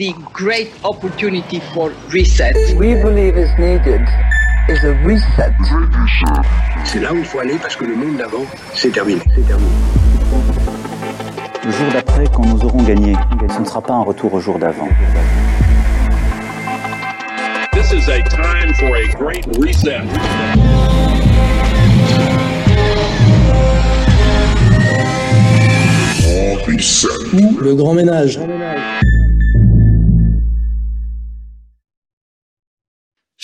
the great opportunity for reset. We believe is needed is a reset. C'est là où il faut aller parce que le monde d'avant, c'est terminé. C'est terminé. Le jour d'après, quand nous aurons gagné, ce ne sera pas un retour au jour d'avant. This is a time for a great reset. Ou le grand ménage.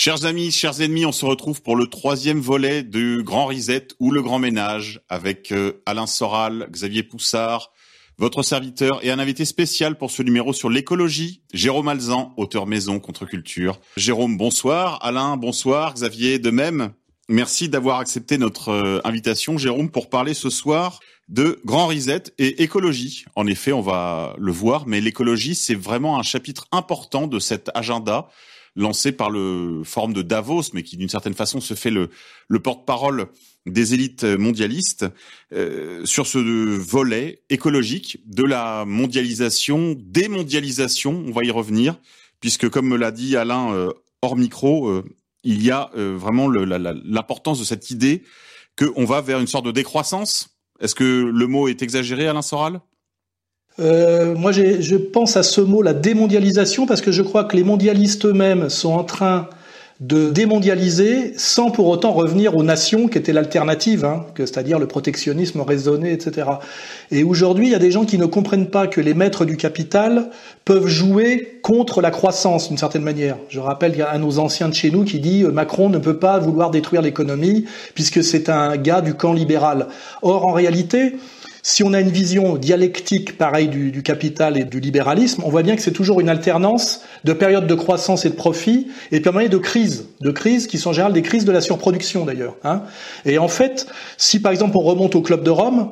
Chers amis, chers ennemis, on se retrouve pour le troisième volet du Grand Reset ou le Grand Ménage avec euh, Alain Soral, Xavier Poussard, votre serviteur et un invité spécial pour ce numéro sur l'écologie, Jérôme Alzan, auteur maison contre culture. Jérôme, bonsoir. Alain, bonsoir. Xavier, de même. Merci d'avoir accepté notre euh, invitation, Jérôme, pour parler ce soir de Grand Reset et écologie. En effet, on va le voir, mais l'écologie, c'est vraiment un chapitre important de cet agenda lancé par le Forum de Davos, mais qui d'une certaine façon se fait le, le porte-parole des élites mondialistes euh, sur ce volet écologique de la mondialisation, démondialisation, on va y revenir, puisque comme me l'a dit Alain euh, hors micro, euh, il y a euh, vraiment l'importance de cette idée qu'on va vers une sorte de décroissance. Est-ce que le mot est exagéré, Alain Soral? Euh, moi, je pense à ce mot, la démondialisation, parce que je crois que les mondialistes eux-mêmes sont en train de démondialiser sans pour autant revenir aux nations qui étaient l'alternative, hein, c'est-à-dire le protectionnisme raisonné, etc. Et aujourd'hui, il y a des gens qui ne comprennent pas que les maîtres du capital peuvent jouer contre la croissance d'une certaine manière. Je rappelle qu'il y a un de nos anciens de chez nous qui dit Macron ne peut pas vouloir détruire l'économie puisque c'est un gars du camp libéral. Or, en réalité, si on a une vision dialectique pareille du, du, capital et du libéralisme, on voit bien que c'est toujours une alternance de périodes de croissance et de profit et puis de crises, de crises qui sont en général des crises de la surproduction d'ailleurs. Hein. Et en fait, si par exemple on remonte au club de Rome,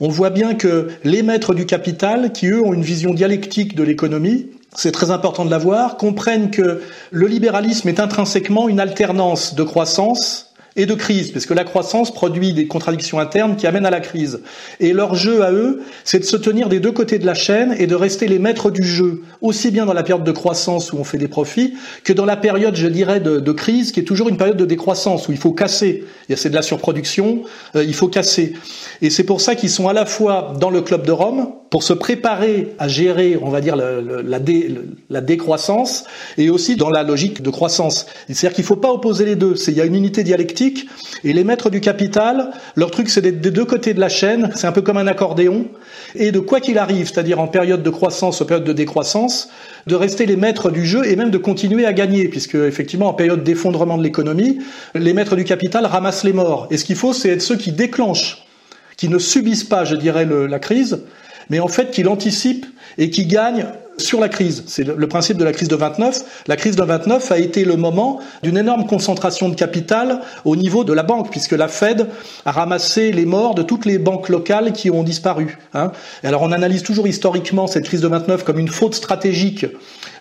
on voit bien que les maîtres du capital, qui eux ont une vision dialectique de l'économie, c'est très important de l'avoir, comprennent que le libéralisme est intrinsèquement une alternance de croissance et de crise, parce que la croissance produit des contradictions internes qui amènent à la crise. Et leur jeu à eux, c'est de se tenir des deux côtés de la chaîne et de rester les maîtres du jeu, aussi bien dans la période de croissance où on fait des profits, que dans la période, je dirais, de, crise, qui est toujours une période de décroissance, où il faut casser. C'est de la surproduction, euh, il faut casser. Et c'est pour ça qu'ils sont à la fois dans le club de Rome, pour se préparer à gérer, on va dire, le, le, la, la décroissance, et aussi dans la logique de croissance. C'est-à-dire qu'il ne faut pas opposer les deux. Il y a une unité dialectique, et les maîtres du capital, leur truc, c'est d'être des deux côtés de la chaîne, c'est un peu comme un accordéon, et de quoi qu'il arrive, c'est-à-dire en période de croissance ou période de décroissance, de rester les maîtres du jeu et même de continuer à gagner, puisque effectivement en période d'effondrement de l'économie, les maîtres du capital ramassent les morts. Et ce qu'il faut, c'est être ceux qui déclenchent, qui ne subissent pas, je dirais, le, la crise, mais en fait qui l'anticipe et qui gagne sur la crise. C'est le principe de la crise de 29. La crise de 29 a été le moment d'une énorme concentration de capital au niveau de la banque, puisque la Fed a ramassé les morts de toutes les banques locales qui ont disparu. Hein. Alors on analyse toujours historiquement cette crise de 29 comme une faute stratégique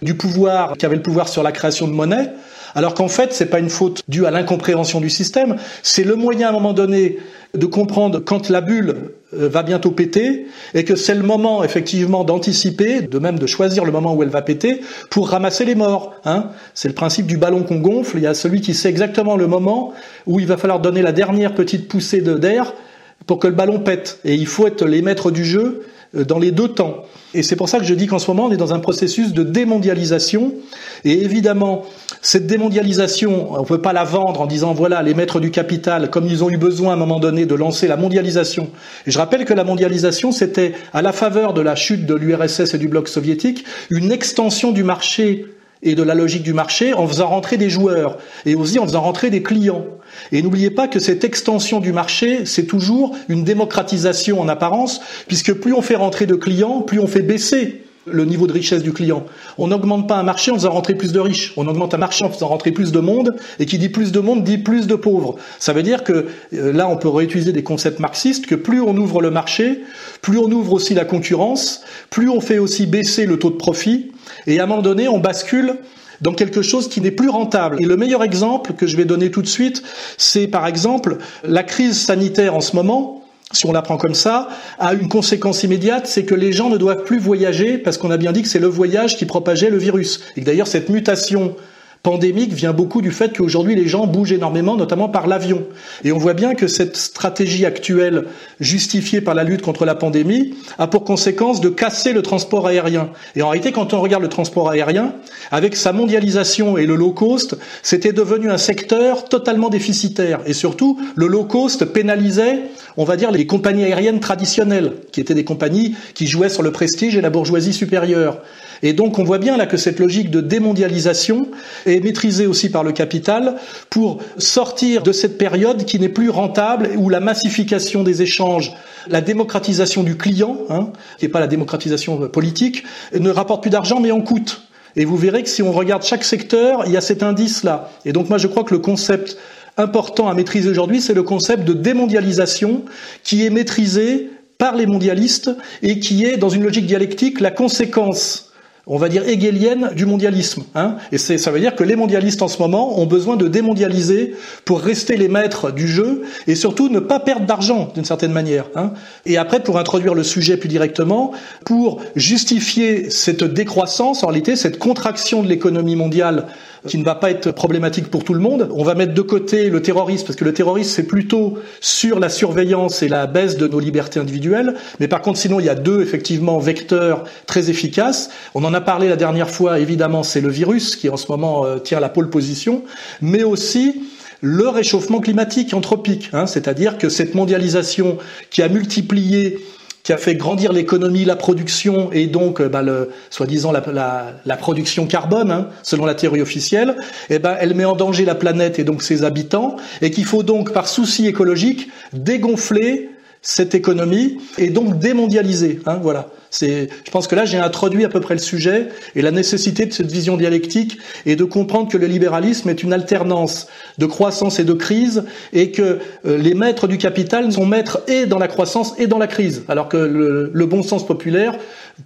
du pouvoir qui avait le pouvoir sur la création de monnaie. Alors qu'en fait, c'est pas une faute due à l'incompréhension du système, c'est le moyen à un moment donné de comprendre quand la bulle va bientôt péter et que c'est le moment effectivement d'anticiper, de même de choisir le moment où elle va péter pour ramasser les morts. Hein c'est le principe du ballon qu'on gonfle. Il y a celui qui sait exactement le moment où il va falloir donner la dernière petite poussée d'air pour que le ballon pète. Et il faut être les maîtres du jeu dans les deux temps. Et c'est pour ça que je dis qu'en ce moment, on est dans un processus de démondialisation. Et évidemment, cette démondialisation, on ne peut pas la vendre en disant, voilà, les maîtres du capital, comme ils ont eu besoin à un moment donné de lancer la mondialisation. Et je rappelle que la mondialisation, c'était, à la faveur de la chute de l'URSS et du bloc soviétique, une extension du marché et de la logique du marché en faisant rentrer des joueurs et aussi en faisant rentrer des clients. Et n'oubliez pas que cette extension du marché, c'est toujours une démocratisation en apparence, puisque plus on fait rentrer de clients, plus on fait baisser le niveau de richesse du client. On n'augmente pas un marché en faisant rentrer plus de riches. On augmente un marché en faisant rentrer plus de monde. Et qui dit plus de monde dit plus de pauvres. Ça veut dire que euh, là, on peut réutiliser des concepts marxistes que plus on ouvre le marché, plus on ouvre aussi la concurrence, plus on fait aussi baisser le taux de profit. Et à un moment donné, on bascule dans quelque chose qui n'est plus rentable. Et le meilleur exemple que je vais donner tout de suite, c'est par exemple la crise sanitaire en ce moment si on la prend comme ça, a une conséquence immédiate, c'est que les gens ne doivent plus voyager parce qu'on a bien dit que c'est le voyage qui propageait le virus. Et d'ailleurs, cette mutation pandémique vient beaucoup du fait qu'aujourd'hui les gens bougent énormément, notamment par l'avion. Et on voit bien que cette stratégie actuelle, justifiée par la lutte contre la pandémie, a pour conséquence de casser le transport aérien. Et en réalité, quand on regarde le transport aérien, avec sa mondialisation et le low cost, c'était devenu un secteur totalement déficitaire. Et surtout, le low cost pénalisait, on va dire, les compagnies aériennes traditionnelles, qui étaient des compagnies qui jouaient sur le prestige et la bourgeoisie supérieure. Et donc on voit bien là que cette logique de démondialisation est maîtrisée aussi par le capital pour sortir de cette période qui n'est plus rentable, où la massification des échanges, la démocratisation du client, hein, qui n'est pas la démocratisation politique, ne rapporte plus d'argent mais en coûte. Et vous verrez que si on regarde chaque secteur, il y a cet indice-là. Et donc moi je crois que le concept important à maîtriser aujourd'hui, c'est le concept de démondialisation qui est maîtrisé par les mondialistes et qui est, dans une logique dialectique, la conséquence on va dire hegelienne du mondialisme. Hein et ça veut dire que les mondialistes en ce moment ont besoin de démondialiser pour rester les maîtres du jeu et surtout ne pas perdre d'argent d'une certaine manière. Hein et après, pour introduire le sujet plus directement, pour justifier cette décroissance, en réalité, cette contraction de l'économie mondiale qui ne va pas être problématique pour tout le monde. On va mettre de côté le terrorisme, parce que le terrorisme, c'est plutôt sur la surveillance et la baisse de nos libertés individuelles. Mais par contre, sinon, il y a deux, effectivement, vecteurs très efficaces. On en a parlé la dernière fois, évidemment, c'est le virus qui, en ce moment, euh, tient la pole position, mais aussi le réchauffement climatique anthropique, hein, c'est-à-dire que cette mondialisation qui a multiplié qui a fait grandir l'économie, la production et donc euh, bah, soi-disant la, production carbone, hein, selon la théorie officielle, eh ben, elle met en danger la planète et donc ses habitants, et qu'il faut donc, par souci écologique, dégonfler cette économie et donc démondialiser. Hein, voilà. Je pense que là, j'ai introduit à peu près le sujet et la nécessité de cette vision dialectique et de comprendre que le libéralisme est une alternance de croissance et de crise et que euh, les maîtres du capital sont maîtres et dans la croissance et dans la crise, alors que le bon sens populaire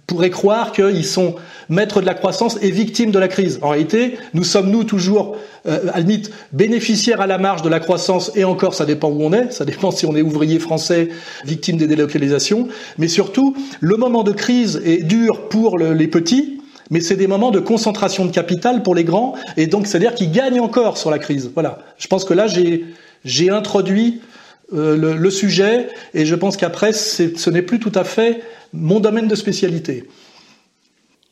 pourrait croire qu'ils sont maîtres de la croissance et victimes de la crise. En réalité, nous sommes nous toujours euh, à limite bénéficiaires à la marge de la croissance et encore ça dépend où on est, ça dépend si on est ouvrier français victime des délocalisations, mais surtout le moment de crise est dur pour les petits, mais c'est des moments de concentration de capital pour les grands et donc c'est-à-dire qu'ils gagnent encore sur la crise. Voilà. Je pense que là j'ai introduit euh, le, sujet et je pense qu'après ce n'est plus tout à fait mon domaine de spécialité.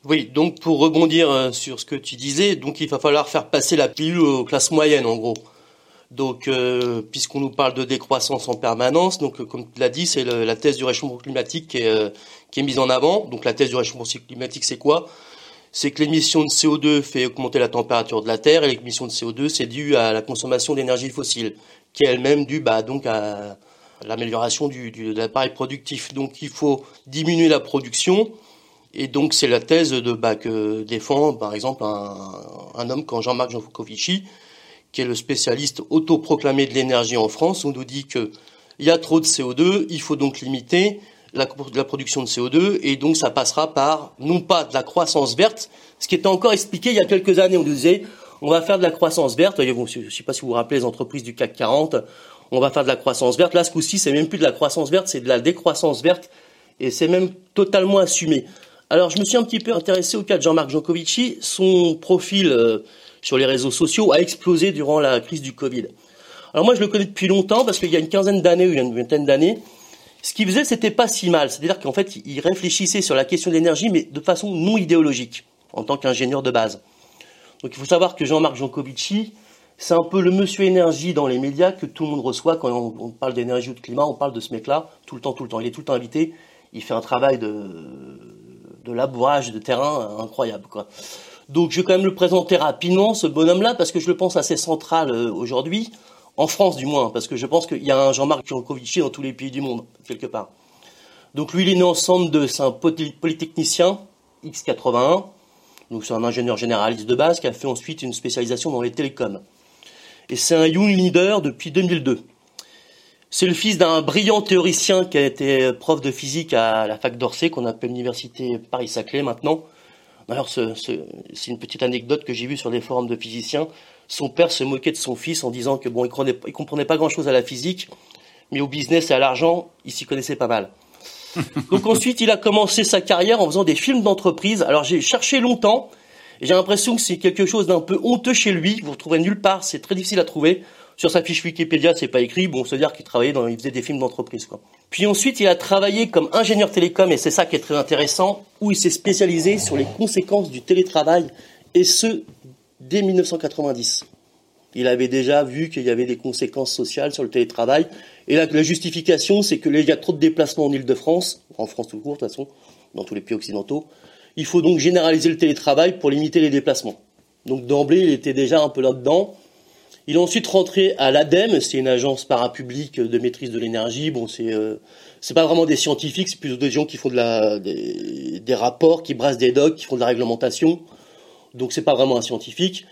Oui, donc pour rebondir euh, sur ce que tu disais, donc il va falloir faire passer la pilule aux classes moyennes en gros. Donc euh, puisqu'on nous parle de décroissance en permanence, comme tu l'as dit, c'est la thèse du réchauffement climatique qui est mise en avant. Donc la thèse du réchauffement climatique, c'est quoi? C'est que l'émission de CO2 fait augmenter la température de la Terre et l'émission de CO2 c'est dû à la consommation d'énergie fossile, qui est elle-même due bah, donc à l'amélioration du, du, de l'appareil productif. Donc il faut diminuer la production. Et donc c'est la thèse de, bah, que défend par exemple un, un homme comme Jean-Marc Jancovici, qui est le spécialiste autoproclamé de l'énergie en France. On nous dit qu'il y a trop de CO2, il faut donc limiter la, la, production de CO2 et donc ça passera par non pas de la croissance verte, ce qui était encore expliqué il y a quelques années. On disait on va faire de la croissance verte. Je ne sais pas si vous vous rappelez les entreprises du CAC 40 on va faire de la croissance verte. Là, ce coup-ci, c'est même plus de la croissance verte, c'est de la décroissance verte, et c'est même totalement assumé. Alors, je me suis un petit peu intéressé au cas de Jean-Marc Jancovici. Son profil euh, sur les réseaux sociaux a explosé durant la crise du Covid. Alors moi, je le connais depuis longtemps parce qu'il y a une quinzaine d'années ou une vingtaine d'années, ce qu'il faisait, c'était pas si mal. C'est-à-dire qu'en fait, il réfléchissait sur la question de l'énergie, mais de façon non idéologique, en tant qu'ingénieur de base. Donc, il faut savoir que Jean-Marc Jancovici, c'est un peu le monsieur énergie dans les médias que tout le monde reçoit quand on, parle d'énergie ou de climat, on parle de ce mec-là tout le temps, tout le temps. Il est tout le temps invité, il fait un travail de, de labourage de terrain incroyable, quoi. Donc je vais quand même le présenter rapidement, ce bonhomme-là, parce que je le pense assez central euh, aujourd'hui, en France du moins, parce que je pense qu'il y a un Jean-Marc Jancovici dans tous les pays du monde, quelque part. Donc lui, il est né en de c'est un polytechnicien, X81, donc c'est un ingénieur généraliste de base qui a fait ensuite une spécialisation dans les télécoms et c'est un young leader depuis 2002. C'est le fils d'un brillant théoricien qui a été prof de physique à la fac d'Orsay, qu'on appelle l'université Paris-Saclay maintenant. D'ailleurs, c'est une petite anecdote que j'ai vue sur des forums de physiciens. Son père se moquait de son fils en disant que bon, il comprenait, comprenait pas grand-chose à la physique, mais au business et à l'argent, il s'y connaissait pas mal. Donc ensuite, il a commencé sa carrière en faisant des films d'entreprise. Alors j'ai cherché longtemps, et j'ai l'impression que c'est quelque chose d'un peu honteux chez lui. Vous ne trouverez nulle part, c'est très difficile à trouver. Sur sa fiche Wikipédia, c'est pas écrit. Bon, cest à dire qu'il travaillait dans, il faisait des films d'entreprise, quoi. Puis ensuite, il a travaillé comme ingénieur télécom, et c'est ça qui est très intéressant, où il s'est spécialisé sur les conséquences du télétravail, et ce, dès 1990. Il avait déjà vu qu'il y avait des conséquences sociales sur le télétravail. Et là, la justification, c'est que il y a trop de déplacements en Ile-de-France, en France tout court, de toute façon, dans tous les pays occidentaux. Il faut donc généraliser le télétravail pour limiter les déplacements. Donc d'emblée, il était déjà un peu là-dedans. Il est ensuite rentré à l'ADEME, c'est une agence parapublique de maîtrise de l'énergie. Bon, c'est euh, pas vraiment des scientifiques, c'est plutôt des gens qui font des, rapports, qui brassent des docs, qui font de la réglementation. Donc c'est pas vraiment un scientifique.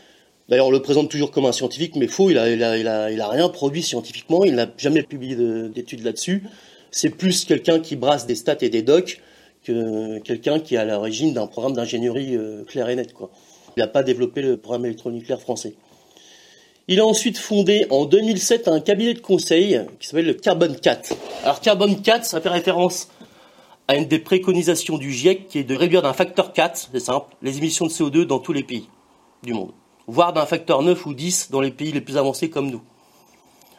D'ailleurs, on le présente toujours comme un scientifique, mais faux, il a, il a, il a, il a rien produit scientifiquement, il n'a jamais publié d'études là-dessus. C'est plus quelqu'un qui brasse des stats et des docs que quelqu'un qui est à l'origine d'un programme d'ingénierie euh, clair et net. Quoi. Il n'a pas développé le programme électronucléaire français. Il a ensuite fondé en 2007 un cabinet de conseil qui s'appelle le Carbon 4. Alors Carbon 4, ça fait référence à une des préconisations du GIEC qui est de réduire d'un facteur 4, c'est simple, les émissions de CO2 dans tous les pays du monde voire d'un facteur 9 ou 10 dans les pays les plus avancés comme nous.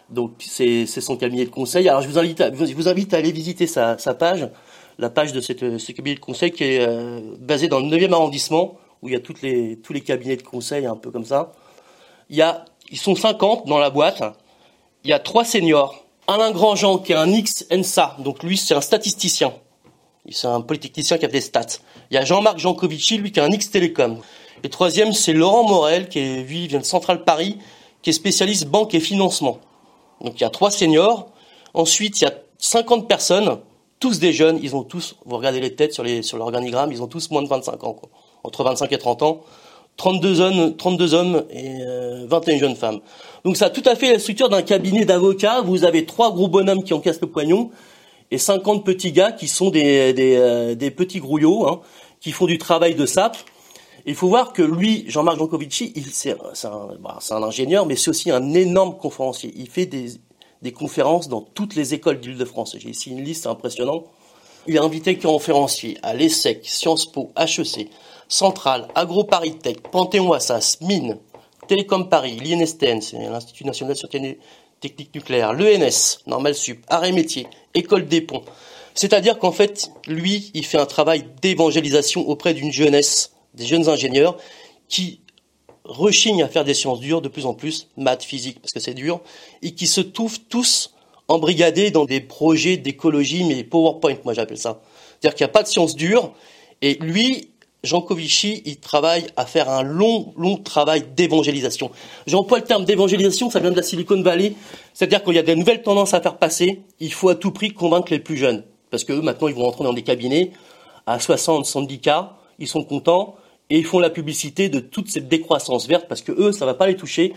Donc c'est son cabinet de conseil. Alors je vous invite à, vous invite à aller visiter sa, page, la page de ce cabinet de conseil qui est euh, basé dans le 9e arrondissement, où il y a les, tous les cabinets de conseil un peu comme ça. Il y a, ils sont 50 dans la boîte. Il y a trois seniors. Alain Grandjean qui est un ex-ENSA, donc lui c'est un statisticien. C'est un politicien qui a des stats. Il y a Jean-Marc Jancovici, lui qui est un ex-télécom. Et troisième, c'est Laurent Morel, qui est, vient de Centrale Paris, qui est spécialiste banque et financement. Donc il y a trois seniors. Ensuite, il y a 50 personnes, tous des jeunes. Ils ont tous, vous regardez les têtes sur, les, sur l'organigramme, ils ont tous moins de 25 ans, entre 25 et 30 ans. 32 hommes, 32 hommes et 21 euh, jeunes femmes. Donc ça a tout à fait la structure d'un cabinet d'avocats. Vous avez trois gros bonhommes qui encaissent le poignon et 50 petits gars qui sont des, des, euh, des petits grouillots, hein, qui font du travail de sape il faut voir que lui, Jean-Marc Jancovici, c'est un, bah, un, ingénieur, mais c'est aussi un énorme conférencier. Il fait des, des conférences dans toutes les écoles d'Île-de-France. J'ai ici une liste impressionnante. Il est invité conférencier à l'ESSEC, Sciences Po, HEC, Centrale, AgroParisTech, Panthéon-Assas, Mines, Télécom Paris, l'INSTN, c'est l'Institut National de Sûreté Technique Nucléaire, l'ENS, Normal Sup, Arrêt Métier, École des Ponts. C'est-à-dire qu'en fait, lui, il fait un travail d'évangélisation auprès d'une jeunesse des jeunes ingénieurs qui rechignent à faire des sciences dures de plus en plus, maths, physique, parce que c'est dur, et qui se trouvent tous embrigadés dans des projets d'écologie, mais PowerPoint, moi j'appelle ça. C'est-à-dire qu'il n'y a pas de sciences dures, et lui, Jean Covici, il travaille à faire un long, long travail d'évangélisation. J'emploie le terme d'évangélisation, ça vient de la Silicon Valley, c'est-à-dire qu'il y a des nouvelles tendances à faire passer, il faut à tout prix convaincre les plus jeunes, parce que eux, maintenant, ils vont entrer dans des cabinets à 60, 70 cas, ils sont contents, et ils font la publicité de toute cette décroissance verte parce que eux, ça va pas les toucher.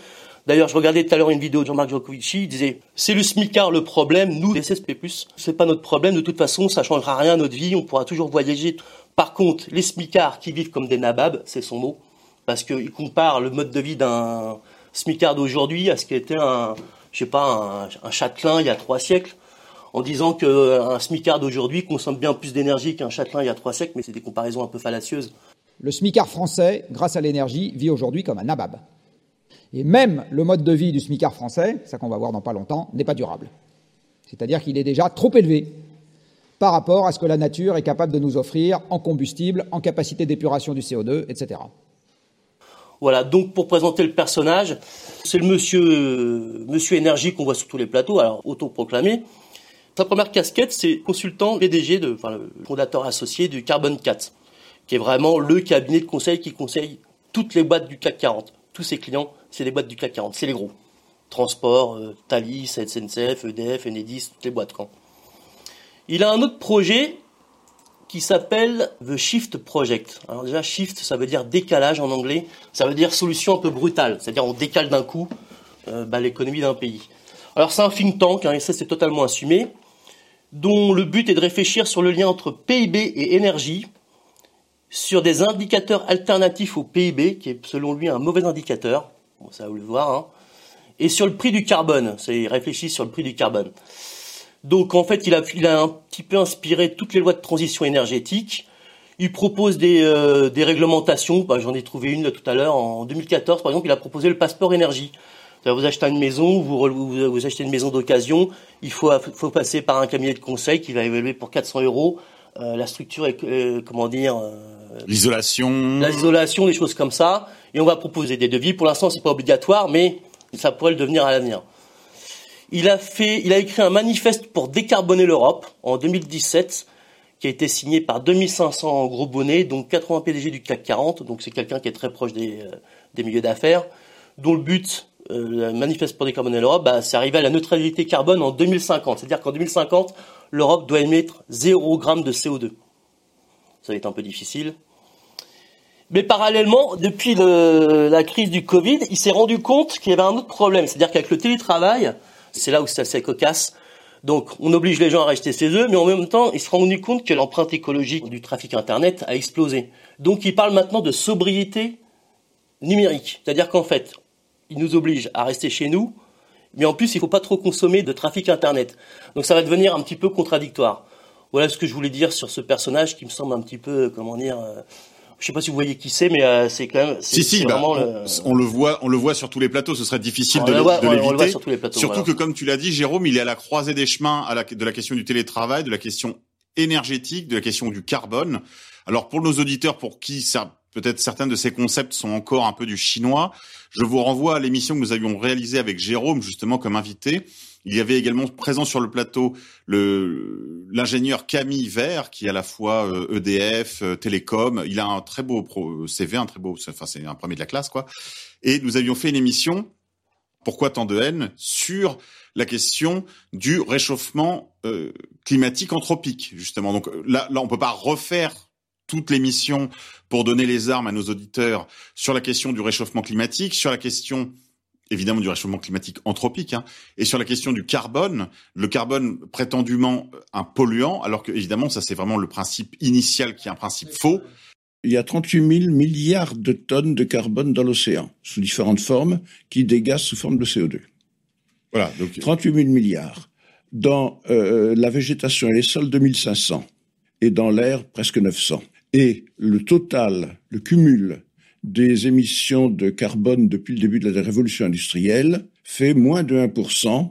D'ailleurs, je regardais tout à l'heure une vidéo de Jean-Marc Jancovici, il disait c'est le SMICAR le problème, nous les CSP+, c'est pas notre problème, de toute façon, ça changera rien à notre vie, on pourra toujours voyager. Par contre, les SMICAR qui vivent comme des nababs, c'est son mot, parce qu'il compare le mode de vie d'un SMICAR d'aujourd'hui à ce qui était un, je sais pas, un, châtelain il y a trois siècles en disant qu'un SMICAR d'aujourd'hui consomme bien plus d'énergie qu'un châtelain il y a trois siècles, mais c'est des comparaisons un peu fallacieuses. Le smicard français, grâce à l'énergie, vit aujourd'hui comme un nabab. Et même le mode de vie du smicard français, ça qu'on va voir dans pas longtemps, n'est pas durable. C'est-à-dire qu'il est déjà trop élevé par rapport à ce que la nature est capable de nous offrir en combustible, en capacité d'épuration du CO2, etc. Voilà, donc pour présenter le personnage, c'est le monsieur, monsieur énergie qu'on voit sur tous les plateaux, alors autoproclamé. Sa première casquette, c'est consultant PDG, de, fondateur associé du Carbon 4 qui est vraiment le cabinet de conseil qui conseille toutes les boîtes du CAC 40. Tous ses clients, c'est des boîtes du CAC 40, c'est les gros. Transport, euh, Thalys, SNCF, EDF, Enedis, toutes les boîtes. Quand. Il a un autre projet qui s'appelle The Shift Project. Alors déjà, shift, ça veut dire décalage en anglais. Ça veut dire solution un peu brutale. C'est-à-dire on décale d'un coup euh, bah, l'économie d'un pays. Alors c'est un think tank, hein, et ça c'est totalement assumé, dont le but est de réfléchir sur le lien entre PIB et énergie sur des indicateurs alternatifs au PIB, qui est selon lui un mauvais indicateur, bon, ça vous le voir, hein, et sur le prix du carbone, c'est réfléchi sur le prix du carbone. Donc en fait, il a, il a un petit peu inspiré toutes les lois de transition énergétique. Il propose des, euh, des réglementations. Bah, J'en ai trouvé une tout à l'heure en 2014, par exemple. Il a proposé le passeport énergie. Vous achetez une maison, vous, vous, vous achetez une maison d'occasion, il faut, faut passer par un cabinet de conseil qui va évaluer pour 400 euros euh, la structure, euh, comment dire, l'isolation, l'isolation, des choses comme ça, et on va proposer des devis. Pour l'instant, c'est pas obligatoire, mais ça pourrait le devenir à l'avenir. Il a écrit un manifeste pour décarboner l'Europe en 2017, qui a été signé par 2500 gros bonnets, donc 80 PDG du CAC 40. Donc c'est quelqu'un qui est très proche des, des milieux d'affaires, dont le but euh, le manifeste pour décarboner l'Europe, bah, c'est arriver à la neutralité carbone en 2050. C'est-à-dire qu'en 2050, l'Europe doit émettre 0 g de CO2. Ça va être un peu difficile. Mais parallèlement, depuis la crise du Covid, il s'est rendu compte qu'il y avait un autre problème. C'est-à-dire qu'avec le télétravail, c'est là où c'est assez cocasse. Donc, on oblige les gens à racheter ses œufs, mais en même temps, il se rend rendu compte que l'empreinte écologique du trafic Internet a explosé. Donc, il parle maintenant de sobriété numérique. C'est-à-dire qu'en fait, il nous oblige à rester chez nous, mais en plus, il ne faut pas trop consommer de trafic Internet. Donc ça va devenir un petit peu contradictoire. Voilà ce que je voulais dire sur ce personnage qui me semble un petit peu, comment dire, euh, je sais pas si vous voyez qui c'est, mais euh, c'est quand même. Si si, bah, on, le... on, le... voit, on le voit sur tous les plateaux. Ce serait difficile de, l'éviter. Sur Surtout que, comme tu l'as dit, Jérôme, il est à la croisée des chemins à la, de la question du télétravail, de la question énergétique, de la question du carbone. Alors pour nos auditeurs, pour qui ça peut-être certains de ces concepts sont encore un peu du chinois. Je vous renvoie à l'émission que nous avions réalisée avec Jérôme, justement, comme invité. Il y avait également présent sur le plateau l'ingénieur Camille Vert, qui est à la fois EDF, euh, e euh, Télécom. Il a un très beau pro, CV, un très beau, enfin c'est un premier de la classe, quoi. Et nous avions fait une émission, pourquoi tant de haine, sur la question du réchauffement euh, climatique anthropique, justement. Donc là, là, on peut pas refaire toute l'émission pour donner les armes à nos auditeurs sur la question du réchauffement climatique, sur la question évidemment du réchauffement climatique anthropique, hein, et sur la question du carbone, le carbone prétendument un polluant, alors que évidemment ça c'est vraiment le principe initial qui est un principe faux. Il y a 38 000 milliards de tonnes de carbone dans l'océan, sous différentes formes, qui dégagent sous forme de CO2. Voilà, donc 38 000 milliards. Dans euh, la végétation et les sols, 2500. Et dans l'air, presque 900 et le total, le cumul des émissions de carbone depuis le début de la révolution industrielle fait moins de 1%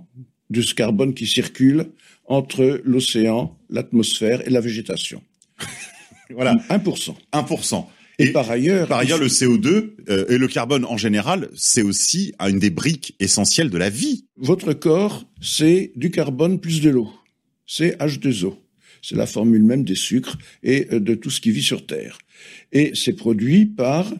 de ce carbone qui circule entre l'océan, l'atmosphère et la végétation. voilà. 1%. 1%. Et, par ailleurs, par ailleurs, le CO2 euh, et le carbone en général, c'est aussi une des briques essentielles de la vie. Votre corps, c'est du carbone plus de l'eau. C'est H2O. C'est la formule même des sucres et euh, de tout ce qui vit sur Terre. Et c'est produit par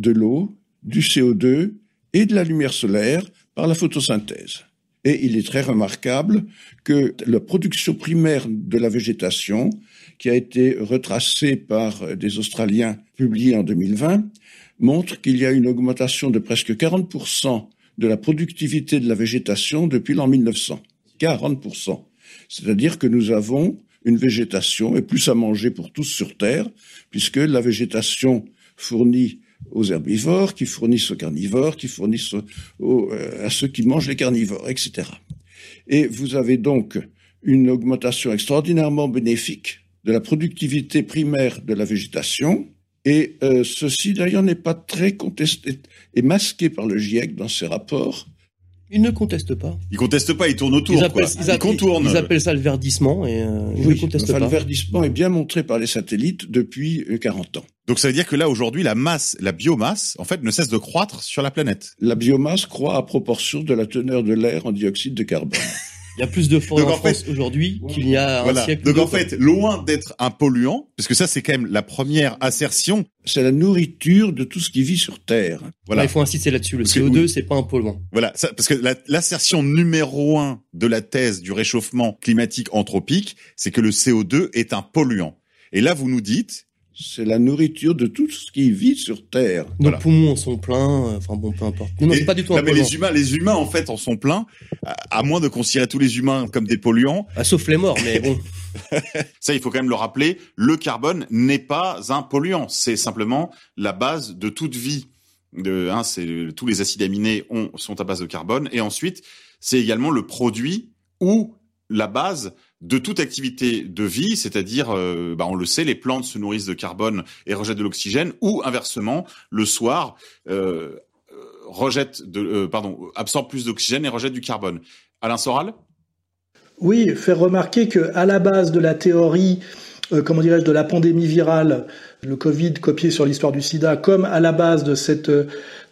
de l'eau, du CO2 et de la lumière solaire par la photosynthèse. Et il est très remarquable que la production primaire de la végétation, qui a été retracée par des Australiens publiée en 2020, montre qu'il y a une augmentation de presque 40% de la productivité de la végétation depuis l'an 1900. 40%. C'est-à-dire que nous avons une végétation et plus à manger pour tous sur Terre, puisque la végétation fournit aux herbivores, qui fournissent aux carnivores, qui fournissent euh, à ceux qui mangent les carnivores, etc. Et vous avez donc une augmentation extraordinairement bénéfique de la productivité primaire de la végétation, et euh, ceci d'ailleurs n'est pas très contesté et masqué par le GIEC dans ses rapports, ils ne contestent pas. Ils contestent pas, ils tournent autour. Ils, appellent, quoi. Ils, contournent. Ils appellent ça le verdissement et euh, ils ne contestent pas. Le verdissement est bien montré par les satellites depuis 40 euh, ans. Donc ça veut dire que là aujourd'hui la masse, la biomasse, en fait, ne cesse de croître sur la planète. La biomasse croît à proportion de la teneur de l'air en dioxyde de carbone. Il y a plus de forêts en, France aujourd'hui qu'il y a un siècle. Donc en fait, loin d'être un polluant, parce que ça c'est quand même la première assertion. C'est la nourriture de tout ce qui vit sur Terre. Voilà. il faut insister là-dessus. Le CO2, c'est pas un polluant. Voilà, parce que l'assertion numéro un de la thèse du réchauffement climatique anthropique, c'est que le CO2 est un polluant. Et là, vous nous dites, c'est la nourriture de tout ce qui vit sur Terre. Nos poumons en sont pleins, euh, enfin bon, peu importe. Non, c'est pas du tout un mais les humains, les humains en fait en sont pleins, à, moins de considérer tous les humains comme des polluants. Ah, sauf les morts, mais bon. Ça, il faut quand même le rappeler. Le carbone n'est pas un polluant, c'est simplement la base de toute vie. De, hein, c'est tous les acides aminés ont, sont à base de carbone, et ensuite c'est également le produit ou la base de toute activité de vie, c'est-à-dire, euh, bah, on le sait, les plantes se nourrissent de carbone et rejettent de l'oxygène, ou inversement, le soir, euh, rejette de, euh, pardon, absorbe plus d'oxygène et rejette du carbone. Alain Soral? Oui, faire remarquer que à la base de la théorie, euh, comment dirais-je, de la pandémie virale, le Covid copié sur l'histoire du sida, comme à la base de cette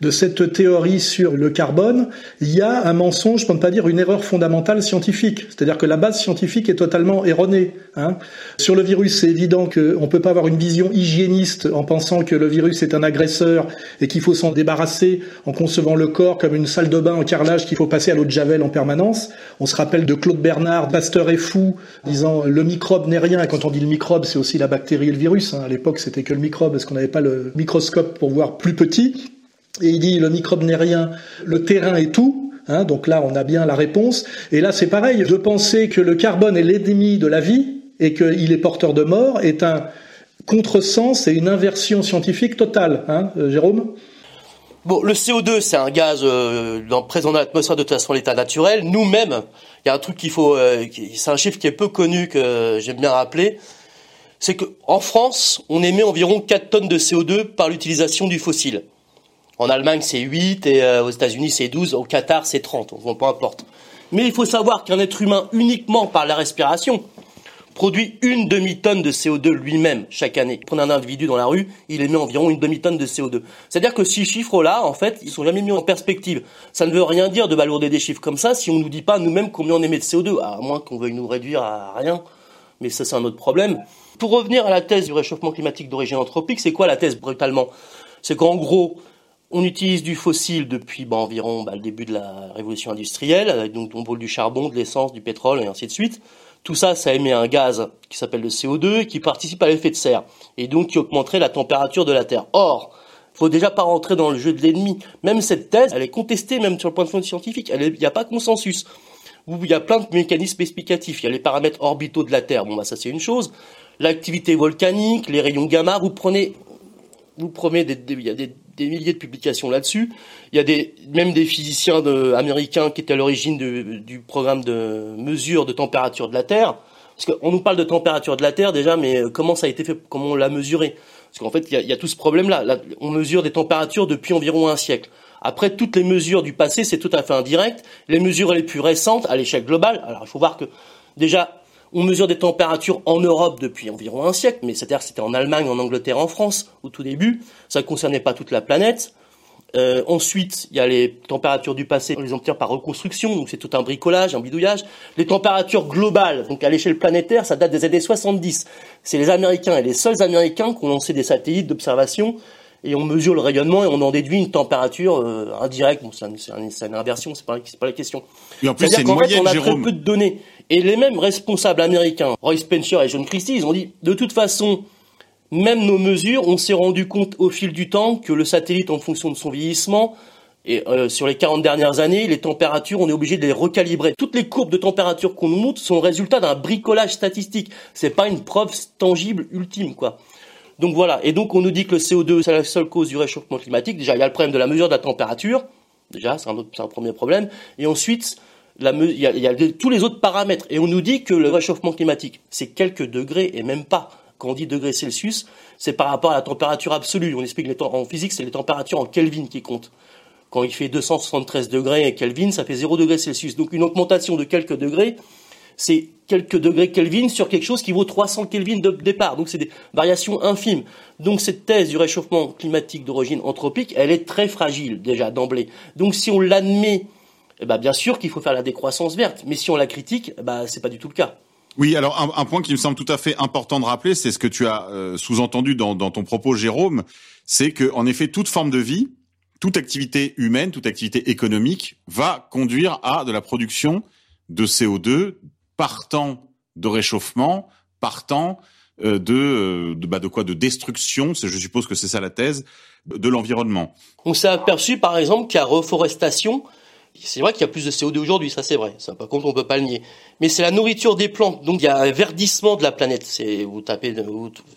de cette théorie sur le carbone, il y a un mensonge, pour ne pas dire une erreur fondamentale scientifique. C'est-à-dire que la base scientifique est totalement erronée. Hein. Sur le virus, c'est évident qu'on ne peut pas avoir une vision hygiéniste en pensant que le virus est un agresseur et qu'il faut s'en débarrasser en concevant le corps comme une salle de bain en carrelage qu'il faut passer à l'eau de javel en permanence. On se rappelle de Claude Bernard, Pasteur est fou, disant le microbe n'est rien. Et quand on dit le microbe, c'est aussi la bactérie et le virus. Hein. À l'époque, c'était que le microbe parce qu'on n'avait pas le microscope pour voir plus petit. Et il dit le microbe n'est rien, le terrain est tout. Hein, donc là, on a bien la réponse. Et là, c'est pareil. De penser que le carbone est l'ennemi de la vie et qu'il est porteur de mort est un contresens et une inversion scientifique totale. Hein, euh, Jérôme? Bon, le CO2, c'est un gaz euh, présent dans l'atmosphère de toute façon l'état naturel. Nous-mêmes, il y a un truc qu'il faut, euh, c'est un chiffre qui est peu connu que j'aime bien rappeler, c'est qu'en France, on émet environ 4 tonnes de CO2 par l'utilisation du fossile. En Allemagne, c'est 8 et euh, aux États-Unis, c'est 12. Au Qatar, c'est 30. Bon, peu importe. Mais il faut savoir qu'un être humain, uniquement par la respiration, produit une demi-tonne de CO2 lui-même chaque année. Prenez un individu dans la rue, il émet environ une demi-tonne de CO2. C'est-à-dire que ces chiffres-là, en fait, ils sont jamais mis en perspective. Ça ne veut rien dire de balourder des chiffres comme ça si on ne nous dit pas nous-mêmes combien on émet de CO2, à moins qu'on veuille nous réduire à rien. Mais ça, c'est un autre problème. Pour revenir à la thèse du réchauffement climatique d'origine anthropique, c'est quoi la thèse brutalement? C'est qu'en gros, on utilise du fossile depuis bah, environ bah, le début de la révolution industrielle, avec donc on brûle du charbon, de l'essence, du pétrole et ainsi de suite. Tout ça, ça émet un gaz qui s'appelle le CO2 et qui participe à l'effet de serre et donc qui augmenterait la température de la Terre. Or, faut déjà pas rentrer dans le jeu de l'ennemi. Même cette thèse, elle est contestée même sur le point de vue scientifique. Il n'y a pas consensus. Il y a plein de mécanismes explicatifs. Il y a les paramètres orbitaux de la Terre. Bon, bah ça c'est une chose. L'activité volcanique, les rayons gamma. Vous prenez, vous prenez des, il y a des des milliers de publications là-dessus. Il y a des, même des physiciens américains qui étaient à l'origine du programme de mesure de température de la Terre. Parce qu'on nous parle de température de la Terre déjà, mais euh, comment ça a été fait, comment on l'a mesuré? Parce qu'en fait, il y, a, il y a, tout ce problème-là. Là, on mesure des températures depuis environ un siècle. Après, toutes les mesures du passé, c'est tout à fait indirect. Les mesures les plus récentes, à l'échelle globale, alors il faut voir que déjà, on mesure des températures en Europe depuis environ un siècle, mais c'est-à-dire c'était en Allemagne, en Angleterre, en France au tout début. Ça ne concernait pas toute la planète. Euh, ensuite, il y a les températures du passé, on les obtient par reconstruction, donc c'est tout un bricolage, un bidouillage. Les températures globales, donc à l'échelle planétaire, ça date des années 70. C'est les Américains et les seuls Américains qui ont lancé des satellites d'observation et on mesure le rayonnement et on en déduit une température euh, indirecte. Bon, c'est une, inversion, c'est pas, pas la question. Et en plus, c'est une moyenne, fait, on a Jérôme. très peu de données. Et les mêmes responsables américains, Roy Spencer et John Christie, ils ont dit, de toute façon, même nos mesures, on s'est rendu compte au fil du temps que le satellite, en fonction de son vieillissement, et euh, sur les 40 dernières années, les températures, on est obligé de les recalibrer. Toutes les courbes de température qu'on nous montre sont le résultat d'un bricolage statistique. C'est pas une preuve tangible ultime, quoi. Donc voilà. Et donc on nous dit que le CO2 c'est la seule cause du réchauffement climatique. Déjà, il y a le problème de la mesure de la température. Déjà, c'est un, un premier problème. Et ensuite, la, il y a, il y a tous les autres paramètres. Et on nous dit que le réchauffement climatique, c'est quelques degrés et même pas. Quand on dit degrés Celsius, c'est par rapport à la température absolue. On explique les temps, en physique, c'est les températures en Kelvin qui comptent. Quand il fait 273 degrés Kelvin, ça fait 0 degrés Celsius. Donc une augmentation de quelques degrés, c'est quelques degrés Kelvin sur quelque chose qui vaut 300 Kelvin de départ. Donc c'est des variations infimes. Donc cette thèse du réchauffement climatique d'origine anthropique, elle est très fragile déjà d'emblée. Donc si on l'admet eh ben, bien sûr qu'il faut faire la décroissance verte. Mais si on la critique, eh ben, c'est pas du tout le cas. Oui, alors un, un, point qui me semble tout à fait important de rappeler, c'est ce que tu as euh, sous-entendu dans, dans, ton propos, Jérôme, c'est que en effet, toute forme de vie, toute activité humaine, toute activité économique va conduire à de la production de CO2 partant de réchauffement, partant euh, de, euh, de, bah, de quoi? De destruction, je suppose que c'est ça la thèse, de l'environnement. On s'est aperçu par exemple qu'à reforestation, C'est vrai qu'il y a plus de CO2 aujourd'hui, ça c'est vrai. Ça, par contre, on peut pas le nier. Mais c'est la nourriture des plantes, donc il y a un verdissement de la planète. C'est vous tapez,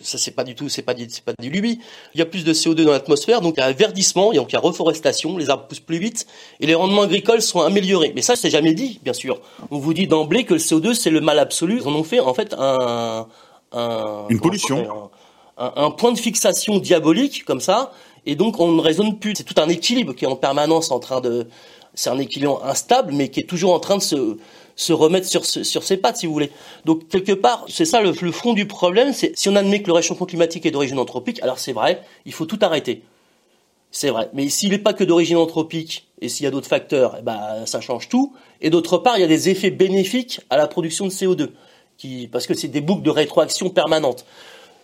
ça c'est pas du tout, c'est pas c'est pas du lubie. Il y a plus de CO2 dans l'atmosphère, donc il y a un verdissement, donc il y a reforestation, les arbres poussent plus vite et les rendements agricoles sont améliorés. Mais ça, c'est jamais dit, bien sûr. On vous dit d'emblée que le CO2 c'est le mal absolu. Ils en ont fait en fait un, un une pollution, un, un point de fixation diabolique comme ça. Et donc on ne raisonne plus. C'est tout un équilibre qui est en permanence en train de c'est un équilibre instable, mais qui est toujours en train de se, remettre sur, ses pattes, si vous voulez. Donc quelque part, c'est ça le, fond du problème. C'est si on admet que le réchauffement climatique est d'origine anthropique, alors c'est vrai, il faut tout arrêter. C'est vrai. Mais s'il n'est pas que d'origine anthropique et s'il y a d'autres facteurs, eh ben, ça change tout. Et d'autre part, il y a des effets bénéfiques à la production de CO2, qui, parce que c'est des boucles de rétroaction permanentes.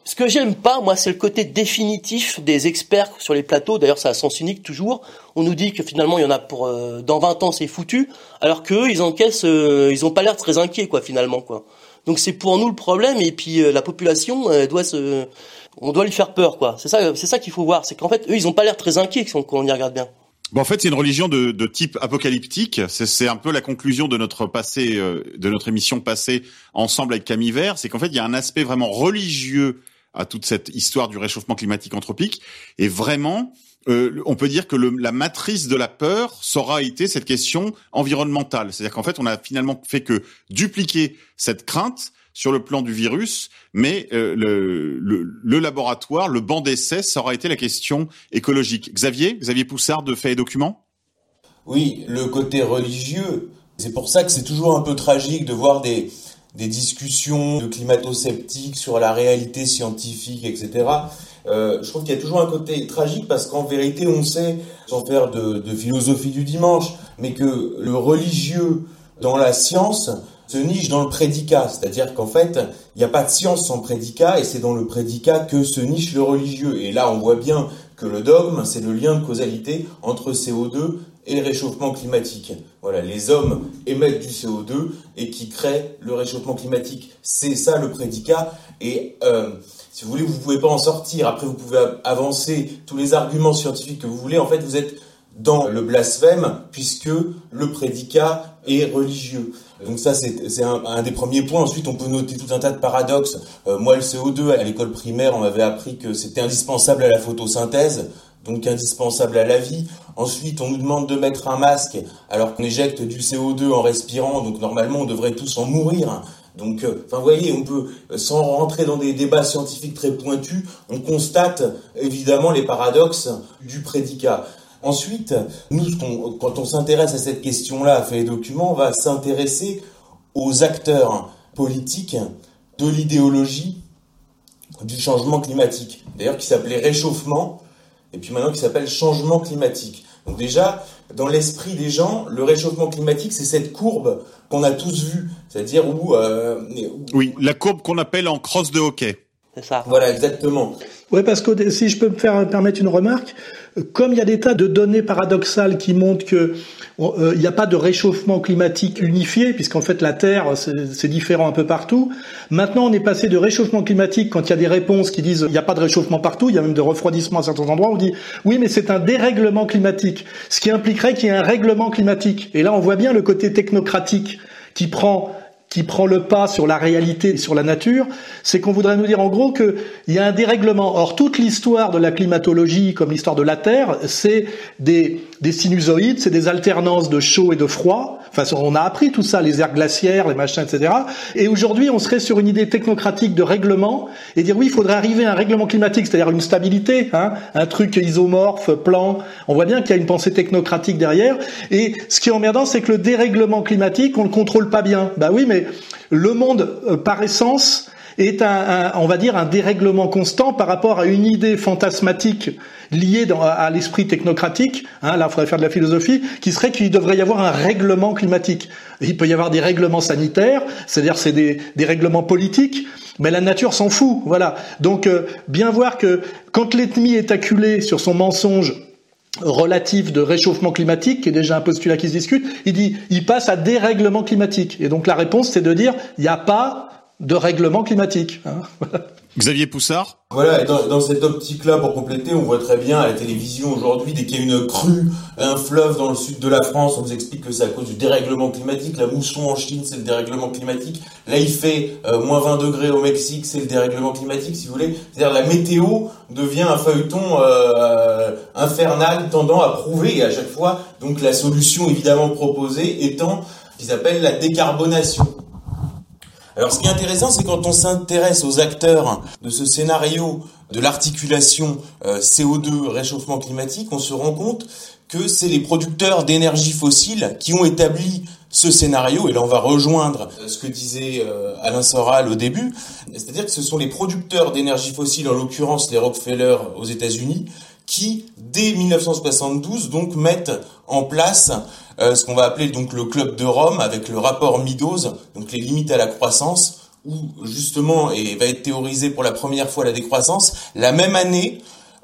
Ce que j'aime pas, moi, c'est le côté définitif des experts sur les plateaux. D'ailleurs, ça a sens unique toujours. On nous dit que finalement, il y en a pour euh, dans 20 ans, c'est foutu, alors qu'eux, ils encaissent, euh, ils ont pas l'air très inquiets, quoi, finalement, quoi. Donc c'est pour nous le problème, et puis euh, la population doit se, on doit lui faire peur, quoi. C'est ça, c'est ça qu'il faut voir, c'est qu'en fait, eux, ils ont pas l'air très inquiets quand on y regarde bien. Bon, en fait, c'est une religion de, de type apocalyptique. C'est un peu la conclusion de notre passé, de notre émission passée ensemble avec Camille Vert. C'est qu'en fait, il y a un aspect vraiment religieux à toute cette histoire du réchauffement climatique anthropique. Et vraiment, euh, on peut dire que le, la matrice de la peur sera été cette question environnementale. C'est-à-dire qu'en fait, on a finalement fait que dupliquer cette crainte sur le plan du virus, mais euh, le, le, le, laboratoire, le banc d'essai, ça aura été la question écologique. Xavier, Xavier Poussard de Faits et Documents? Oui, le côté religieux, c'est pour ça que c'est toujours un peu tragique de voir des, des discussions de climato-sceptiques sur la réalité scientifique, etc. Euh, je trouve qu'il y a toujours un côté tragique parce qu'en vérité, on sait, sans faire de, de, philosophie du dimanche, mais que le religieux dans la science se niche dans le prédicat. C'est-à-dire qu'en fait, il n'y a pas de science sans prédicat et c'est dans le prédicat que se niche le religieux. Et là, on voit bien que le dogme, c'est le lien de causalité entre CO2 et réchauffement climatique. Voilà, les hommes émettent du CO2 et qui créent le réchauffement climatique. C'est ça le prédicat. Et euh, si vous voulez, vous pouvez pas en sortir. Après, vous pouvez avancer tous les arguments scientifiques que vous voulez. En fait, vous êtes dans le blasphème puisque le prédicat est religieux. Donc ça, c'est un, des premiers points. Ensuite, on peut noter tout un tas de paradoxes. Euh, moi, le CO2, à l'école primaire, on m'avait appris que c'était indispensable à la photosynthèse donc indispensable à la vie. Ensuite, on nous demande de mettre un masque alors qu'on éjecte du CO2 en respirant, donc normalement on devrait tous en mourir. Donc, euh, enfin, vous voyez, on peut, euh, sans rentrer dans des débats scientifiques très pointus, on constate évidemment les paradoxes du prédicat. Ensuite, nous, quand on s'intéresse à cette question-là, à fait les documents, on va s'intéresser aux acteurs politiques de l'idéologie du changement climatique. D'ailleurs, qui s'appelait réchauffement et puis maintenant qui s'appelle changement climatique. Donc déjà, dans l'esprit des gens, le réchauffement climatique, c'est cette courbe qu'on a tous vue, c'est-à-dire où, euh, Oui, la courbe qu'on appelle en crosse de hockey. C'est ça. Voilà, exactement. Oui, parce que si je peux me faire permettre une remarque, comme il y a des tas de données paradoxales qui montrent que euh, il n'y a pas de réchauffement climatique unifié, puisqu'en fait la Terre c'est différent un peu partout. Maintenant, on est passé de réchauffement climatique quand il y a des réponses qui disent il n'y a pas de réchauffement partout, il y a même de refroidissement à certains endroits. On dit oui, mais c'est un dérèglement climatique, ce qui impliquerait qu'il y ait un règlement climatique. Et là, on voit bien le côté technocratique qui prend qui prend le pas sur la réalité et sur la nature, c'est qu'on voudrait nous dire en gros qu'il y a un dérèglement. Or, toute l'histoire de la climatologie, comme l'histoire de la Terre, c'est des, des sinusoïdes, c'est des alternances de chaud et de froid. Enfin, on a appris tout ça, les aires glaciaires, les machins, etc. Et aujourd'hui, on serait sur une idée technocratique de règlement et dire oui, il faudrait arriver à un règlement climatique, c'est-à-dire une stabilité, hein, un truc isomorphe, plan. On voit bien qu'il y a une pensée technocratique derrière. Et ce qui est emmerdant, c'est que le dérèglement climatique, on le contrôle pas bien. Bah oui, mais le monde, euh, par essence, est un, on va dire, un dérèglement constant par rapport à une idée fantasmatique liée à l'esprit technocratique. Hein, là, il faudrait faire de la philosophie, qui serait qu'il devrait y avoir un règlement climatique. Il peut y avoir des règlements sanitaires, c'est-à-dire c'est des, des règlements politiques. Mais la nature s'en fout, voilà. Donc euh, bien voir que quand l'ethnie est acculée sur son mensonge relatif de réchauffement climatique, qui est déjà un postulat qui se discute, il dit, il passe à dérèglement climatique. Et donc la réponse, c'est de dire, il n'y a pas de règlement climatique. Hein Xavier Poussard Voilà, et dans, dans cette optique-là, pour compléter, on voit très bien à la télévision aujourd'hui, dès qu'il y a une crue, un fleuve dans le sud de la France, on vous explique que c'est à cause du dérèglement climatique. La mousson en Chine, c'est le dérèglement climatique. Là, il fait euh, moins 20 degrés au Mexique, c'est le dérèglement climatique, si vous voulez. C'est-à-dire la météo devient un feuilleton euh, infernal tendant à prouver, et à chaque fois, donc la solution évidemment proposée étant ce qu'ils appellent la décarbonation. Alors ce qui est intéressant, c'est quand on s'intéresse aux acteurs de ce scénario de l'articulation euh, CO2 réchauffement climatique, on se rend compte que c'est les producteurs d'énergie fossile qui ont établi ce scénario, et là on va rejoindre euh, ce que disait euh, Alain Soral au début, c'est-à-dire que ce sont les producteurs d'énergie fossile, en l'occurrence les Rockefeller aux États-Unis, qui, dès 1972, donc mettent en place euh, ce qu'on va appeler donc le club de Rome avec le rapport Meadows, donc les limites à la croissance, où justement et va être théorisé pour la première fois la décroissance. La même année,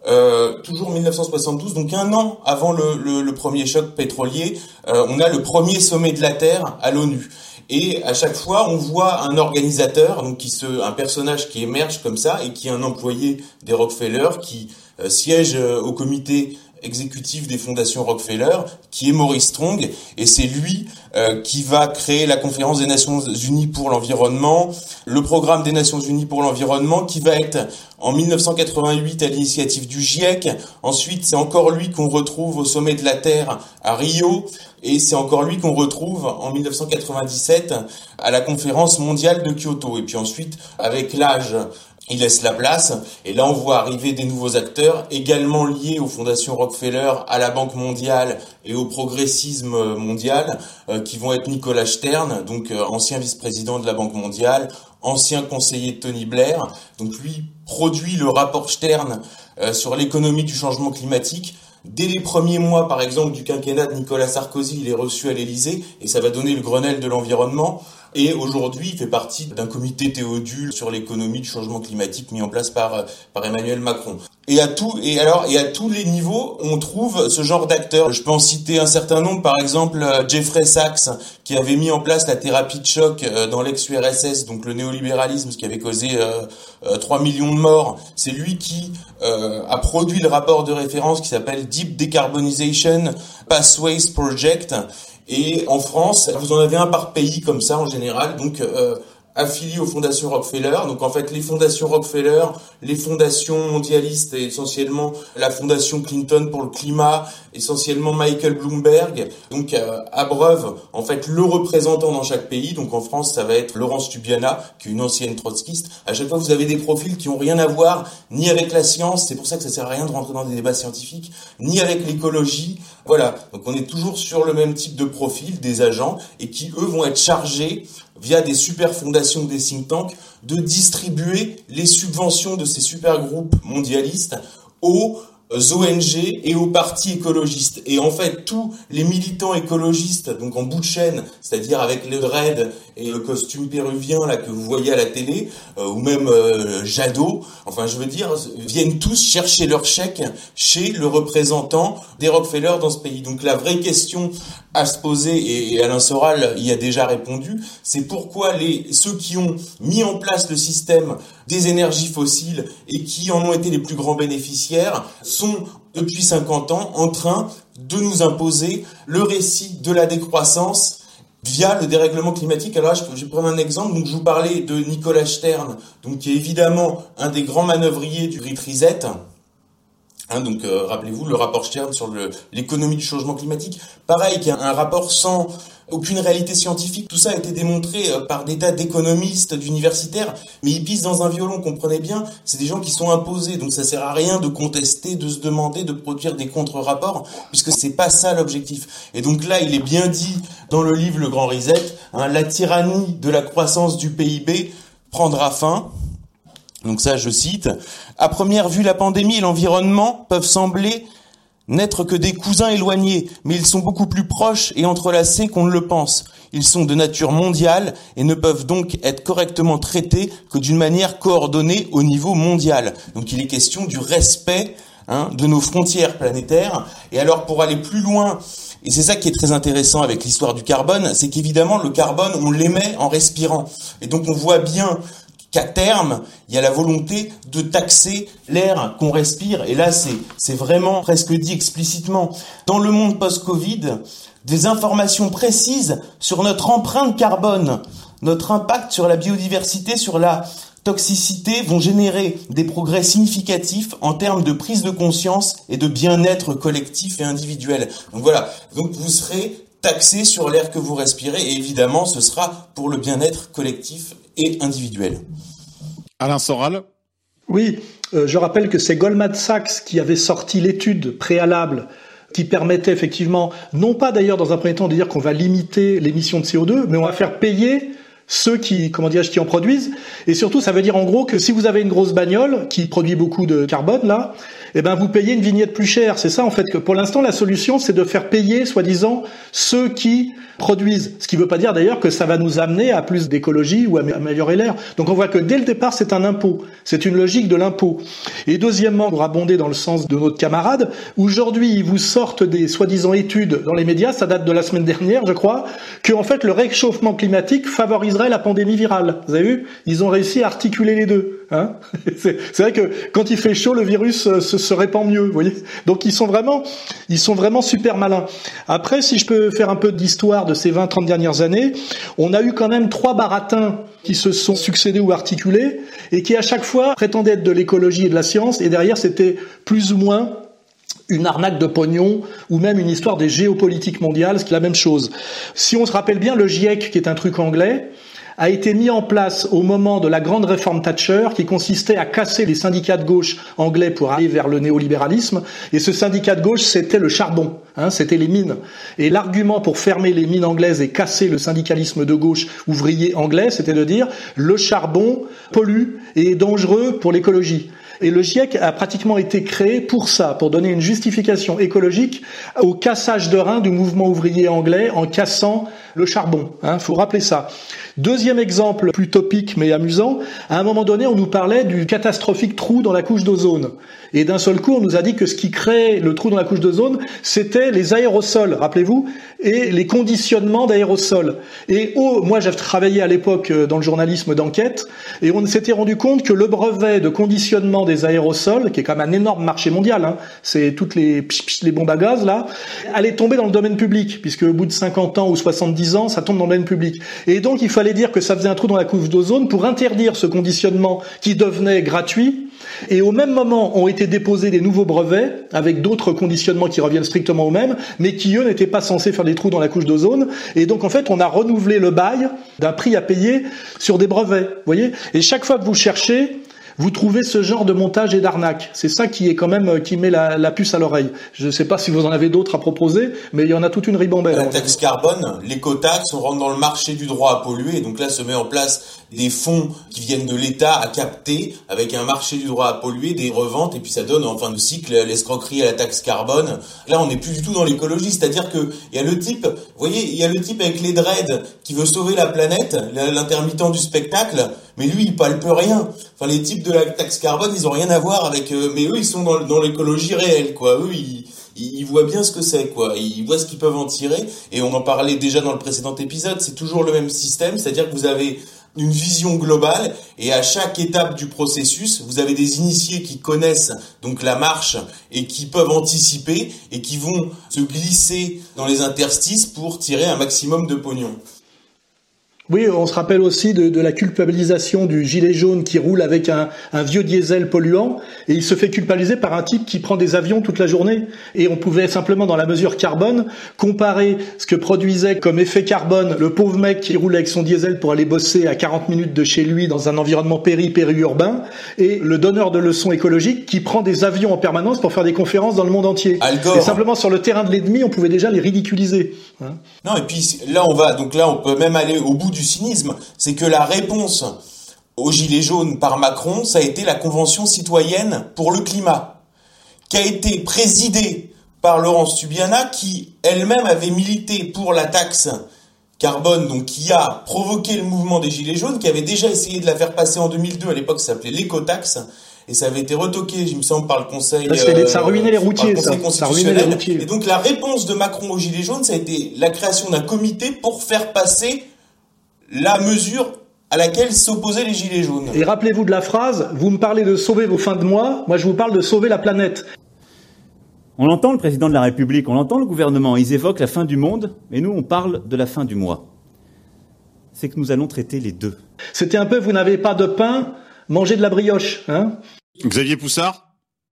euh, toujours 1972, donc un an avant le, premier choc pétrolier, euh, on a le premier sommet de la Terre à l'ONU. Et à chaque fois, on voit un organisateur, donc qui se, un personnage qui émerge comme ça et qui est un employé des Rockefeller, qui siège au comité exécutif des fondations Rockefeller, qui est Maurice Strong, et c'est lui euh, qui va créer la conférence des Nations Unies pour l'environnement, le programme des Nations Unies pour l'environnement, qui va être en 1988 à l'initiative du GIEC. Ensuite, c'est encore lui qu'on retrouve au sommet de la Terre à Rio, et c'est encore lui qu'on retrouve en 1997 à la conférence mondiale de Kyoto. Et puis ensuite, avec l'âge il laisse la place et là on voit arriver des nouveaux acteurs également liés aux fondations Rockefeller, à la Banque mondiale et au progressisme mondial euh, qui vont être Nicolas Stern, donc euh, ancien vice-président de la Banque mondiale, ancien conseiller Tony Blair, donc lui produit le rapport Stern euh, sur l'économie du changement climatique. Dès les premiers mois, par exemple, du quinquennat de Nicolas Sarkozy, il est reçu à l'Élysée et ça va donner le Grenelle de l'environnement. Et aujourd'hui, il fait partie d'un comité Théodule sur l'économie du changement climatique mis en place par, euh, par Emmanuel Macron. Et à tout, et alors, et à tous les niveaux, on trouve ce genre d'acteurs. Je peux en citer un certain nombre, par exemple, euh, Jeffrey Sachs, qui avait mis en place la thérapie de choc euh, dans l'ex-URSS, donc le néolibéralisme, ce qui avait causé euh, 3 millions de morts. C'est lui qui a produit le rapport de référence qui s'appelle Deep Decarbonization Pathways Project, et en France, vous en avez un par pays comme ça en général. Donc euh, affiliés aux fondations Rockefeller. Donc en fait, les fondations Rockefeller, les fondations mondialistes et essentiellement la fondation Clinton pour le climat, essentiellement Michael Bloomberg, donc euh, abreuvent en fait le représentant dans chaque pays. Donc en France, ça va être Laurence Tubiana, qui est une ancienne trotskiste. À chaque fois, vous avez des profils qui ont rien à voir ni avec la science, c'est pour ça que ça sert à rien de rentrer dans des débats scientifiques, ni avec l'écologie. Voilà, donc on est toujours sur le même type de profil des agents et qui eux vont être chargés via des super fondations des think tanks, de distribuer les subventions de ces super groupes mondialistes aux ONG et aux partis écologistes. Et en fait, tous les militants écologistes, donc en bout de chaîne, c'est-à-dire avec le dread et le costume péruvien là que vous voyez à la télé, euh, ou même euh, Jadot, enfin je veux dire, viennent tous chercher leur chèque chez le représentant des Rockefeller dans ce pays. Donc la vraie question à se poser, et Alain Soral y a déjà répondu, c'est pourquoi les, ceux qui ont mis en place le système des énergies fossiles et qui en ont été les plus grands bénéficiaires sont depuis 50 ans en train de nous imposer le récit de la décroissance via le dérèglement climatique. Alors là, je vais prendre un exemple. Donc, je vous parlais de Nicolas Stern, donc qui est évidemment un des grands manœuvriers du Great Reset. Hein, donc euh, rappelez-vous le rapport Stern sur l'économie du changement climatique. Pareil, qui a un rapport sans aucune réalité scientifique. Tout ça a été démontré euh, par des tas d'économistes, d'universitaires, mais ils pissent dans un violon, comprenez bien? C'est des gens qui sont imposés, donc ça sert à rien de contester, de se demander, de produire des contre-rapports, puisque c'est pas ça l'objectif. Et donc là, il est bien dit dans le livre Le Grand Reset, hein, la tyrannie de la croissance du PIB prendra fin. Donc ça, je cite, à première vue, la pandémie et l'environnement peuvent sembler n'être que des cousins éloignés, mais ils sont beaucoup plus proches et entrelacés qu'on ne le pense. Ils sont de nature mondiale et ne peuvent donc être correctement traités que d'une manière coordonnée au niveau mondial. Donc il est question du respect hein, de nos frontières planétaires. Et alors pour aller plus loin, et c'est ça qui est très intéressant avec l'histoire du carbone, c'est qu'évidemment le carbone, on l'émet en respirant. Et donc on voit bien qu'à terme, il y a la volonté de taxer l'air qu'on respire. Et là, c'est, vraiment presque dit explicitement. Dans le monde post-Covid, des informations précises sur notre empreinte carbone, notre impact sur la biodiversité, sur la toxicité vont générer des progrès significatifs en termes de prise de conscience et de bien-être collectif et individuel. Donc voilà, donc vous serez taxé sur l'air que vous respirez et évidemment ce sera pour le bien-être collectif et individuel. Alain Soral Oui, euh, je rappelle que c'est Goldman Sachs qui avait sorti l'étude préalable qui permettait effectivement, non pas d'ailleurs dans un premier temps de dire qu'on va limiter l'émission de CO2, mais on va faire payer ceux qui, comment dirais-je, qui en produisent. Et surtout, ça veut dire en gros que si vous avez une grosse bagnole qui produit beaucoup de carbone, là, eh ben, vous payez une vignette plus chère. C'est ça, en fait, que pour l'instant, la solution, c'est de faire payer, soi-disant, ceux qui produisent. Ce qui ne veut pas dire d'ailleurs que ça va nous amener à plus d'écologie ou à améliorer l'air. Donc on voit que dès le départ, c'est un impôt. C'est une logique de l'impôt. Et deuxièmement, pour abonder dans le sens de notre camarade, aujourd'hui, ils vous sortent des soi-disant études dans les médias, ça date de la semaine dernière, je crois, que en fait, le réchauffement climatique favoriserait la pandémie virale. Vous avez vu? Ils ont réussi à articuler les deux. Hein c'est vrai que quand il fait chaud, le virus euh, se, répand mieux. Voyez? Donc ils sont vraiment, ils sont vraiment super malins. Après, si je peux faire un peu d'histoire de ces 20-30 dernières années, on a eu quand même trois baratins qui se sont succédés ou articulés et qui à chaque fois prétendaient être de l'écologie et de la science et derrière c'était plus ou moins une arnaque de pognon ou même une histoire des géopolitiques mondiales, ce qui est la même chose. Si on se rappelle bien, le GIEC, qui est un truc anglais, a été mis en place au moment de la grande réforme Thatcher qui consistait à casser les syndicats de gauche anglais pour aller vers le néolibéralisme. Et ce syndicat de gauche, c'était le charbon, hein, c'était les mines. Et l'argument pour fermer les mines anglaises et casser le syndicalisme de gauche ouvrier anglais, c'était de dire le charbon pollue et est dangereux pour l'écologie. Et le GIEC a pratiquement été créé pour ça, pour donner une justification écologique au cassage de rein du mouvement ouvrier anglais en cassant le charbon. Hein, faut rappeler ça. Deuxième exemple plus topique mais amusant, à un moment donné, on nous parlait du catastrophique trou dans la couche d'ozone. Et d'un seul coup, on nous a dit que ce qui crée le trou dans la couche d'ozone, c'était les aérosols, rappelez-vous, et les conditionnements d'aérosols. Et oh, moi, j'avais travaillé à l'époque euh, dans le journalisme d'enquête, et on s'était rendu compte que le brevet de conditionnement des aérosols, qui est quand même un énorme marché mondial, hein, c'est toutes les, les bombes à gaz là, allait tomber dans le domaine public, puisque au bout de 50 ans ou 70 ans, ça tombe dans le domaine public. Et donc, il fallait dire que ça faisait un trou dans la couche d'ozone pour interdire ce conditionnement qui devenait gratuit et au même moment ont été déposés des nouveaux brevets avec d'autres conditionnements qui reviennent strictement au même, mais qui eux n'étaient pas censés faire des trous dans la couche d'ozone. Et donc en fait, on a renouvelé le bail d'un prix à payer sur des brevets. Voyez. Et chaque fois que vous cherchez, vous trouvez ce genre de montage et d'arnaque. C'est ça qui est quand même euh, qui met la, puce à l'oreille. Je ne sais pas si vous en avez d'autres à proposer, mais il y en a toute une ribambelle. La taxe carbone, l'écotaxe, on rentre dans le marché du droit à polluer, donc là se met en place des fonds qui viennent de l'État à capter avec un marché du droit à polluer, des reventes, et puis ça donne en fin de cycle l'escroquerie à la taxe carbone. Là, on n'est plus du tout dans l'écologie, c'est-à-dire que il y a le type, vous voyez, il y a le type avec les dreads qui veut sauver la planète, l'intermittent du spectacle, mais lui, il palpe rien. Enfin, les types de la taxe carbone, ils ont rien à voir avec, euh, mais eux, ils sont dans, dans l'écologie réelle, quoi. Eux, ils, ils voient bien ce que c'est, quoi. Ils voient ce qu'ils peuvent en tirer. Et on en parlait déjà dans le précédent épisode. C'est toujours le même système, c'est-à-dire que vous avez une vision globale et à chaque étape du processus, vous avez des initiés qui connaissent donc la marche et qui peuvent anticiper et qui vont se glisser dans les interstices pour tirer un maximum de pognon. Oui, on se rappelle aussi de, de, la culpabilisation du gilet jaune qui roule avec un, un, vieux diesel polluant et il se fait culpabiliser par un type qui prend des avions toute la journée. Et on pouvait simplement, dans la mesure carbone, comparer ce que produisait comme effet carbone le pauvre mec qui roule avec son diesel pour aller bosser à 40 minutes de chez lui dans un environnement péri-périurbain et le donneur de leçons écologiques qui prend des avions en permanence pour faire des conférences dans le monde entier. Et simplement sur le terrain de l'ennemi, on pouvait déjà les ridiculiser. Hein non, et puis là on va, donc là on peut même aller au bout du cynisme, c'est que la réponse aux Gilets jaunes par Macron, ça a été la Convention citoyenne pour le climat, qui a été présidée par Laurence Tubiana, qui elle-même avait milité pour la taxe carbone, donc qui a provoqué le mouvement des Gilets jaunes, qui avait déjà essayé de la faire passer en 2002, à l'époque ça s'appelait l'écotaxe, et ça avait été retoqué, il me semble, par le Conseil. Euh, ça ruinait les routiers, ça. ça ruinait les routiers. Et donc la réponse de Macron aux Gilets jaunes, ça a été la création d'un comité pour faire passer la mesure à laquelle s'opposaient les Gilets jaunes. Et rappelez-vous de la phrase, vous me parlez de sauver vos fins de mois, moi je vous parle de sauver la planète. On entend le président de la République, on entend le gouvernement, ils évoquent la fin du monde, mais nous on parle de la fin du mois. C'est que nous allons traiter les deux. C'était un peu, vous n'avez pas de pain, mangez de la brioche. Hein? Xavier Poussard?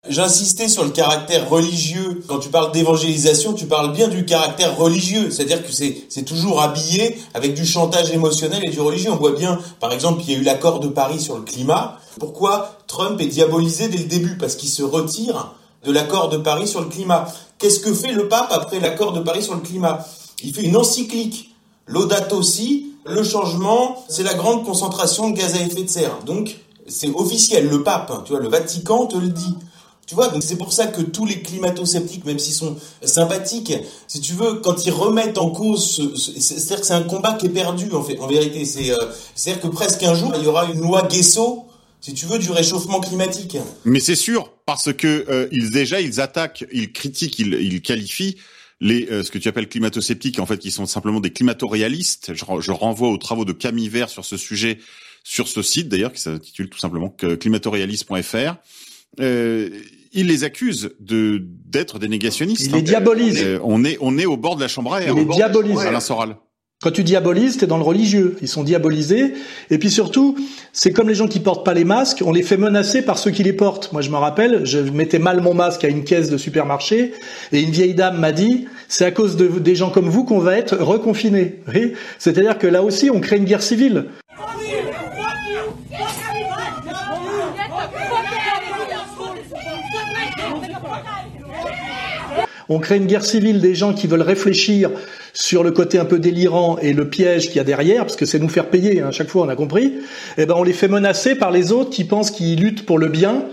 J'insistais sur le caractère religieux. Quand tu parles d'évangélisation, tu parles bien du caractère religieux. C'est-à-dire que c'est, toujours habillé avec du chantage émotionnel et du religieux. On voit bien, par exemple, il y a eu l'accord de Paris sur le climat. Pourquoi Trump est diabolisé dès le début? Parce qu'il se retire de l'accord de Paris sur le climat. Qu'est-ce que fait le pape après l'accord de Paris sur le climat? Il fait une encyclique. Laudato si, le changement, c'est la grande concentration de gaz à effet de serre. Donc, c'est officiel, le pape, tu vois, le Vatican te le dit. Tu vois, donc c'est pour ça que tous les climato-sceptiques, même s'ils sont sympathiques, si tu veux, quand ils remettent en cause, ce, ce, c'est-à-dire que c'est un combat qui est perdu en fait. En vérité, c'est, euh, c'est-à-dire que presque un jour il y aura une loi Guesso, si tu veux, du réchauffement climatique. Mais c'est sûr, parce que euh, ils déjà ils attaquent, ils critiquent, ils, ils qualifient les euh, ce que tu appelles climato-sceptiques, en fait, qui sont simplement des climato-réalistes. Je, je renvoie aux travaux de Camille Vert sur ce sujet sur ce site d'ailleurs qui s'intitule tout simplement climatorialiste.fr. Euh, il les accuse de d'être des négationnistes. Il les diabolise. Euh, on est on est au bord de la chambre à air. Il les diabolise. Alain Soral. Quand tu diabolises, t'es dans le religieux. Ils sont diabolisés. Et puis surtout, c'est comme les gens qui portent pas les masques, on les fait menacer par ceux qui les portent. Moi, je me rappelle, je mettais mal mon masque à une caisse de supermarché, et une vieille dame m'a dit, c'est à cause de des gens comme vous qu'on va être reconfinés. C'est-à-dire que là aussi, on crée une guerre civile. On crée une guerre civile des gens qui veulent réfléchir sur le côté un peu délirant et le piège qu'il y a derrière, parce que c'est nous faire payer, hein, à chaque fois on a compris. Et ben on les fait menacer par les autres qui pensent qu'ils luttent pour le bien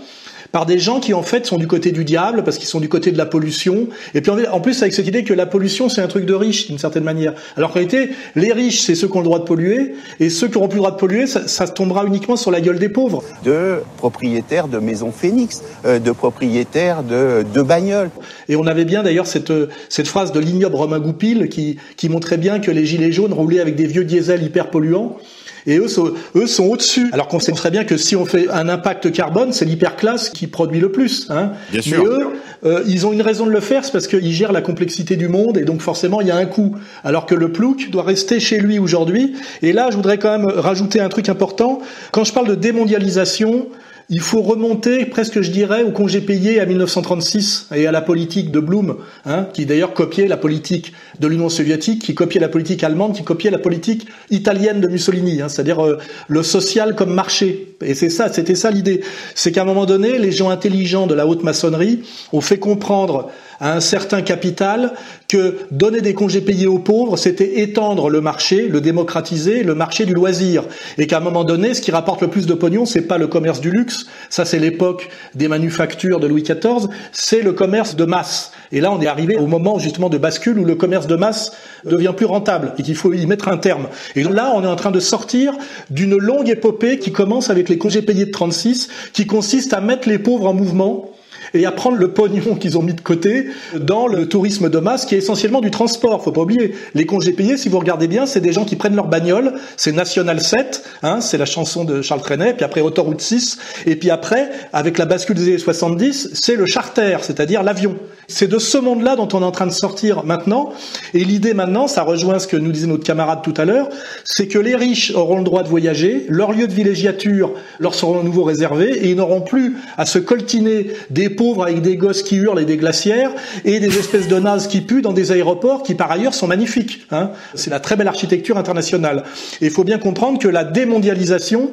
par des gens qui en fait sont du côté du diable parce qu'ils sont du côté de la pollution. Et puis en plus avec cette idée que la pollution c'est un truc de riche d'une certaine manière. Alors qu'en réalité, les riches c'est ceux qui ont le droit de polluer et ceux qui n'auront plus le droit de polluer, ça, ça, tombera uniquement sur la gueule des pauvres. De propriétaires de maisons Phoenix, euh, de propriétaires de, de bagnoles. Et on avait bien d'ailleurs cette, cette phrase de l'ignoble Romain Goupil qui, qui montrait bien que les gilets jaunes roulaient avec des vieux diesels hyper polluants et eux sont, eux sont au-dessus. Alors qu'on sait très bien que si on fait un impact carbone, c'est l'hyperclasse qui produit le plus. Hein. Bien Mais sûr. eux, euh, ils ont une raison de le faire, c'est parce qu'ils gèrent la complexité du monde et donc forcément il y a un coût. Alors que le plouc doit rester chez lui aujourd'hui. Et là, je voudrais quand même rajouter un truc important. Quand je parle de démondialisation, il faut remonter presque, je dirais, au congé payé à 1936 et à la politique de Blum, hein, qui d'ailleurs copiait la politique de l'Union soviétique, qui copiait la politique allemande, qui copiait la politique italienne de Mussolini, hein, c'est-à-dire euh, le social comme marché. Et c'est ça, c'était ça l'idée. C'est qu'à un moment donné, les gens intelligents de la haute maçonnerie ont fait comprendre à un certain capital que donner des congés payés aux pauvres, c'était étendre le marché, le démocratiser, le marché du loisir, et qu'à un moment donné, ce qui rapporte le plus de pognon, c'est pas le commerce du luxe, ça c'est l'époque des manufactures de Louis XIV, c'est le commerce de masse. Et là, on est arrivé au moment justement de bascule où le commerce de masse devient plus rentable et qu'il faut y mettre un terme. Et là, on est en train de sortir d'une longue épopée qui commence avec les congés payés de 36, qui consiste à mettre les pauvres en mouvement et à prendre le pognon qu'ils ont mis de côté dans le tourisme de masse qui est essentiellement du transport. Faut pas oublier les congés payés. Si vous regardez bien, c'est des gens qui prennent leur bagnole. C'est National 7, hein, c'est la chanson de Charles Trenet. Puis après Autoroute 6. Et puis après, avec la bascule des années 70, c'est le charter, c'est-à-dire l'avion. C'est de ce monde-là dont on est en train de sortir maintenant. Et l'idée maintenant, ça rejoint ce que nous disait notre camarade tout à l'heure, c'est que les riches auront le droit de voyager, leurs lieux de villégiature leur seront à nouveau réservés et ils n'auront plus à se coltiner des pauvres avec des gosses qui hurlent et des glacières et des espèces de nazes qui puent dans des aéroports qui par ailleurs sont magnifiques. Hein. C'est la très belle architecture internationale. Et il faut bien comprendre que la démondialisation,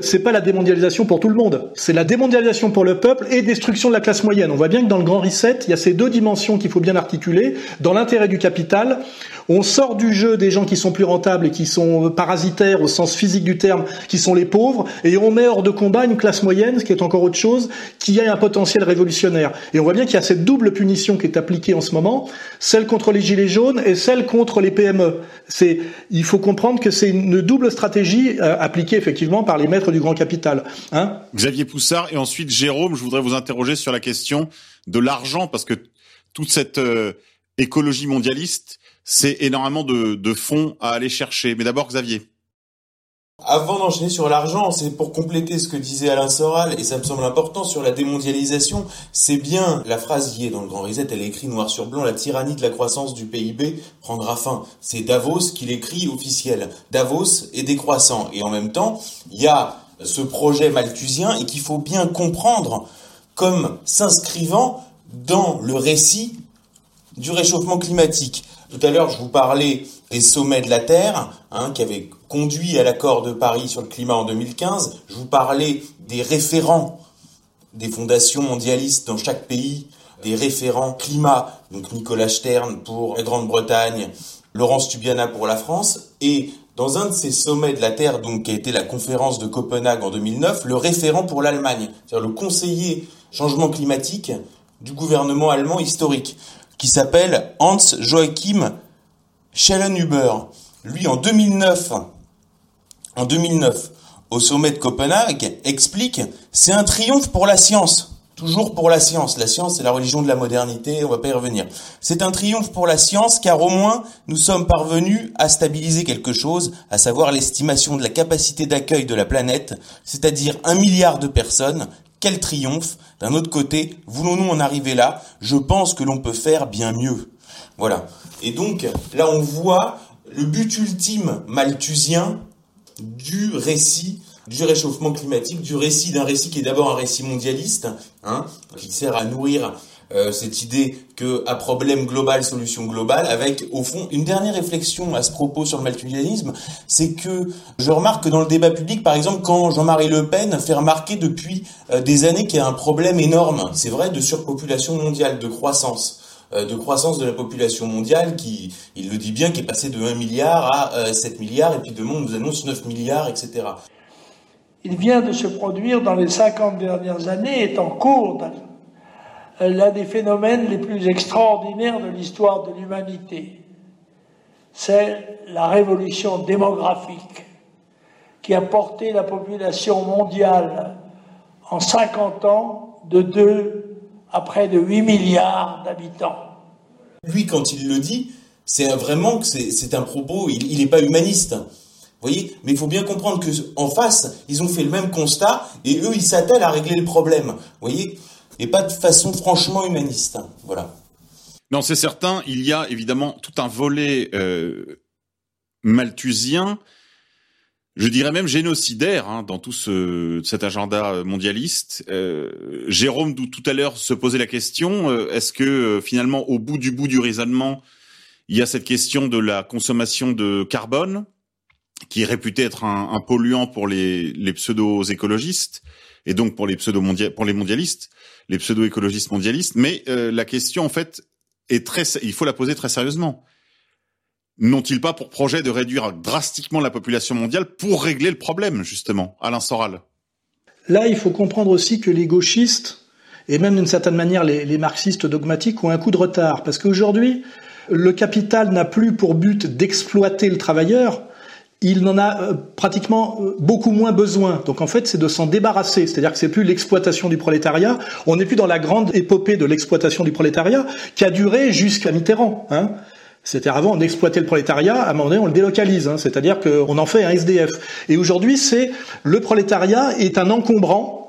c'est pas la démondialisation pour tout le monde, c'est la démondialisation pour le peuple et destruction de la classe moyenne. On voit bien que dans le grand reset, il y a ces deux dimensions qu'il faut bien articuler. Dans l'intérêt du capital, on sort du jeu des gens qui sont plus rentables et qui sont parasitaires au sens physique du terme, qui sont les pauvres, et on met hors de combat une classe moyenne, ce qui est encore autre chose, qui a un potentiel révolutionnaire. Et on voit bien qu'il y a cette double punition qui est appliquée en ce moment, celle contre les gilets jaunes et celle contre les PME. C'est, il faut comprendre que c'est une double stratégie euh, appliquée effectivement par les maîtres du grand capital. Hein Xavier Poussard et ensuite Jérôme, je voudrais vous interroger sur la question de l'argent parce que toute cette euh, écologie mondialiste, c'est énormément de, de fonds à aller chercher. Mais d'abord Xavier. Avant d'enchaîner sur l'argent, c'est pour compléter ce que disait Alain Soral, et ça me semble important sur la démondialisation, c'est bien, la phrase qui est dans le Grand Reset, elle est écrite noir sur blanc, la tyrannie de la croissance du PIB prendra fin. C'est Davos qui l'écrit officiel. Davos est décroissant, et en même temps, il y a ce projet malthusien, et qu'il faut bien comprendre comme s'inscrivant dans le récit du réchauffement climatique. Tout à l'heure, je vous parlais des sommets de la Terre, hein, qui avaient conduit à l'accord de Paris sur le climat en 2015. Je vous parlais des référents des fondations mondialistes dans chaque pays, des référents climat, donc Nicolas Stern pour la Grande-Bretagne, Laurence Tubiana pour la France, et dans un de ces sommets de la Terre, donc qui a été la conférence de Copenhague en 2009, le référent pour l'Allemagne, c'est-à-dire le conseiller changement climatique du gouvernement allemand historique, qui s'appelle Hans Joachim Schellenhuber. Lui, en 2009, en 2009 au sommet de Copenhague explique c'est un triomphe pour la science. Toujours pour la science. La science, c'est la religion de la modernité, on va pas y revenir. C'est un triomphe pour la science car au moins nous sommes parvenus à stabiliser quelque chose, à savoir l'estimation de la capacité d'accueil de la planète, c'est-à-dire un milliard de personnes. Quel triomphe D'un autre côté, voulons-nous en arriver là? Je pense que l'on peut faire bien mieux. Voilà. Et donc, là, on voit le but ultime malthusien du récit du réchauffement climatique, du récit d'un récit qui est d'abord un récit mondialiste, hein, qui sert à nourrir euh, cette idée que à problème global, solution globale, avec au fond une dernière réflexion à ce propos sur le malthusianisme, c'est que je remarque que dans le débat public, par exemple, quand Jean-Marie Le Pen fait remarquer depuis euh, des années qu'il y a un problème énorme, c'est vrai, de surpopulation mondiale, de croissance. Euh, de croissance de la population mondiale qui, il le dit bien, qui est passé de 1 milliard à 7 euh, milliards, et puis de monde nous annonce 9 milliards, etc. Il vient de se produire dans les 50 dernières années, est en cours l'un des phénomènes les plus extraordinaires de l'histoire de l'humanité. C'est la révolution démographique qui a porté la population mondiale en 50 ans de 2 à près de 8 milliards d'habitants. Lui, quand il le dit, c'est vraiment que c'est un propos, il n'est pas humaniste. Vous voyez Mais il faut bien comprendre que en face, ils ont fait le même constat et eux, ils s'attellent à régler le problème. Vous voyez Et pas de façon franchement humaniste. Voilà. Non, c'est certain. Il y a évidemment tout un volet euh, malthusien je dirais même génocidaire hein, dans tout ce, cet agenda mondialiste. Euh, Jérôme tout à l'heure se posait la question euh, est-ce que euh, finalement au bout du bout du raisonnement, il y a cette question de la consommation de carbone qui est réputée être un, un polluant pour les, les pseudo-écologistes et donc pour les pseudo pour les mondialistes, les pseudo-écologistes mondialistes. Mais euh, la question en fait est très, il faut la poser très sérieusement n'ont-ils pas pour projet de réduire drastiquement la population mondiale pour régler le problème, justement Alain Soral? Là, il faut comprendre aussi que les gauchistes, et même d'une certaine manière les, marxistes dogmatiques, ont un coup de retard. Parce qu'aujourd'hui, le capital n'a plus pour but d'exploiter le travailleur, il n'en a euh, pratiquement euh, beaucoup moins besoin. Donc en fait, c'est de s'en débarrasser. C'est-à-dire que c'est plus l'exploitation du prolétariat. On n'est plus dans la grande épopée de l'exploitation du prolétariat qui a duré jusqu'à Mitterrand. Hein. C'est-à-dire avant, on exploitait le prolétariat, à un moment donné, on le délocalise, hein, c'est-à-dire qu'on en fait un SDF. Et aujourd'hui, c'est le prolétariat est un encombrant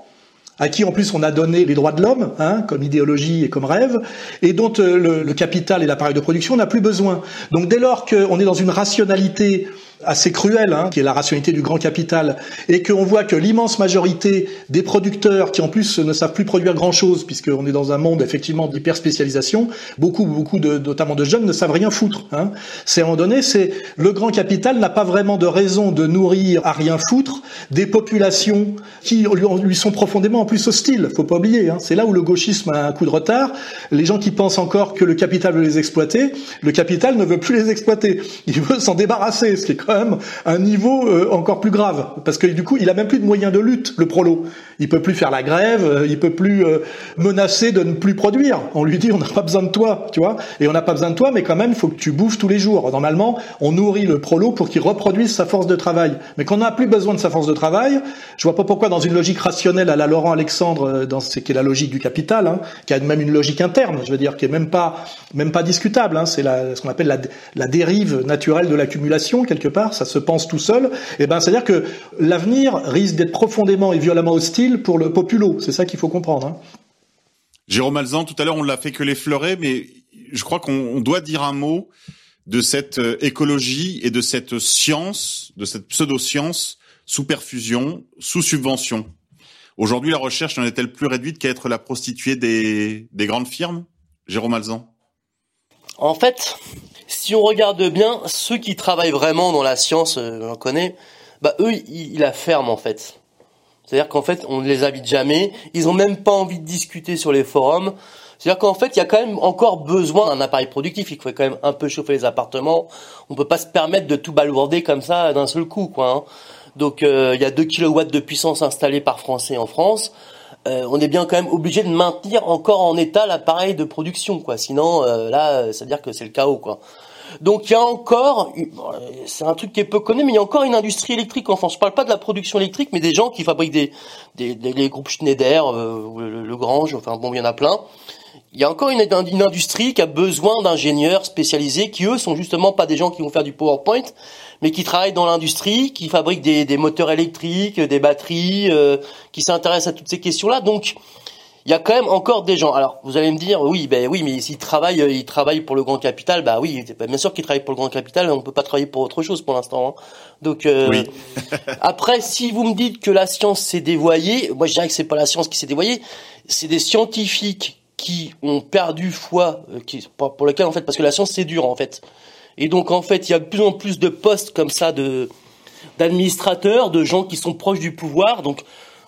à qui en plus on a donné les droits de l'homme, hein, comme idéologie et comme rêve, et dont euh, le, le, capital et l'appareil de production n'a plus besoin. Donc dès lors qu'on est dans une rationalité assez cruelle, hein, qui est la rationalité du grand capital, et qu'on voit que l'immense majorité des producteurs, qui en plus ne savent plus produire grand-chose, puisqu'on est dans un monde effectivement d'hyper spécialisation, beaucoup, beaucoup de, notamment de jeunes ne savent rien foutre. Hein. C'est à un moment donné, c'est le grand capital n'a pas vraiment de raison de nourrir à rien foutre des populations qui lui sont profondément en plus hostiles. Faut pas oublier. Hein. C'est là où le gauchisme a un coup de retard. Les gens qui pensent encore que le capital veut les exploiter, le capital ne veut plus les exploiter. Il veut s'en débarrasser, ce qui est un niveau euh, encore plus grave, parce que du coup, il a même plus de moyens de lutte, le prolo. Il peut plus faire la grève, euh, il peut plus euh, menacer de ne plus produire. On lui dit, on n'a pas besoin de toi, tu vois, et on n'a pas besoin de toi, mais quand même, il faut que tu bouffes tous les jours. Normalement, on nourrit le prolo pour qu'il reproduise sa force de travail. Mais qu'on n'a plus besoin de sa force de travail, je vois pas pourquoi, dans une logique rationnelle à la Laurent Alexandre, dans ce qui est la logique du capital, hein, qui a même une logique interne, je veux dire, qui est même pas, même pas discutable. Hein, c'est ce qu'on appelle la, la dérive naturelle de l'accumulation quelque part, ça se pense tout seul. Et ben, c'est-à-dire que l'avenir risque d'être profondément et violemment hostile pour le populo. C'est ça qu'il faut comprendre. Hein. Jérôme Alzan, tout à l'heure, on l'a fait que l'effleurer, mais je crois qu'on doit dire un mot de cette euh, écologie et de cette science, de cette pseudo-science sous perfusion, sous subvention. Aujourd'hui, la recherche n'en est-elle plus réduite qu'à être la prostituée des, des grandes firmes? Jérôme Alzan En fait, si on regarde bien, ceux qui travaillent vraiment dans la science, euh, j'en connais, bah eux, ils, la ferment en fait. C'est-à-dire qu'en fait, on ne les habite jamais. Ils ont même pas envie de discuter sur les forums. C'est-à-dire qu'en fait, il y a quand même encore besoin d'un appareil productif. Il faut quand même un peu chauffer les appartements. On peut pas se permettre de tout balourder comme ça d'un seul coup, quoi. Hein. Donc, euh, il y a 2 kW de puissance installée par Français en France. Euh, on est bien quand même obligé de maintenir encore en état l'appareil de production, quoi. Sinon, euh, là, ça veut dire que c'est le chaos, quoi. Donc il y a encore, c'est un truc qui est peu connu, mais il y a encore une industrie électrique en France. Je parle pas de la production électrique, mais des gens qui fabriquent des, des, les groupes Schneider, euh, le, Grange, enfin bon, il y en a plein. Il y a encore une, une industrie qui a besoin d'ingénieurs spécialisés qui eux sont justement pas des gens qui vont faire du PowerPoint, mais qui travaillent dans l'industrie, qui fabriquent des, des, moteurs électriques, des batteries, euh, qui s'intéressent à toutes ces questions-là. Donc il y a quand même encore des gens. Alors, vous allez me dire, oui, ben oui, mais s'ils travaillent, euh, ils travaillent pour le grand capital, bah oui, bien sûr qu'ils travaillent pour le grand capital, on peut pas travailler pour autre chose pour l'instant. Hein. Donc, euh, oui. après, si vous me dites que la science s'est dévoyée, moi je dirais que c'est pas la science qui s'est dévoyée, c'est des scientifiques qui ont perdu foi, euh, pour, pour lequel en fait, parce que la science c'est dur en fait. Et donc en fait, il y a de plus en plus de postes comme ça de d'administrateurs, de gens qui sont proches du pouvoir, donc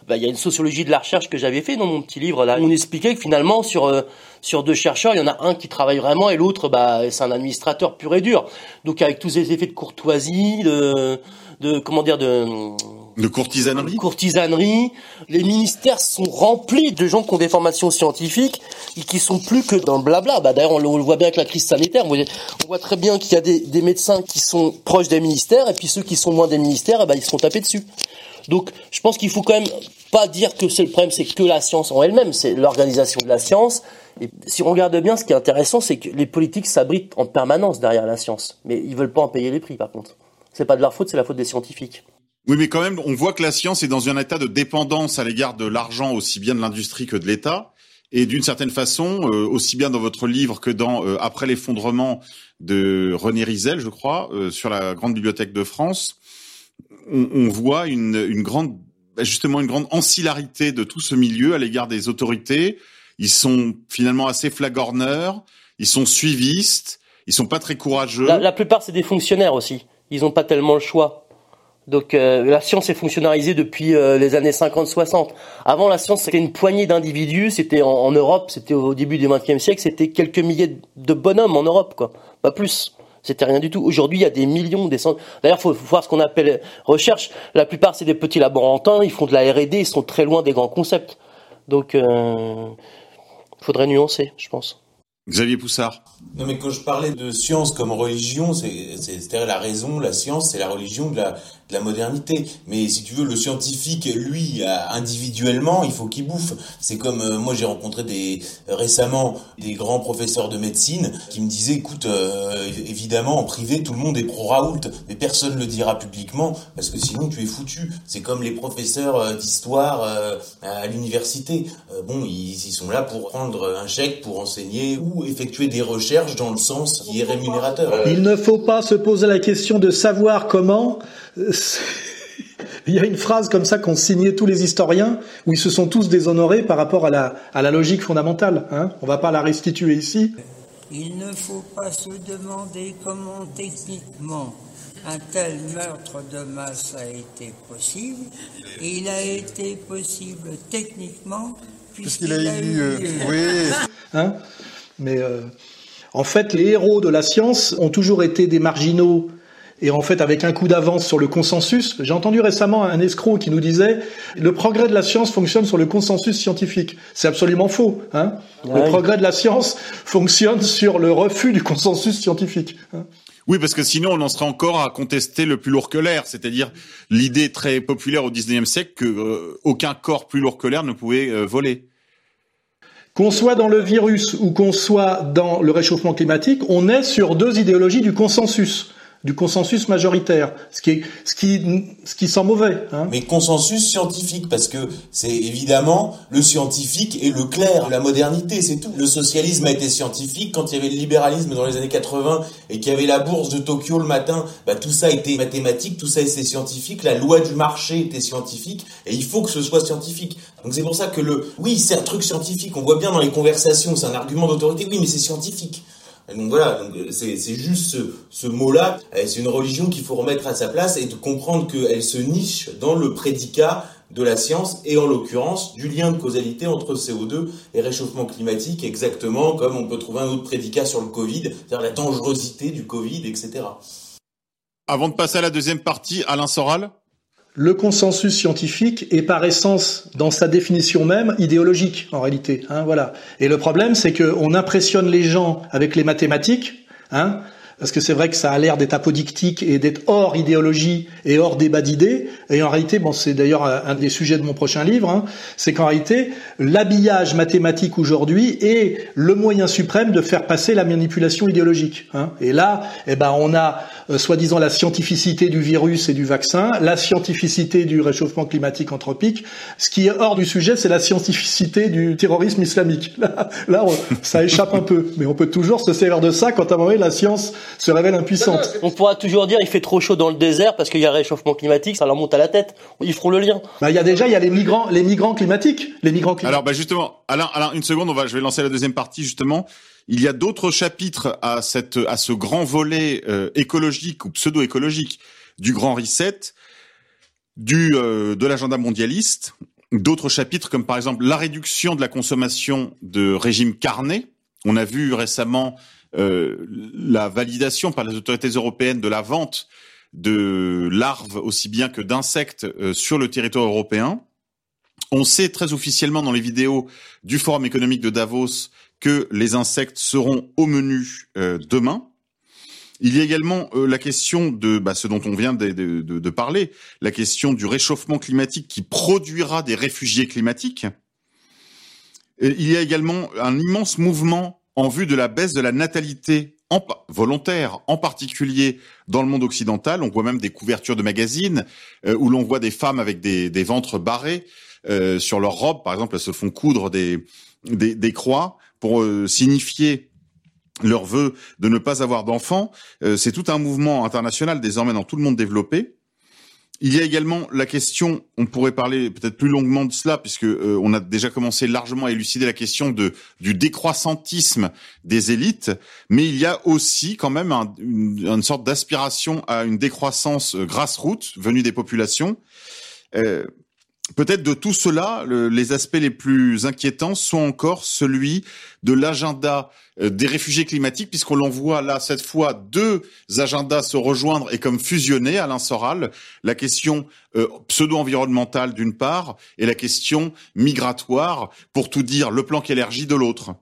bah, il y a une sociologie de la recherche que j'avais fait dans mon petit livre là. On expliquait que finalement sur euh, sur deux chercheurs, il y en a un qui travaille vraiment et l'autre bah c'est un administrateur pur et dur. Donc avec tous ces effets de courtoisie, de de comment dire de de courtisanerie. Courtisanerie. Les ministères sont remplis de gens qui ont des formations scientifiques et qui sont plus que dans le blabla. Bah, d'ailleurs, on, le voit bien avec la crise sanitaire. On voit très bien qu'il y a des, des, médecins qui sont proches des ministères et puis ceux qui sont loin des ministères, eh ben, ils se font taper dessus. Donc, je pense qu'il faut quand même pas dire que c'est le problème, c'est que la science en elle-même, c'est l'organisation de la science. Et si on regarde bien, ce qui est intéressant, c'est que les politiques s'abritent en permanence derrière la science, mais ils veulent pas en payer les prix, par contre. C'est pas de leur faute, c'est la faute des scientifiques. Oui, mais quand même, on voit que la science est dans un état de dépendance à l'égard de l'argent, aussi bien de l'industrie que de l'État. Et d'une certaine façon, euh, aussi bien dans votre livre que dans euh, Après l'effondrement de René Rizel, je crois, euh, sur la Grande Bibliothèque de France, on, on voit une, une grande, bah, justement, une grande ancillarité de tout ce milieu à l'égard des autorités. Ils sont finalement assez flagorneurs, ils sont suivistes, ils sont pas très courageux. La, la plupart, c'est des fonctionnaires aussi. Ils n'ont pas tellement le choix. Donc euh, la science est fonctionnalisée depuis euh, les années 50-60. Avant la science c'était une poignée d'individus, c'était en, Europe, c'était au début du XXe siècle, c'était quelques milliers de bonhommes en Europe, quoi, pas plus. C'était rien du tout. Aujourd'hui, il y a des millions, des centaines. D'ailleurs, faut, faut voir ce qu'on appelle recherche. La plupart, c'est des petits laborantins. Ils font de la R&D. Ils sont très loin des grands concepts. Donc, euh, faudrait nuancer, je pense. Xavier Poussard. Non, mais quand je parlais de science comme religion, c'est la raison, la science, c'est la religion de la, de la modernité. Mais si tu veux, le scientifique, lui, individuellement, il faut qu'il bouffe. C'est comme euh, moi, j'ai rencontré des récemment des grands professeurs de médecine qui me disaient, écoute, euh, évidemment, en privé, tout le monde est pro Raoult, mais personne ne le dira publiquement parce que sinon, tu es foutu. C'est comme les professeurs euh, d'histoire à l'université. bon, ils, ils sont là pour prendre un chèque pour enseigner ou effectuer des recherches dans le sens qui est rémunérateur. Il ne faut pas se poser la question de savoir comment. Il y a une phrase comme ça qu'ont signé tous les historiens où ils se sont tous déshonorés par rapport à la, à la logique fondamentale. Hein On va pas la restituer ici. Il ne faut pas se demander comment techniquement un tel meurtre de masse a été possible. Il a été possible techniquement puisqu'il a, a, eu... Euh, oui. Hein mais euh, en fait, les héros de la science ont toujours été des marginaux et en fait avec un coup d'avance sur le consensus. J'ai entendu récemment un escroc qui nous disait le progrès de la science fonctionne sur le consensus scientifique. C'est absolument faux. Hein le progrès de la science fonctionne sur le refus du consensus scientifique. Hein oui, parce que sinon on en serait encore à contester le plus lourd que l'air, c'est-à-dire l'idée très populaire au XIXe siècle que euh, aucun corps plus lourd que l'air ne pouvait euh, voler. Qu'on soit dans le virus ou qu'on soit dans le réchauffement climatique, on est sur deux idéologies du consensus. Du consensus majoritaire, ce qui est, ce qui, ce qui sent mauvais. Hein. Mais consensus scientifique, parce que c'est évidemment le scientifique et le clair, la modernité, c'est tout. Le socialisme a été scientifique quand il y avait le libéralisme dans les années 80 et qu'il y avait la bourse de Tokyo le matin, bah, tout ça était mathématique, tout ça était scientifique, la loi du marché était scientifique et il faut que ce soit scientifique. Donc c'est pour ça que le, oui, c'est un truc scientifique, on voit bien dans les conversations, c'est un argument d'autorité, oui, mais c'est scientifique. Donc voilà, euh, c'est juste ce, ce mot-là, euh, c'est une religion qu'il faut remettre à sa place et de comprendre qu'elle se niche dans le prédicat de la science et en l'occurrence du lien de causalité entre CO2 et réchauffement climatique, exactement comme on peut trouver un autre prédicat sur le Covid, c'est-à-dire la dangerosité du Covid, etc. Avant de passer à la deuxième partie, Alain Soral le consensus scientifique est par essence, dans sa définition même, idéologique en réalité. Hein, voilà. Et le problème, c'est qu'on impressionne les gens avec les mathématiques, hein, parce que c'est vrai que ça a l'air d'être apodictique et d'être hors idéologie et hors débat d'idées. Et en réalité, bon, c'est d'ailleurs un des sujets de mon prochain livre, hein, c'est qu'en réalité, l'habillage mathématique aujourd'hui est le moyen suprême de faire passer la manipulation idéologique. Hein. Et là, eh ben, on a euh, soi-disant la scientificité du virus et du vaccin, la scientificité du réchauffement climatique anthropique. Ce qui est hors du sujet, c'est la scientificité du terrorisme islamique. Là, là ça échappe un peu, mais on peut toujours se servir de ça quand à un moment la science se révèle impuissante. On pourra toujours dire il fait trop chaud dans le désert parce qu'il y a réchauffement climatique, ça leur monte à la tête. Ils feront le lien. Bah, il y a déjà il y a les migrants, les migrants climatiques, les migrants climatiques. Alors bah justement, Alain, Alain, une seconde, on va, je vais lancer la deuxième partie justement. Il y a d'autres chapitres à cette, à ce grand volet euh, écologique ou pseudo-écologique du grand reset, du euh, de l'agenda mondialiste. D'autres chapitres comme par exemple la réduction de la consommation de régime carné. On a vu récemment euh, la validation par les autorités européennes de la vente de larves aussi bien que d'insectes euh, sur le territoire européen. On sait très officiellement dans les vidéos du Forum économique de Davos que les insectes seront au menu euh, demain. Il y a également la question de bah, ce dont on vient de, de, de, parler, la question du réchauffement climatique qui produira des réfugiés climatiques. il y a également un immense mouvement en vue de la baisse de la natalité volontaire, en particulier dans le monde occidental. On voit même des couvertures de magazines euh, où l'on voit des femmes avec des, ventres barrés euh, sur leurs robes. Par exemple, elles se font coudre des, croix pour euh, signifier leur vœu de ne pas avoir d'enfants. C'est tout un mouvement international désormais dans tout le monde développé. Il y a également la question, on pourrait parler peut-être plus longuement de cela, puisque euh, on a déjà commencé largement à élucider la question de du décroissantisme des élites, mais il y a aussi quand même une, sorte d'aspiration à une décroissance euh, grassroots venue des populations. Euh, Peut-être de tout cela, les aspects les plus inquiétants sont encore celui de l'agenda euh, des réfugiés climatiques, puisqu'on l'on voit là cette fois deux agendas se rejoindre et comme fusionner. Alain Soral, la question euh, pseudo-environnementale d'une part et la question migratoire, pour tout dire, le plan qu'énergie de l'autre.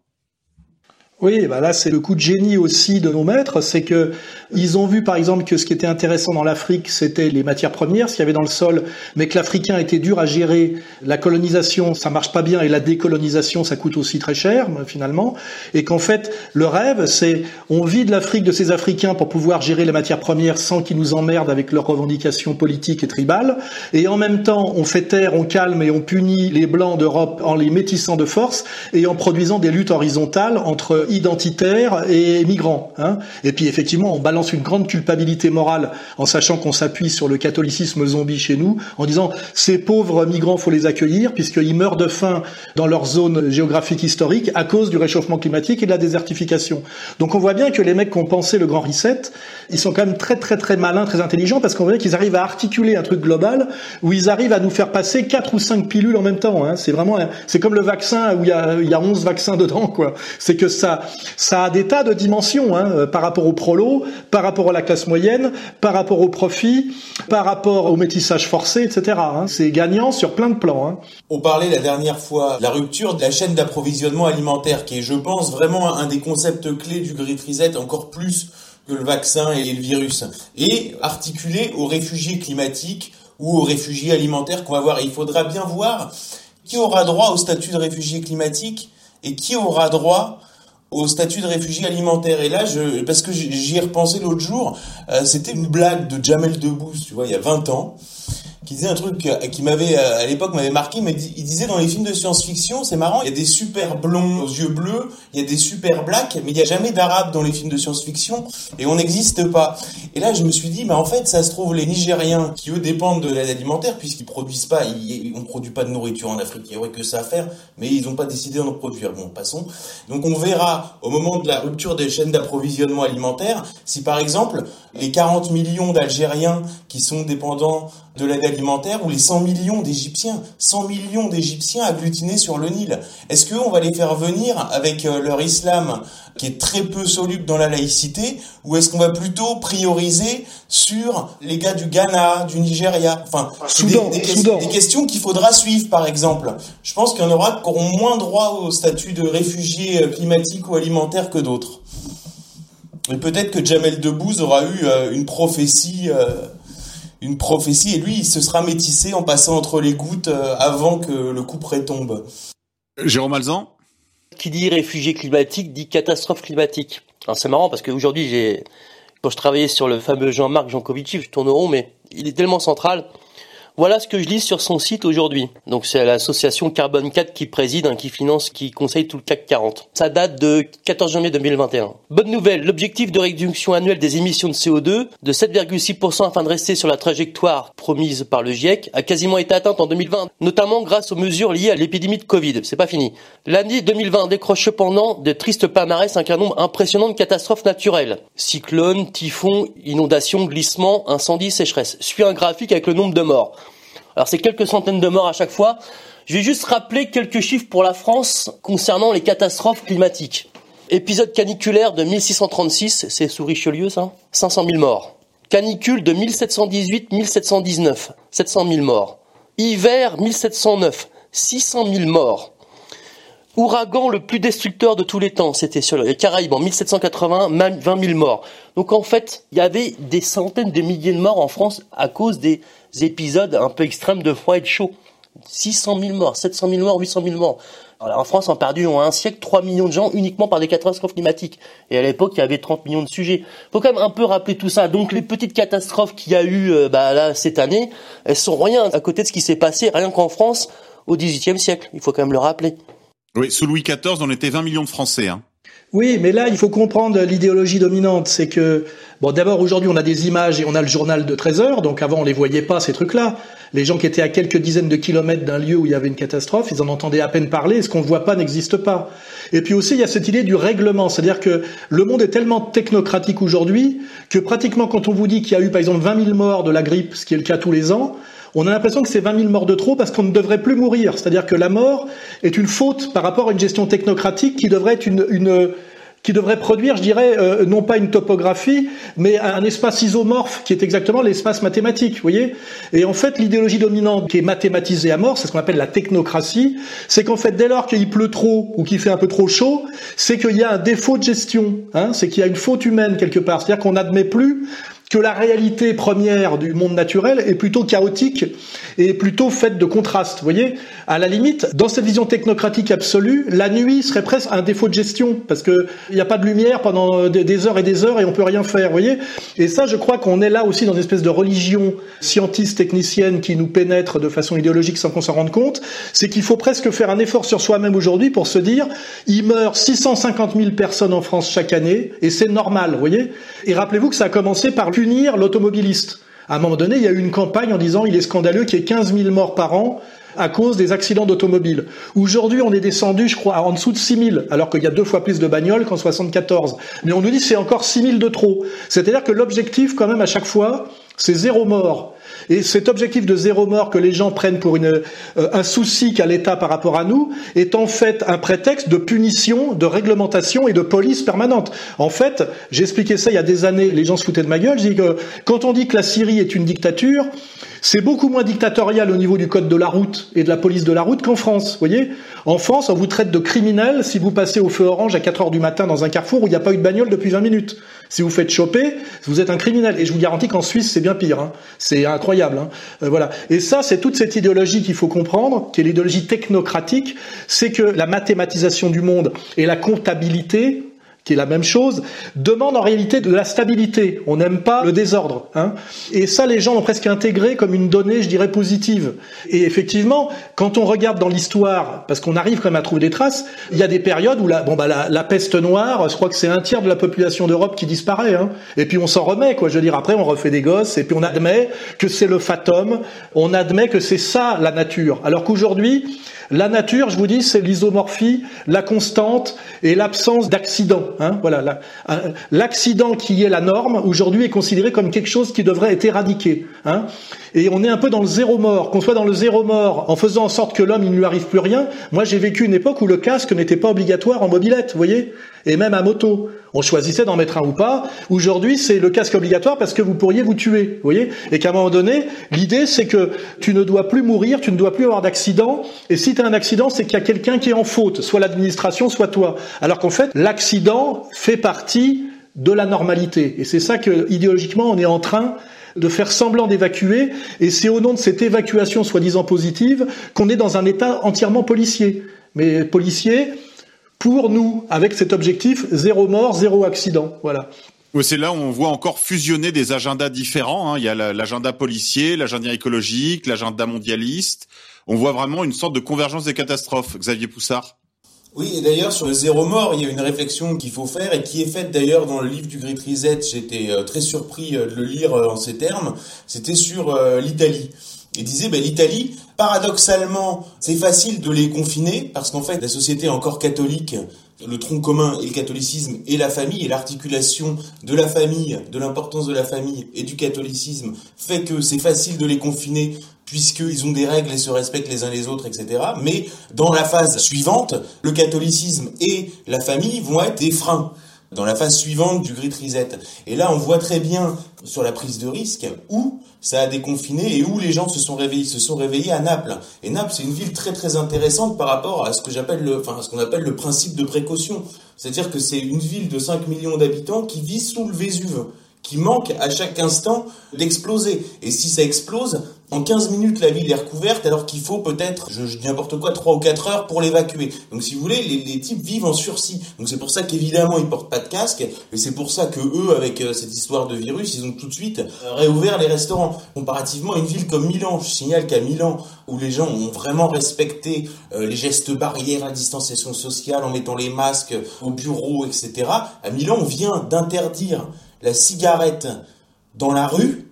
Oui, bah là c'est le coup de génie aussi de nos maîtres, c'est que ils ont vu par exemple que ce qui était intéressant dans l'Afrique, c'était les matières premières, ce qu'il y avait dans le sol, mais que l'Africain était dur à gérer. La colonisation, ça marche pas bien, et la décolonisation, ça coûte aussi très cher finalement, et qu'en fait le rêve, c'est on vide l'Afrique de ces Africains pour pouvoir gérer les matières premières sans qu'ils nous emmerdent avec leurs revendications politiques et tribales, et en même temps on fait taire, on calme et on punit les blancs d'Europe en les métissant de force et en produisant des luttes horizontales entre identitaires et migrants. Hein. Et puis effectivement, on balance une grande culpabilité morale en sachant qu'on s'appuie sur le catholicisme zombie chez nous, en disant ces pauvres migrants, faut les accueillir puisqu'ils meurent de faim dans leur zone géographique historique à cause du réchauffement climatique et de la désertification. Donc on voit bien que les mecs qui ont pensé le grand reset, ils sont quand même très très très malins, très intelligents parce qu'on voit qu'ils arrivent à articuler un truc global où ils arrivent à nous faire passer quatre ou cinq pilules en même temps. Hein. C'est vraiment, c'est comme le vaccin où il y a, il y a 11 vaccins dedans, quoi. C'est que ça, ça a des tas de dimensions hein, euh, par rapport au prolo, par rapport à la classe moyenne, par rapport au profit, par rapport au métissage forcé, etc. Hein. C'est gagnant sur plein de plans. Hein. On parlait la dernière fois de la rupture de la chaîne d'approvisionnement alimentaire, qui est, je pense, vraiment un des concepts clés du Great Reset, encore plus que le vaccin et le virus, et articulé aux réfugiés climatiques ou aux réfugiés alimentaires qu'on va voir. il faudra bien voir qui aura droit au statut de réfugié climatique et qui aura droit au statut de réfugié alimentaire. Et là, je, parce que j'y ai repensé l'autre jour, euh, c'était une blague de Jamel Debbouze, tu vois, il y a 20 ans qui disait un truc qui m'avait euh, à l'époque m'avait marqué mais il disait dans les films de science-fiction c'est marrant il y a des super blonds aux yeux bleus il y a des super blacks mais il n'y a jamais d'arabes dans les films de science-fiction et on n'existe pas. Et là je me suis dit mais en fait ça se trouve les Nigériens qui eux dépendent de l'aide alimentaire puisqu'ils produisent pas ils, on produit pas de nourriture en Afrique il y aurait que ça à faire mais ils n'ont pas décidé d'en produire. Bon passons. Donc on verra au moment de la rupture des chaînes d'approvisionnement alimentaire si par exemple les 40 millions d'Algériens qui sont dépendants de l'aide alimentaire ou les 100 millions d'Égyptiens, 100 millions d'Égyptiens agglutinés sur le Nil. Est-ce qu'on va les faire venir avec euh, leur islam qui est très peu soluble dans la laïcité ou est-ce qu'on va plutôt prioriser sur les gars du Ghana, du Nigeria? Enfin, Soudan, des, Soudan. des questions qu'il faudra suivre par exemple. Je pense qu'il y en aura qui auront moins droit au statut de réfugiés euh, climatiques ou alimentaires que d'autres. Et peut-être que Jamel Debbouze aura eu euh, une prophétie une prophétie et lui il se sera métissé en passant entre les gouttes euh, avant que le coup près tombe. Jérôme Alzan? Qui dit réfugié climatique dit catastrophe climatique. Alors c'est marrant parce qu'aujourd'hui j'ai quand je travaillais sur le fameux Jean-Marc Jancovici, je tourne rond mais il est tellement central voilà ce que je lis sur son site aujourd'hui. Donc c'est l'association Carbone 4 qui préside, hein, qui finance, qui conseille tout le CAC 40. Ça date de 14 janvier 2021. Bonne nouvelle, l'objectif de réduction annuelle des émissions de CO2 de 7,6% afin de rester sur la trajectoire promise par le GIEC a quasiment été atteinte en 2020, notamment grâce aux mesures liées à l'épidémie de Covid. C'est pas fini. L'année 2020 décroche cependant de tristes palmarès avec un nombre impressionnant de catastrophes naturelles. Cyclones, typhons, inondations, glissements, incendies, sécheresses. Suit un graphique avec le nombre de morts. Alors c'est quelques centaines de morts à chaque fois. Je vais juste rappeler quelques chiffres pour la France concernant les catastrophes climatiques. Épisode caniculaire de 1636, c'est sous Richelieu ça 500 000 morts. Canicule de 1718-1719, 700 000 morts. Hiver 1709, 600 000 morts. Ouragan le plus destructeur de tous les temps, c'était sur les Caraïbes en 1780, 20 000 morts. Donc en fait, il y avait des centaines de milliers de morts en France à cause des épisodes un peu extrêmes de froid et de chaud. 600 000 morts, 700 000 morts, 800 000 morts. Alors, en France, on a perdu en un siècle 3 millions de gens uniquement par des catastrophes climatiques. Et à l'époque, il y avait 30 millions de sujets. Faut quand même un peu rappeler tout ça. Donc, les petites catastrophes qu'il y a eu euh, bah, là cette année, elles sont rien à côté de ce qui s'est passé rien qu'en France au XVIIIe siècle. Il faut quand même le rappeler. Oui, sous Louis XIV, on était 20 millions de Français. Hein. Oui, mais là, il faut comprendre l'idéologie dominante. C'est que, bon, d'abord, aujourd'hui, on a des images et on a le journal de 13 heures, donc avant, on les voyait pas, ces trucs-là. Les gens qui étaient à quelques dizaines de kilomètres d'un lieu où il y avait une catastrophe, ils en entendaient à peine parler, ce qu'on ne voit pas n'existe pas. Et puis aussi, il y a cette idée du règlement, c'est-à-dire que le monde est tellement technocratique aujourd'hui que pratiquement quand on vous dit qu'il y a eu, par exemple, 20 000 morts de la grippe, ce qui est le cas tous les ans, on a l'impression que c'est 20 000 morts de trop parce qu'on ne devrait plus mourir. C'est-à-dire que la mort est une faute par rapport à une gestion technocratique qui devrait être une, une qui devrait produire, je dirais, euh, non pas une topographie, mais un espace isomorphe qui est exactement l'espace mathématique, vous voyez. Et en fait, l'idéologie dominante qui est mathématisée à mort, c'est ce qu'on appelle la technocratie, c'est qu'en fait, dès lors qu'il pleut trop ou qu'il fait un peu trop chaud, c'est qu'il y a un défaut de gestion, hein, c'est qu'il y a une faute humaine quelque part, c'est-à-dire qu'on n'admet plus que la réalité première du monde naturel est plutôt chaotique et plutôt faite de contrastes. Vous voyez, à la limite, dans cette vision technocratique absolue, la nuit serait presque un défaut de gestion parce que il n'y a pas de lumière pendant des heures et des heures et on peut rien faire. Vous voyez, et ça, je crois qu'on est là aussi dans une espèce de religion scientiste technicienne qui nous pénètre de façon idéologique sans qu'on s'en rende compte. C'est qu'il faut presque faire un effort sur soi-même aujourd'hui pour se dire, il meurt 650 000 personnes en France chaque année et c'est normal. Vous voyez, et rappelez-vous que ça a commencé par punir l'automobiliste. À un moment donné, il y a eu une campagne en disant il est scandaleux qu'il y ait 15 000 morts par an à cause des accidents d'automobile. Aujourd'hui, on est descendu, je crois, en dessous de 6 000, alors qu'il y a deux fois plus de bagnoles qu'en 74. Mais on nous dit c'est encore 6 000 de trop. C'est-à-dire que l'objectif, quand même, à chaque fois, c'est zéro mort. Et cet objectif de zéro mort que les gens prennent pour une, euh, un souci qu'a l'État par rapport à nous est en fait un prétexte de punition, de réglementation et de police permanente. En fait, j'ai expliqué ça il y a des années, les gens se foutaient de ma gueule. Je dis que quand on dit que la Syrie est une dictature, c'est beaucoup moins dictatorial au niveau du code de la route et de la police de la route qu'en France. Vous voyez En France, on vous traite de criminel si vous passez au feu orange à 4 heures du matin dans un carrefour où il n'y a pas eu de bagnole depuis 20 minutes. Si vous faites choper, vous êtes un criminel. Et je vous garantis qu'en Suisse, c'est bien pire. Hein. C'est incroyable. Hein. Euh, voilà. Et ça, c'est toute cette idéologie qu'il faut comprendre, qui est l'idéologie technocratique. C'est que la mathématisation du monde et la comptabilité qui est la même chose, demande en réalité de la stabilité. On n'aime pas le désordre. Hein. Et ça, les gens ont presque intégré comme une donnée, je dirais, positive. Et effectivement, quand on regarde dans l'histoire, parce qu'on arrive quand même à trouver des traces, il y a des périodes où la, bon, bah, la peste noire, je crois que c'est un tiers de la population d'Europe qui disparaît. Hein. Et puis on s'en remet, quoi. Je veux dire, après, on refait des gosses, et puis on admet que c'est le fatum, on admet que c'est ça la nature. Alors qu'aujourd'hui, la nature, je vous dis, c'est l'isomorphie, la constante et l'absence d'accident. Hein, voilà, l'accident qui est la norme aujourd'hui est considéré comme quelque chose qui devrait être éradiqué. Hein. Et on est un peu dans le zéro mort. Qu'on soit dans le zéro mort en faisant en sorte que l'homme il ne lui arrive plus rien. Moi, j'ai vécu une époque où le casque n'était pas obligatoire en mobilette, vous voyez, et même à moto. On choisissait d'en mettre un ou pas. Aujourd'hui, c'est le casque obligatoire parce que vous pourriez vous tuer, vous voyez. Et qu'à un moment donné, l'idée, c'est que tu ne dois plus mourir, tu ne dois plus avoir d'accident. Et si tu as un accident, c'est qu'il y a quelqu'un qui est en faute, soit l'administration, soit toi. Alors qu'en fait, l'accident fait partie de la normalité. Et c'est ça que, idéologiquement, on est en train de faire semblant d'évacuer, et c'est au nom de cette évacuation soi-disant positive qu'on est dans un état entièrement policier. Mais policier, pour nous, avec cet objectif zéro mort, zéro accident. Voilà. C'est là où on voit encore fusionner des agendas différents. Hein. Il y a l'agenda policier, l'agenda écologique, l'agenda mondialiste. On voit vraiment une sorte de convergence des catastrophes. Xavier Poussard oui, et d'ailleurs sur le zéro mort, il y a une réflexion qu'il faut faire et qui est faite d'ailleurs dans le livre du Great Reset. J'étais euh, très surpris euh, de le lire euh, en ces termes. C'était sur l'Italie. Il disait, ben, l'Italie, paradoxalement, c'est facile de les confiner parce qu'en fait, la société est encore catholique. Le tronc commun et le catholicisme et la famille et l'articulation de la famille, de l'importance de la famille et du catholicisme fait que c'est facile de les confiner puisqu'ils ont des règles et se respectent les uns les autres, etc. Mais dans la phase suivante, le catholicisme et la famille vont être des freins dans la phase suivante du Great Reset. Et là, on voit très bien sur la prise de risque où ça a déconfiné et où les gens se sont réveillés, se sont réveillés à Naples. Et Naples, c'est une ville très très intéressante par rapport à ce que j'appelle le, enfin, ce qu'on appelle le principe de précaution. C'est-à-dire que c'est une ville de 5 millions d'habitants qui vit sous le Vésuve qui manque à chaque instant d'exploser. Et si ça explose, en 15 minutes, la ville est recouverte, alors qu'il faut peut-être, je, dis n'importe quoi, 3 ou 4 heures pour l'évacuer. Donc si vous voulez, les, types vivent en sursis. Donc c'est pour ça qu'évidemment, ils portent pas de casque, et c'est pour ça que eux, avec euh, cette histoire de virus, ils ont tout de suite euh, réouvert les restaurants. Comparativement à une ville comme Milan, je signale qu'à Milan, où les gens ont vraiment respecté euh, les gestes barrières, la distanciation sociale, en mettant les masques au bureau, etc., à Milan, on vient d'interdire la cigarette dans la rue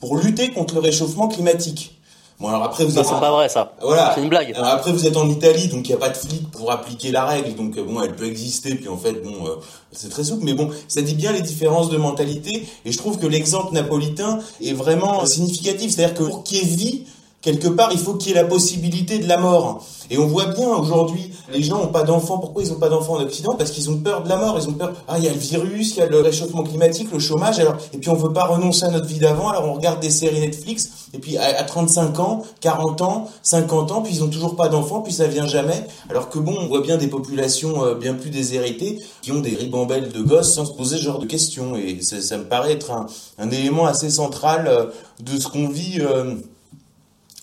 pour lutter contre le réchauffement climatique. Bon alors après vous êtes c'est pas vrai ça. Voilà. C'est une blague. Alors après vous êtes en Italie donc il n'y a pas de flic pour appliquer la règle donc bon elle peut exister puis en fait bon euh, c'est très souple mais bon ça dit bien les différences de mentalité et je trouve que l'exemple napolitain est vraiment significatif c'est-à-dire que pour vie quelque part, il faut qu'il y ait la possibilité de la mort. Et on voit bien aujourd'hui, les gens n'ont pas d'enfants. Pourquoi ils n'ont pas d'enfants en Occident? Parce qu'ils ont peur de la mort. Ils ont peur. Ah, il y a le virus, il y a le réchauffement climatique, le chômage. Alors, et puis on veut pas renoncer à notre vie d'avant. Alors on regarde des séries Netflix. Et puis à, 35 ans, 40 ans, 50 ans, puis ils ont toujours pas d'enfants, puis ça vient jamais. Alors que bon, on voit bien des populations euh, bien plus déshéritées qui ont des ribambelles de gosses sans se poser ce genre de questions. Et ça, me paraît être un, élément assez central euh, de ce qu'on vit. Euh,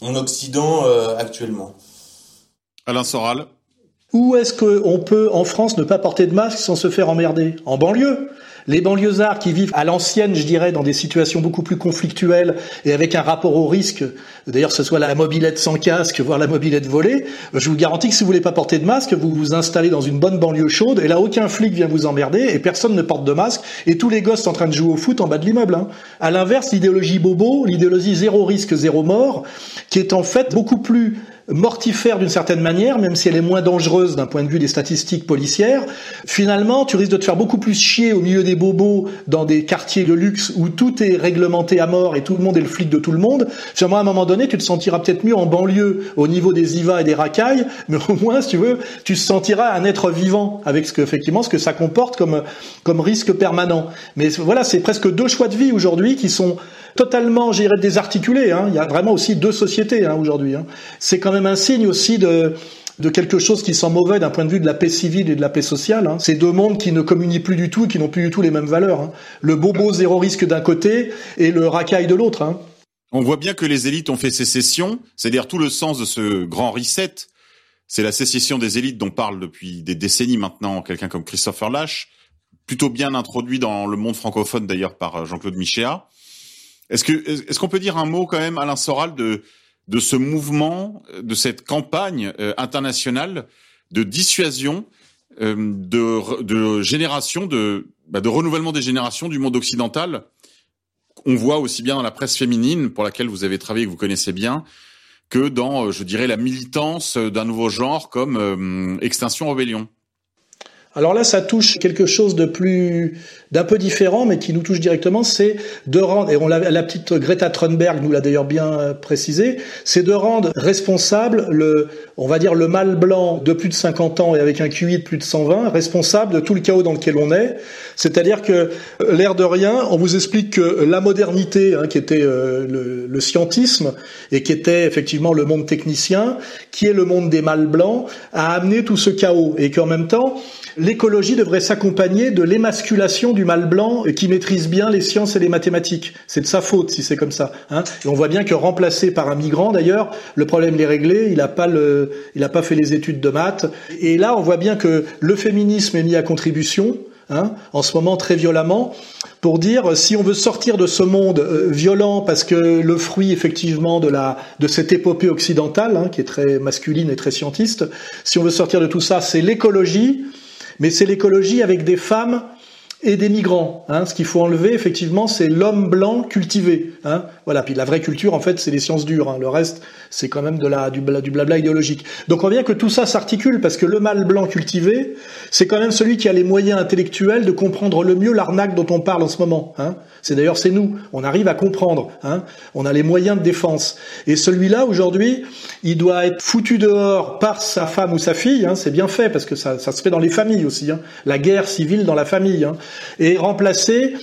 en Occident euh, actuellement. Alain Soral. Où est-ce qu'on peut, en France, ne pas porter de masque sans se faire emmerder? En banlieue? Les banlieusards qui vivent à l'ancienne, je dirais, dans des situations beaucoup plus conflictuelles et avec un rapport au risque, d'ailleurs ce soit la mobilette sans casque, voire la mobilette volée, je vous garantis que si vous voulez pas porter de masque, vous vous installez dans une bonne banlieue chaude et là aucun flic vient vous emmerder et personne ne porte de masque et tous les gosses sont en train de jouer au foot en bas de l'immeuble. Hein. À l'inverse, l'idéologie bobo, l'idéologie zéro risque, zéro mort, qui est en fait beaucoup plus mortifère d'une certaine manière, même si elle est moins dangereuse d'un point de vue des statistiques policières, finalement, tu risques de te faire beaucoup plus chier au milieu des bobos dans des quartiers de luxe où tout est réglementé à mort et tout le monde est le flic de tout le monde. Finalement, à un moment donné, tu te sentiras peut-être mieux en banlieue au niveau des IVA et des racailles, mais au moins, si tu veux, tu te sentiras un être vivant avec ce que, effectivement, ce que ça comporte comme, risque permanent. Mais voilà, c'est presque deux choix de vie aujourd'hui qui sont totalement, j'irais, désarticulés. Hein. Il y a vraiment aussi deux sociétés hein, aujourd'hui. Hein. C'est quand même un signe aussi de quelque chose qui sent mauvais d'un point de vue de la paix civile et de la paix sociale. Hein. C'est deux mondes qui ne communient plus du tout et qui n'ont plus du tout les mêmes valeurs. Hein. Le bobo zéro risque d'un côté et le racaille de l'autre. Hein. On voit bien que les élites ont fait sécession, c'est-à-dire tout le sens de ce grand reset, c'est la sécession des élites dont parle depuis des décennies maintenant quelqu'un comme Christopher Lash, plutôt bien introduit dans le monde francophone d'ailleurs par Jean-Claude Michéa. Est-ce est-ce qu'on peut dire un mot quand même, Alain Soral, de de ce mouvement, de cette campagne euh, internationale de dissuasion euh, de, génération, de, bah, de renouvellement des générations du monde occidental. On voit aussi bien dans la presse féminine, pour laquelle vous avez travaillé, que vous connaissez bien, que dans, euh, je dirais, la militance d'un nouveau genre comme Extinction Rebellion. Alors là, ça touche quelque chose de plus, d'un peu différent, mais qui nous touche directement, c'est de rendre, et on l'a, petite Greta Thunberg nous l'a d'ailleurs bien euh, précisé, c'est de rendre responsable le, on va dire le mâle blanc de plus de 50 ans et avec un QI de plus de 120, responsable de tout le chaos dans lequel on est. C'est-à-dire que euh, l'air de rien, on vous explique que la modernité, hein, qui était euh, le, le, scientisme et qui était effectivement le monde technicien, qui est le monde des mâles blancs, a amené tout ce chaos et qu'en même temps, l'écologie devrait s'accompagner de l'émasculation du mâle blanc qui maîtrise bien les sciences et les mathématiques. C'est de sa faute si c'est comme ça. Hein. et on voit bien que remplacé par un migrant, d'ailleurs, le problème est réglé. Il n'a pas le, il a pas fait les études de maths. Et là, on voit bien que le féminisme est mis à contribution. Hein, en ce moment très violemment, pour dire si on veut sortir de ce monde euh, violent parce que le fruit effectivement de la de cette épopée occidentale hein, qui est très masculine et très scientiste, si on veut sortir de tout ça, c'est l'écologie mais c'est l'écologie avec des femmes et des migrants. Hein. Ce qu'il faut enlever, effectivement, c'est l'homme blanc cultivé. Hein. Voilà. Puis la vraie culture, en fait, c'est les sciences dures. Hein. Le reste, c'est quand même de la, du, blabla idéologique. Donc on bien que tout ça s'articule parce que le mâle blanc cultivé, c'est quand même celui qui a les moyens intellectuels de comprendre le mieux l'arnaque dont on parle en ce moment. Hein. C'est d'ailleurs c'est nous. On arrive à comprendre. Hein. On a les moyens de défense. Et celui-là aujourd'hui, il doit être foutu dehors par sa femme ou sa fille. Hein. C'est bien fait parce que ça, se fait dans les familles aussi. Hein. La guerre civile dans la famille. Et remplacé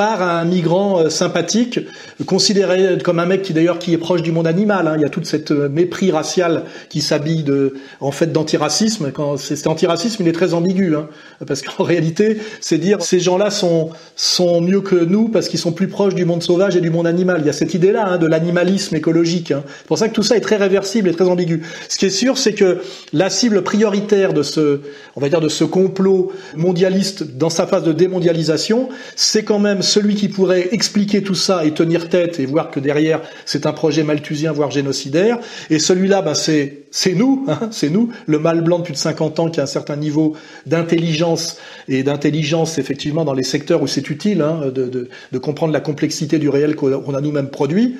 par un migrant euh, sympathique, considéré comme un mec qui d'ailleurs qui est proche du monde animal. Hein. Il y a toute cette euh, mépris racial qui s'habille de, en fait, d'antiracisme. Quand cet antiracisme, il est très ambigu, hein, parce qu'en réalité, c'est dire ces gens-là sont sont mieux que nous parce qu'ils sont plus proches du monde sauvage et du monde animal. Il y a cette idée-là hein, de l'animalisme écologique. C'est pour ça que tout ça est très réversible et très ambigu. Ce qui est sûr, c'est que la cible prioritaire de ce, on va dire, de ce complot mondialiste dans sa phase de démondialisation, c'est quand même celui qui pourrait expliquer tout ça et tenir tête et voir que derrière c'est un projet malthusien voire génocidaire. Et celui-là, ben c'est c'est nous, hein, c'est nous, le mâle blanc de plus de 50 ans qui a un certain niveau d'intelligence et d'intelligence effectivement dans les secteurs où c'est utile hein, de, de, de comprendre la complexité du réel qu'on a nous-mêmes produit.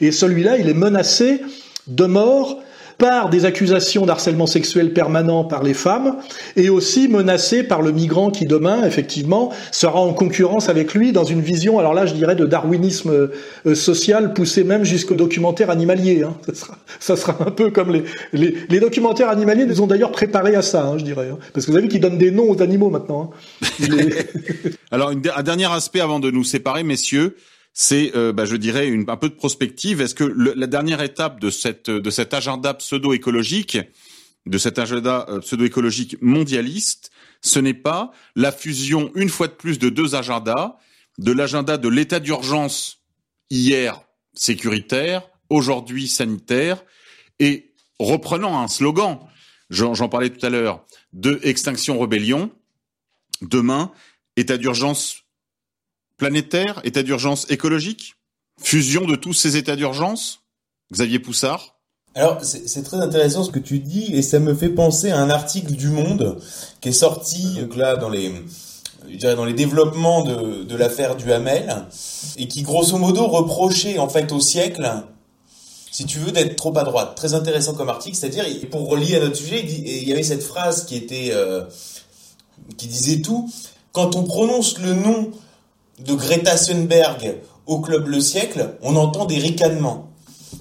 Et celui-là, il est menacé de mort par des accusations d'harcèlement sexuel permanent par les femmes et aussi menacé par le migrant qui demain, effectivement, sera en concurrence avec lui dans une vision, alors là je dirais, de darwinisme euh, social poussé même jusqu'au documentaire animalier. Hein. Ça, sera, ça, sera, un peu comme les, les, les documentaires animaliers nous ont d'ailleurs préparé à ça, hein, je dirais. Hein. Parce que vous avez vu qu'ils donnent des noms aux animaux maintenant. Hein. alors une, un dernier aspect avant de nous séparer, messieurs c'est, euh, bah, je dirais, une, un peu de prospective. Est-ce que le, la dernière étape de, cette, de cet agenda pseudo-écologique, de cet agenda euh, pseudo-écologique mondialiste, ce n'est pas la fusion, une fois de plus, de deux agendas, de l'agenda de l'état d'urgence hier sécuritaire, aujourd'hui sanitaire, et reprenant un slogan, j'en parlais tout à l'heure, de extinction rébellion, demain, état d'urgence planétaire, état d'urgence écologique, fusion de tous ces états d'urgence? Xavier Poussard alors, c'est très intéressant ce que tu dis, et ça me fait penser à un article du Monde qui est sorti donc là dans les, je dirais dans les développements de, de l'affaire du Hamel, et qui grosso modo reprochait en fait au siècle, si tu veux, d'être trop à droite. Très intéressant comme article, c'est-à-dire pour relier à notre sujet, il y avait cette phrase qui était, euh, qui disait tout. Quand on prononce le nom de Greta Thunberg au club Le Siècle, on entend des ricanements.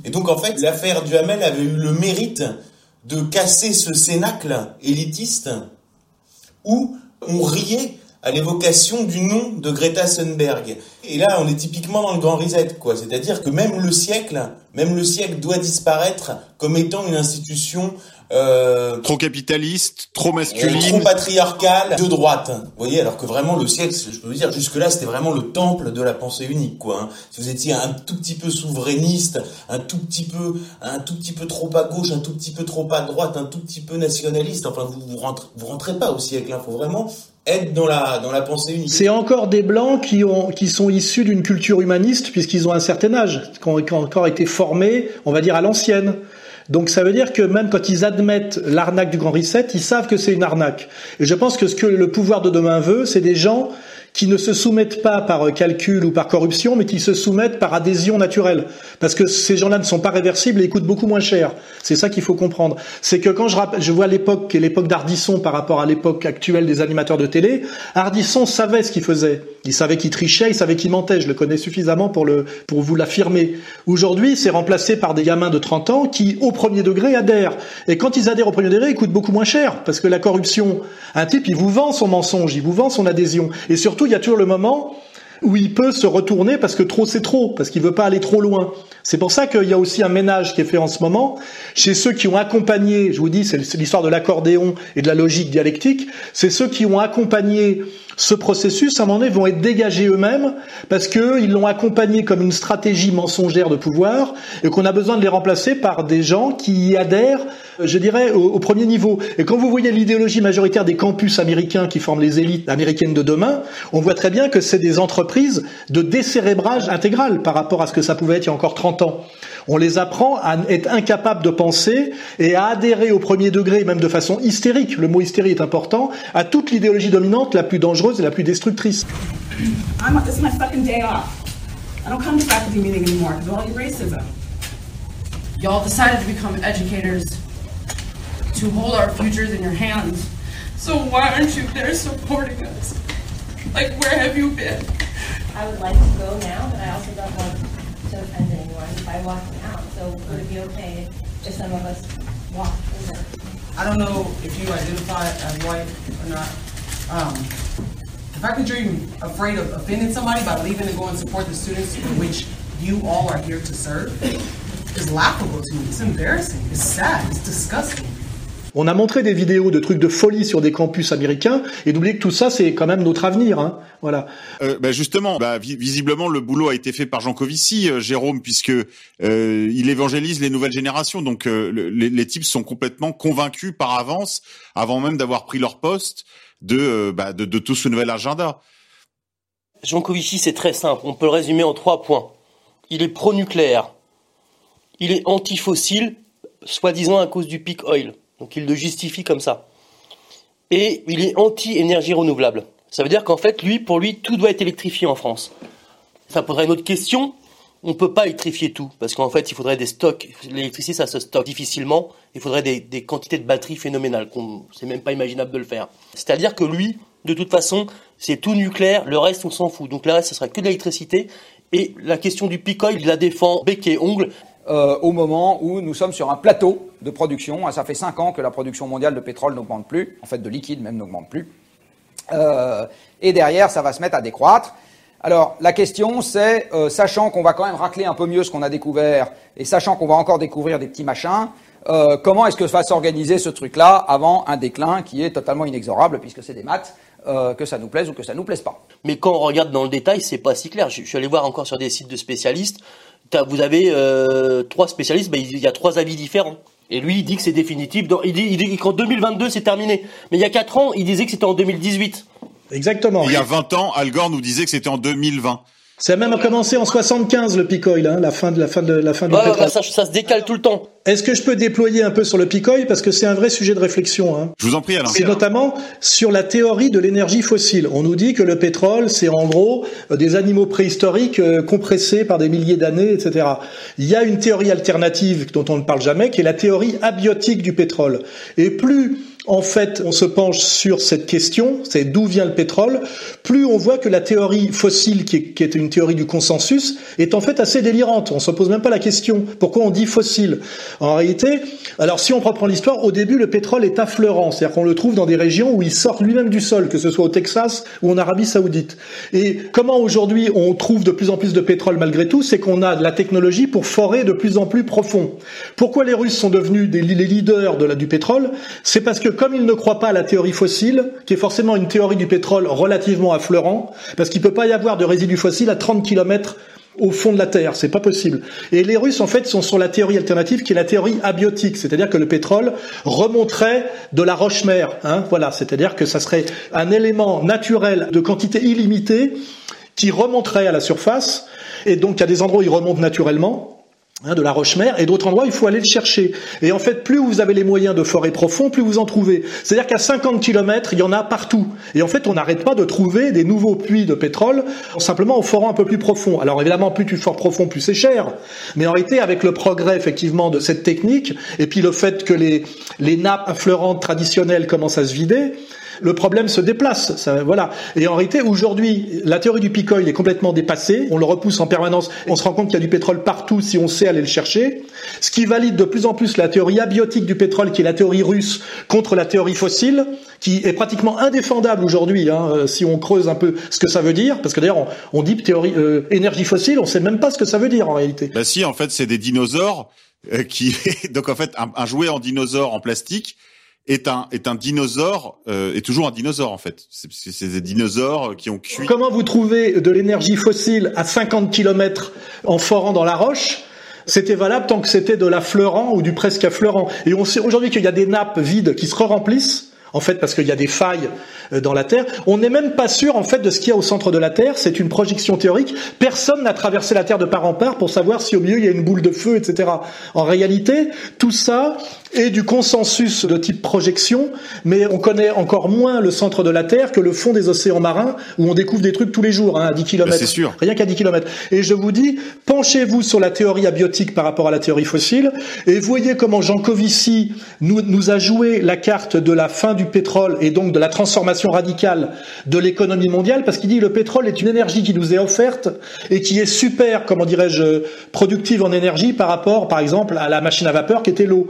Et donc en fait, l'affaire Duhamel avait eu le mérite de casser ce cénacle élitiste où on riait à l'évocation du nom de Greta Thunberg. Et là, on est typiquement dans le grand reset, quoi. C'est-à-dire que même le siècle, même le siècle doit disparaître comme étant une institution euh, trop capitaliste, trop masculine, trop patriarcale, de droite. Vous voyez, alors que vraiment le siècle, je peux vous dire, jusque là, c'était vraiment le temple de la pensée unique, quoi. Hein. Si vous étiez un tout petit peu souverainiste, un tout petit peu, un tout petit peu trop à gauche, un tout petit peu trop à droite, un tout petit peu nationaliste, enfin, vous vous rentrez, vous rentrez pas au siècle. Hein. Faut vraiment C'est encore des blancs qui ont qui sont issus d'une culture humaniste puisqu'ils ont un certain âge, qui ont, qui ont encore été formés, on va dire à l'ancienne. Donc ça veut dire que même quand ils admettent l'arnaque du Grand Reset, ils savent que c'est une arnaque. Et je pense que ce que le pouvoir de demain veut, c'est des gens qui ne se soumettent pas par calcul ou par corruption, mais qui se soumettent par adhésion naturelle. Parce que ces gens-là ne sont pas réversibles et ils coûtent beaucoup moins cher. C'est ça qu'il faut comprendre. C'est que quand je, je vois l'époque, l'époque d'Ardisson par rapport à l'époque actuelle des animateurs de télé, Ardisson savait ce qu'il faisait. Il savait qu'il trichait, il savait qu'il mentait. Je le connais suffisamment pour, le, pour vous l'affirmer. Aujourd'hui, c'est remplacé par des gamins de 30 ans qui, au premier degré, adhèrent. Et quand ils adhèrent au premier degré, ils coûtent beaucoup moins cher. Parce que la corruption, un type, il vous vend son mensonge, il vous vend son adhésion. Et surtout, il y a toujours le moment où il peut se retourner parce que trop c'est trop, parce qu'il veut pas aller trop loin. C'est pour ça qu'il y a aussi un ménage qui est fait en ce moment chez ceux qui ont accompagné, je vous dis, c'est l'histoire de l'accordéon et de la logique dialectique, c'est ceux qui ont accompagné ce processus, à un moment donné, vont être dégagés eux-mêmes parce qu'ils l'ont accompagné comme une stratégie mensongère de pouvoir et qu'on a besoin de les remplacer par des gens qui y adhèrent je dirais, au, premier niveau. Et quand vous voyez l'idéologie majoritaire des campus américains qui forment les élites américaines de demain, on voit très bien que c'est des entreprises de décérébrage intégral par rapport à ce que ça pouvait être il y a encore 30 ans. On les apprend à être incapables de penser et à adhérer au premier degré, même de façon hystérique, le mot hystérie est important, à toute l'idéologie dominante la plus dangereuse et la plus destructrice. I'm, this is my fucking day off. I don't come to faculty meeting anymore because of all your racism. Y'all decided to become educators to hold our futures in your hands. So why aren't you there supporting us? Like, where have you been? I would like to go now, but I also don't want to offend anyone by walking out. So would it be okay if some of us walk over? I don't know if you identify as white or not. Um, the fact that you're even afraid of offending somebody by leaving to go and support the students for which you all are here to serve is laughable to me. It's embarrassing. It's sad. It's disgusting. On a montré des vidéos de trucs de folie sur des campus américains et d'oublier que tout ça c'est quand même notre avenir. Hein. Voilà. Euh, bah justement, bah, visiblement le boulot a été fait par Jean Covici, euh, Jérôme, puisque euh, il évangélise les nouvelles générations. Donc euh, les, les, types sont complètement convaincus par avance, avant même d'avoir pris leur poste, de, euh, bah, de, de tout ce nouvel agenda. Jean Covici, c'est très simple. On peut le résumer en trois points. Il est pro-nucléaire. Il est anti-fossile, soi-disant à cause du peak oil. Donc il le justifie comme ça. Et il est anti-énergie renouvelable. Ça veut dire qu'en fait, lui, pour lui, tout doit être électrifié en France. Ça poserait une autre question. On ne peut pas électrifier tout, parce qu'en fait, il faudrait des stocks. L'électricité, ça se stocke difficilement. Il faudrait des, quantités de batteries phénoménales. C'est même pas imaginable de le faire. C'est-à-dire que lui, de toute façon, c'est tout nucléaire. Le reste, on s'en fout. Donc le reste, ce sera que de l'électricité. Et la question du picoil, il la défend bec et ongle. Euh, au moment où nous sommes sur un plateau de production. Ah, ça fait 5 ans que la production mondiale de pétrole n'augmente plus, en fait de liquide même n'augmente plus. Euh, et derrière, ça va se mettre à décroître. Alors la question c'est, euh, sachant qu'on va quand même racler un peu mieux ce qu'on a découvert, et sachant qu'on va encore découvrir des petits machins, euh, comment est-ce que va s'organiser ce truc-là avant un déclin qui est totalement inexorable, puisque c'est des maths, euh, que ça nous plaise ou que ça nous plaise pas. Mais quand on regarde dans le détail, c'est pas si clair. Je, je suis allé voir encore sur des sites de spécialistes vous avez euh, trois spécialistes, ben, il y a trois avis différents. Et lui, il dit que c'est définitif. Il dit, il dit qu'en 2022, c'est terminé. Mais il y a quatre ans, il disait que c'était en 2018. Exactement. il y a 20 ans, Al Gore nous disait que c'était en 2020. Ça a même commencé en 75 le Picoil, hein, la fin de la fin de la fin du ouais, pétrole. ça, ça, se décale tout le temps. Est-ce que je peux déployer un peu sur le Picoil parce que c'est un vrai sujet de réflexion. Hein. Je vous en prie, Alain. C'est notamment sur la théorie de l'énergie fossile. On nous dit que le pétrole, c'est en gros euh, des animaux préhistoriques euh, compressés par des milliers d'années, etc. Il y a une théorie alternative dont on ne parle jamais, qui est la théorie abiotique du pétrole. Et plus en fait on se penche sur cette question, c'est d'où vient le pétrole, plus on voit que la théorie fossile, qui est, une théorie du consensus, est en fait assez délirante. On se pose même pas la question pourquoi on dit fossile? En réalité, alors si on reprend l'histoire, au début le pétrole est affleurant, c'est-à-dire qu'on le trouve dans des régions où il sort lui-même du sol, que ce soit au Texas ou en Arabie Saoudite. Et comment aujourd'hui on trouve de plus en plus de pétrole malgré tout, c'est qu'on a de la technologie pour forer de plus en plus profond. Pourquoi les Russes sont devenus les leaders du pétrole? C'est parce que comme ils ne croient pas à la théorie fossile, qui est forcément une théorie du pétrole relativement affleurant, parce qu'il peut pas y avoir de résidus fossiles à 30 km au fond de la Terre, c'est pas possible. Et les Russes en fait sont sur la théorie alternative qui est la théorie abiotique, c'est-à-dire que le pétrole remonterait de la roche-mère, hein, voilà, c'est-à-dire que ça serait un élément naturel de quantité illimitée qui remonterait à la surface, et donc il y a des endroits où il remonte naturellement, Hein, de la roche-mère, et d'autres endroits, il faut aller le chercher. Et en fait, plus vous avez les moyens de forêt profond, plus vous en trouvez. C'est-à-dire qu'à 50 km, il y en a partout. Et en fait, on n'arrête pas de trouver des nouveaux puits de pétrole, simplement en forant un peu plus profond. Alors évidemment, plus tu fores profond, plus c'est cher. Mais en réalité, avec le progrès, effectivement, de cette technique, et puis le fait que les, les nappes affleurantes traditionnelles commencent à se vider, le problème se déplace. Ça, voilà. Et en réalité, aujourd'hui, la théorie du picoil est complètement dépassée. On le repousse en permanence. On se rend compte qu'il y a du pétrole partout si on sait aller le chercher. Ce qui valide de plus en plus la théorie abiotique du pétrole, qui est la théorie russe, contre la théorie fossile, qui est pratiquement indéfendable aujourd'hui, hein, euh, si on creuse un peu ce que ça veut dire. Parce que d'ailleurs, on, on, dit théorie euh, énergie fossile, on sait même pas ce que ça veut dire en réalité. Bah si, en fait, c'est des dinosaures euh, qui donc en fait un, un jouet en dinosaure en plastique est un est un dinosaure euh, est toujours un dinosaure en fait. C'est des dinosaures qui ont cuit. Comment vous trouvez de l'énergie fossile à 50 km en forant dans la roche? C'était valable tant que c'était de l'affleurant ou du presque affleurant. Et on sait aujourd'hui qu'il y a des nappes vides qui se remplissent en fait, parce qu'il y a des failles euh, dans la Terre. On n'est même pas sûr, en fait, de ce qu'il y a au centre de la Terre. C'est une projection théorique. Personne n'a traversé la Terre de part en part pour savoir si au milieu il y a une boule de feu, etc. En réalité, tout ça est du consensus de type projection, mais on connaît encore moins le centre de la Terre que le fond des océans marins, où on découvre des trucs tous les jours, hein, à 10 km. C'est sûr. Rien qu'à 10 km. Et je vous dis, penchez-vous sur la théorie abiotique par rapport à la théorie fossile, et voyez comment Jean Covici nous, nous a joué la carte de la fin du pétrole et donc de la transformation radicale de l'économie mondiale, parce qu'il dit le pétrole est une énergie qui nous est offerte et qui est super, comment dirais-je, productive en énergie par rapport, par exemple, à la machine à vapeur qui était l'eau.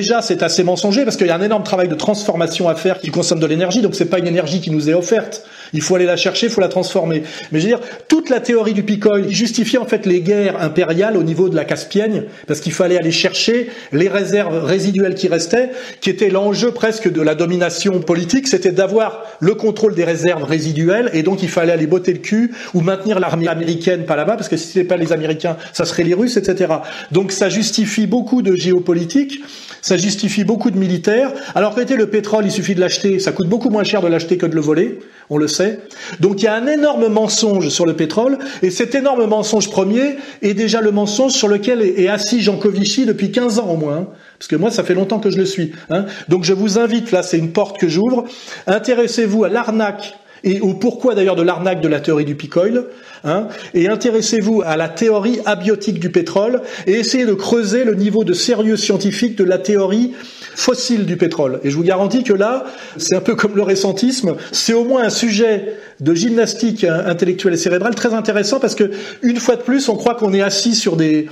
Déjà, c'est assez mensonger parce qu'il y a un énorme travail de transformation à faire qui consomme de l'énergie, donc c'est pas une énergie qui nous est offerte. Il faut aller la chercher, il faut la transformer. Mais je veux dire, toute la théorie du picoil justifiait en fait les guerres impériales au niveau de la Caspienne, parce qu'il fallait aller chercher les réserves résiduelles qui restaient, qui étaient l'enjeu presque de la domination politique, c'était d'avoir le contrôle des réserves résiduelles, et donc il fallait aller botter le cul ou maintenir l'armée américaine pas là-bas, parce que si c'était pas les Américains, ça serait les Russes, etc. Donc ça justifie beaucoup de géopolitique, ça justifie beaucoup de militaires. Alors qu'était le pétrole, il suffit de l'acheter, ça coûte beaucoup moins cher de l'acheter que de le voler, on le sait. Donc il y a un énorme mensonge sur le pétrole, et cet énorme mensonge premier est déjà le mensonge sur lequel est assis Jean Covici depuis 15 ans au moins. Hein. parce que moi, ça fait longtemps que je le suis. Hein. Donc je vous invite, là c'est une porte que j'ouvre, intéressez-vous à l'arnaque et au pourquoi d'ailleurs de l'arnaque de la théorie du picoil, hein, et intéressez-vous à la théorie abiotique du pétrole, et essayez de creuser le niveau de sérieux scientifique de la théorie fossile du pétrole. Et je vous garantis que là, c'est un peu comme le récentisme, c'est au moins un sujet de gymnastique intellectuelle et cérébrale très intéressant parce que, une fois de plus, on croit qu'on est assis sur des,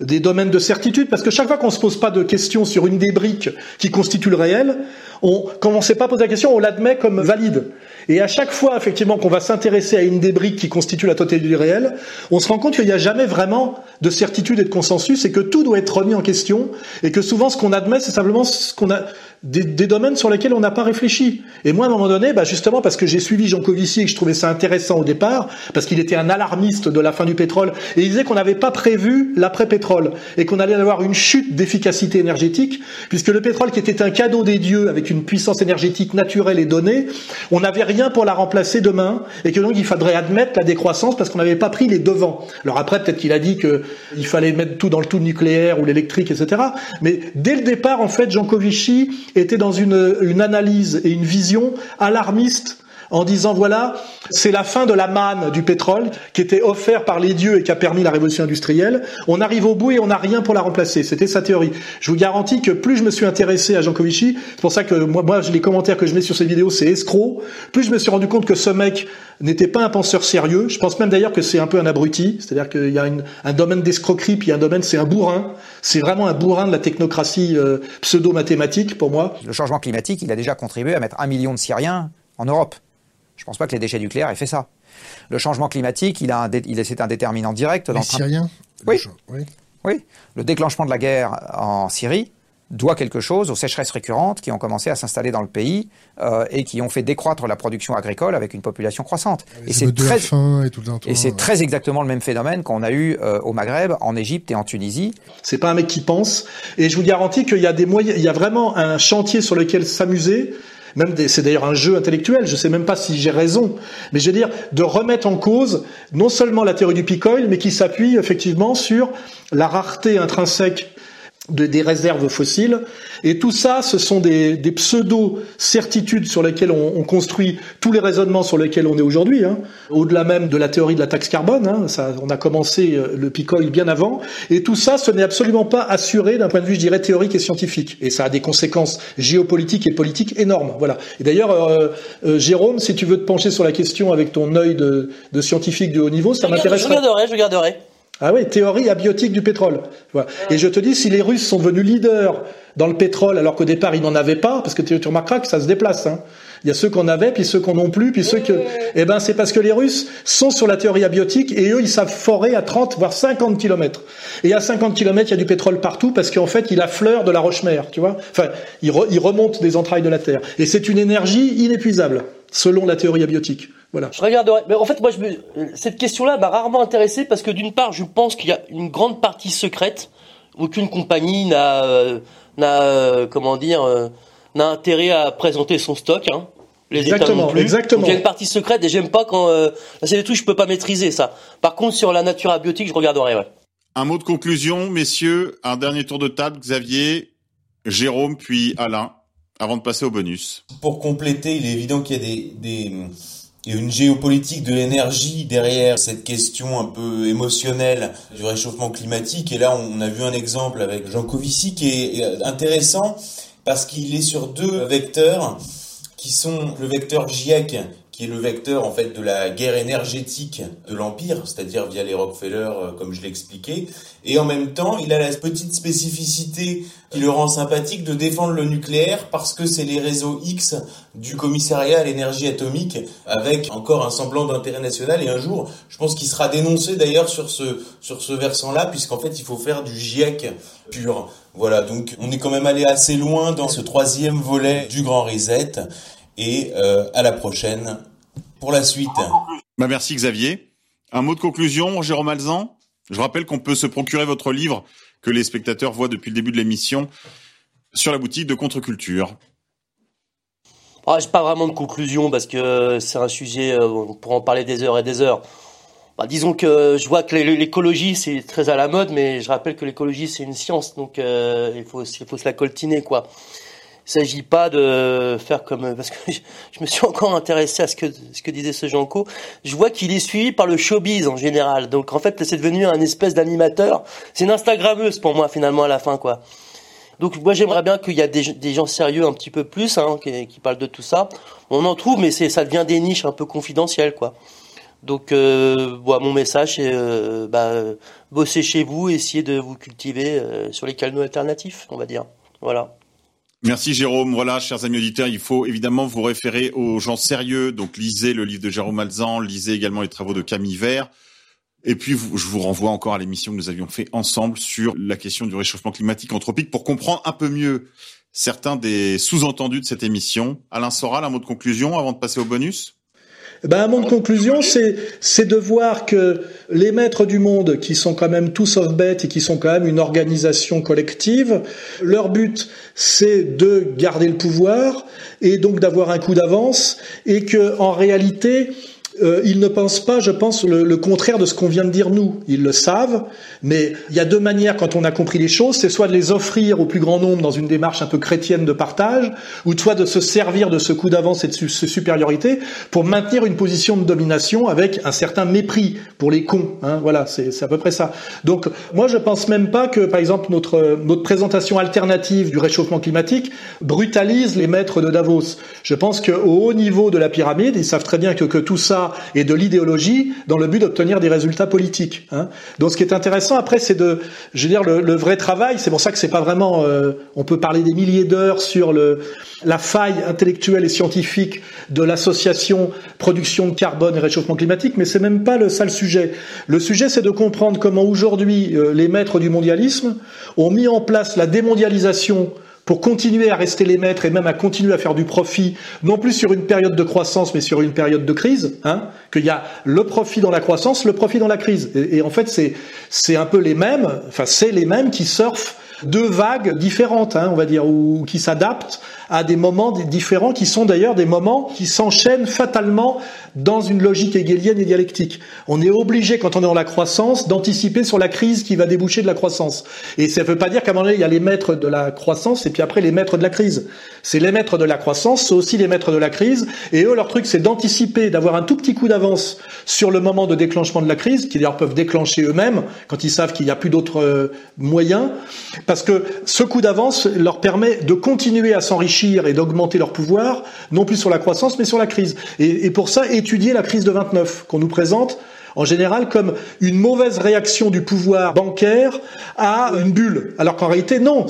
des domaines de certitude, parce que chaque fois qu'on se pose pas de questions sur une des briques qui constitue le réel, on, quand on ne sait pas poser la question, on l'admet comme valide. Et à chaque fois, effectivement, qu'on va s'intéresser à une des briques qui constitue la totalité du réel, on se rend compte qu'il n'y a jamais vraiment de certitude et de consensus, et que tout doit être remis en question, et que souvent ce qu'on admet, c'est simplement ce qu'on a, des, domaines sur lesquels on n'a pas réfléchi. Et moi, à un moment donné, bah justement parce que j'ai suivi Jean Covici et que je trouvais ça intéressant au départ, parce qu'il était un alarmiste de la fin du pétrole, et il disait qu'on n'avait pas prévu l'après-pétrole, et qu'on allait avoir une chute d'efficacité énergétique, puisque le pétrole qui était un cadeau des dieux avec une puissance énergétique naturelle et donnée, on n'avait rien pour la remplacer demain, et que donc il faudrait admettre la décroissance parce qu'on n'avait pas pris les devants. Alors après, peut-être qu'il a dit qu'il fallait mettre tout dans le tout nucléaire ou l'électrique, etc. Mais dès le départ, en fait, Jean Covici était dans une, une analyse et une vision alarmiste en disant voilà, c'est la fin de la manne du pétrole qui était offert par les dieux et qui a permis la révolution industrielle. On arrive au bout et on n'a rien pour la remplacer. C'était sa théorie. Je vous garantis que plus je me suis intéressé à Jean Covici, c'est pour ça que moi, moi les commentaires que je mets sur ces vidéos, c'est escroc. Plus je me suis rendu compte que ce mec n'était pas un penseur sérieux. Je pense même d'ailleurs que c'est un peu un abruti. C'est-à-dire qu'il y a une, un domaine d'escroquerie, puis un domaine, c'est un bourrin. C'est vraiment un bourrin de la technocratie euh, pseudo-mathématique pour moi. Le changement climatique, il a déjà contribué à mettre un million de Syriens en Europe. Je pense pas que les déchets nucléaires aient fait ça. Le changement climatique, il a, un dé- il est, c'est un déterminant direct. dans Les Syriens Oui. Oui. Oui. Le déclenchement de la guerre en Syrie doit quelque chose aux sécheresses récurrentes qui ont commencé à s'installer dans le pays euh, et qui ont fait décroître la production agricole avec une population croissante. Et Les c'est très et tout le temps. et c'est très exactement le même phénomène qu'on a eu euh, au Maghreb, en Égypte et en Tunisie. C'est pas un mec qui pense. Et je vous garantis qu'il y a des moyens, il y a vraiment un chantier sur lequel s'amuser. Même c'est d'ailleurs un jeu intellectuel. Je sais même pas si j'ai raison, mais je veux dire de remettre en cause non seulement la théorie du peak oil, mais qui s'appuie effectivement sur la rareté intrinsèque de, des réserves fossiles. Et tout ça, ce sont des, des pseudo-certitudes sur lesquelles on, on construit tous les raisonnements sur lesquels on est aujourd'hui. Hein. Au-delà même de la théorie de la taxe carbone, hein, ça, on a commencé euh, le oil bien avant. Et tout ça, ce n'est absolument pas assuré d'un point de vue, je dirais, théorique et scientifique. Et ça a des conséquences géopolitiques et politiques énormes. Voilà. Et d'ailleurs, euh, euh, Jérôme, si tu veux te pencher sur la question avec ton œil de, de scientifique de haut niveau, ça m'intéresse. Je regarderai, je regarderai. Ah oui, théorie abiotique du pétrole. Voilà. Et je te dis, si les Russes sont devenus leaders dans le pétrole, alors qu'au départ ils n'en avaient pas, parce que tu, tu remarqueras que ça se déplace. Hein. Il y a ceux qu'on avait, puis ceux qu'on n'ont plus, puis ceux que. Eh ben, c'est parce que les Russes sont sur la théorie abiotique et eux, ils savent forer à 30 voire 50 kilomètres. Et à 50 kilomètres, il y a du pétrole partout parce qu'en fait, il affleure de la roche-mère, tu vois. Enfin, il, re- il remonte des entrailles de la terre. Et c'est une énergie inépuisable, selon la théorie abiotique. Voilà. Je regarderai. Mais en fait, moi, je me... cette question-là m'a rarement intéressé parce que d'une part, je pense qu'il y a une grande partie secrète. Aucune compagnie n'a, euh, n'a, euh, comment dire, euh, n'a intérêt à présenter son stock. Hein. Les Exactement, plus. exactement. Donc, il y a une partie secrète et j'aime pas quand. Euh... C'est des trucs que je peux pas maîtriser ça. Par contre, sur la nature abiotique, je regarderai. Ouais. Un mot de conclusion, messieurs, un dernier tour de table, Xavier, Jérôme, puis Alain, avant de passer au bonus. Pour compléter, il est évident qu'il y a des, des il une géopolitique de l'énergie derrière cette question un peu émotionnelle du réchauffement climatique. Et là, on a vu un exemple avec Jean Covici qui est intéressant parce qu'il est sur deux vecteurs qui sont le vecteur GIEC, qui est le vecteur en fait de la guerre énergétique de l'empire, c'est-à-dire via les Rockefeller, euh, comme je l'ai expliqué, et en même temps, il a la petite spécificité qui le rend sympathique de défendre le nucléaire parce que c'est les réseaux X du commissariat à l'énergie atomique, avec encore un semblant d'intérêt national. Et un jour, je pense qu'il sera dénoncé d'ailleurs sur ce sur ce versant-là, puisqu'en fait, il faut faire du GIEC pur. Voilà, donc on est quand même allé assez loin dans ce troisième volet du Grand Reset. Et euh, à la prochaine pour la suite. Bah merci Xavier. Un mot de conclusion, Jérôme Alzan? Je rappelle qu'on peut se procurer votre livre que les spectateurs voient depuis le début de l'émission sur la boutique de Contre-Culture. Ah, j'ai pas vraiment de conclusion parce que c'est un sujet, euh, on pourra en parler des heures et des heures. Bah, disons que je vois que l'é- l'écologie c'est très à la mode, mais je rappelle que l'écologie c'est une science, donc euh, il faut il faut se la coltiner quoi. Il s'agit pas de faire comme parce que je, je me suis encore intéressé à ce que ce que disait ce Janko. Je vois qu'il est suivi par le showbiz en général. Donc en fait c'est devenu un espèce d'animateur. C'est une Instagrammeuse pour moi finalement à la fin quoi. Donc moi j'aimerais bien qu'il y a des, des gens sérieux un petit peu plus hein, qui, qui parlent de tout ça. On en trouve mais c'est ça devient des niches un peu confidentielles quoi. Donc euh, mon message c'est euh, bah, bossez chez vous, essayez de vous cultiver euh, sur les canaux alternatifs, on va dire. Voilà. Merci Jérôme. Voilà, chers amis auditeurs, il faut évidemment vous référer aux gens sérieux. Donc lisez le livre de Jérôme Alzan, lisez également les travaux de Camille Vert. Et puis, je vous renvoie encore à l'émission que nous avions fait ensemble sur la question du réchauffement climatique anthropique pour comprendre un peu mieux certains des sous-entendus de cette émission. Alain Soral, un mot de conclusion avant de passer au bonus? Ben, un mot de conclusion, c'est de voir que les maîtres du monde, qui sont quand même tous sauf bêtes et qui sont quand même une organisation collective, leur but c'est de garder le pouvoir et donc d'avoir un coup d'avance et que en réalité euh, ils ne pensent pas, je pense, le, le contraire de ce qu'on vient de dire nous. Ils le savent, mais il y a deux manières quand on a compris les choses, c'est soit de les offrir au plus grand nombre dans une démarche un peu chrétienne de partage, ou soit de se servir de ce coup d'avance et de ce supériorité pour maintenir une position de domination avec un certain mépris pour les cons. Hein, voilà, c'est à peu près ça. Donc moi, je pense même pas que, par exemple, notre notre présentation alternative du réchauffement climatique brutalise les maîtres de Davos. Je pense qu'au haut niveau de la pyramide, ils savent très bien que, que tout ça est de l'idéologie dans le but d'obtenir des résultats politiques. Hein. Donc ce qui est intéressant après, c'est de, je veux dire, le, le vrai travail. C'est pour ça que c'est pas vraiment. Euh, on peut parler des milliers d'heures sur le la faille intellectuelle et scientifique de l'association production de carbone et réchauffement climatique, mais c'est même pas le, ça le sujet. Le sujet, c'est de comprendre comment aujourd'hui euh, les maîtres du mondialisme ont mis en place la démondialisation pour continuer à rester les maîtres et même à continuer à faire du profit, non plus sur une période de croissance, mais sur une période de crise, hein, qu'il y a le profit dans la croissance, le profit dans la crise. Et, en fait, c'est c'est un peu les mêmes, enfin c'est les mêmes qui surfent deux vagues différentes, hein, on va dire, ou qui s'adaptent à des moments différents, qui sont d'ailleurs des moments qui s'enchaînent fatalement dans une logique hegelienne et dialectique. On est obligé, quand on est dans la croissance, d'anticiper sur la crise qui va déboucher de la croissance. Et ça ne veut pas dire qu'à un moment donné, il y a les maîtres de la croissance et puis après les maîtres de la crise. C'est les maîtres de la croissance, c'est aussi les maîtres de la crise. Et eux, leur truc, c'est d'anticiper, d'avoir un tout petit coup d'avance sur le moment de déclenchement de la crise, qu'ils d'ailleurs peuvent déclencher eux-mêmes quand ils savent qu'il n'y a plus d'autres euh, moyens. Parce que ce coup d'avance leur permet de continuer à s'enrichir et d'augmenter leur pouvoir, non plus sur la croissance, mais sur la crise. Et, et pour ça, étudier la crise de 29 qu'on nous présente en général comme une mauvaise réaction du pouvoir bancaire à une bulle. Alors qu'en réalité, non,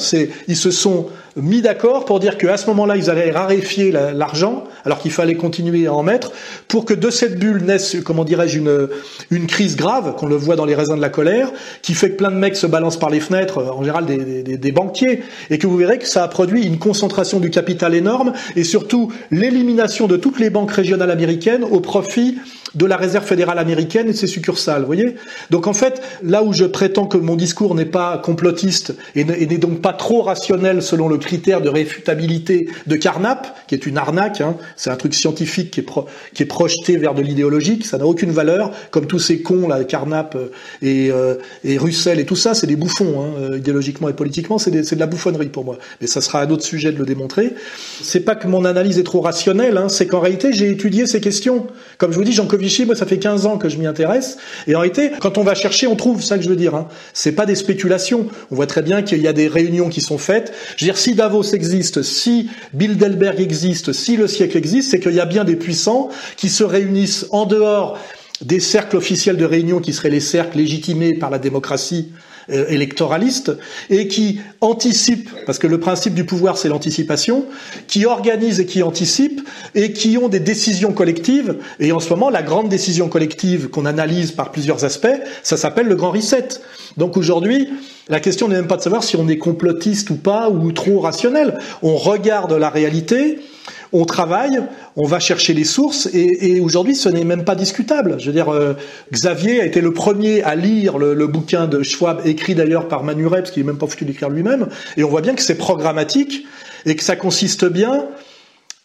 ils se sont mis d'accord pour dire qu'à ce moment-là, ils allaient raréfier l'argent, alors qu'il fallait continuer à en mettre, pour que de cette bulle naisse, comment dirais-je, une, une crise grave, qu'on le voit dans les raisins de la colère, qui fait que plein de mecs se balancent par les fenêtres, en général des, des, des banquiers, et que vous verrez que ça a produit une concentration du capital énorme, et surtout l'élimination de toutes les banques régionales américaines au profit de la réserve fédérale américaine et de ses succursales. Vous voyez Donc en fait, là où je prétends que mon discours n'est pas complotiste et n'est donc pas trop rationnel selon le critère de réfutabilité de Carnap, qui est une arnaque, hein, c'est un truc scientifique qui est, qui est projeté vers de l'idéologique, ça n'a aucune valeur, comme tous ces cons là, Carnap euh, et, euh, et Russell et tout ça, c'est des bouffons, hein, euh, idéologiquement et politiquement, c'est de la bouffonnerie pour moi. Mais ça sera un autre sujet de le démontrer. C'est pas que mon analyse est trop rationnelle, hein, c'est qu'en réalité j'ai étudié ces questions. Comme je vous dis, Jean Moi, ça fait 15 ans que je m'y intéresse. Et en réalité, quand on va chercher, on trouve, ça que je veux dire. Hein. C'est pas des spéculations. On voit très bien qu'il y a des réunions qui sont faites. Je veux dire, si Davos existe, si Bilderberg existe, si le siècle existe, c'est qu'il y a bien des puissants qui se réunissent en dehors des cercles officiels de réunion qui seraient les cercles légitimés par la démocratie euh, électoraliste et qui anticipe, parce que le principe du pouvoir c'est l'anticipation, qui organise et qui anticipe et qui ont des décisions collectives. Et en ce moment, la grande décision collective qu'on analyse par plusieurs aspects, ça s'appelle le grand reset. Donc aujourd'hui, la question n'est même pas de savoir si on est complotiste ou pas ou trop rationnel. On regarde la réalité on travaille, on va chercher les sources, et, aujourd'hui, ce n'est même pas discutable. Je veux dire, euh, Xavier a été le premier à lire le, bouquin de Schwab, écrit d'ailleurs par Manu Reps, qui n'est même pas foutu d'écrire lui-même, et on voit bien que c'est programmatique, et que ça consiste bien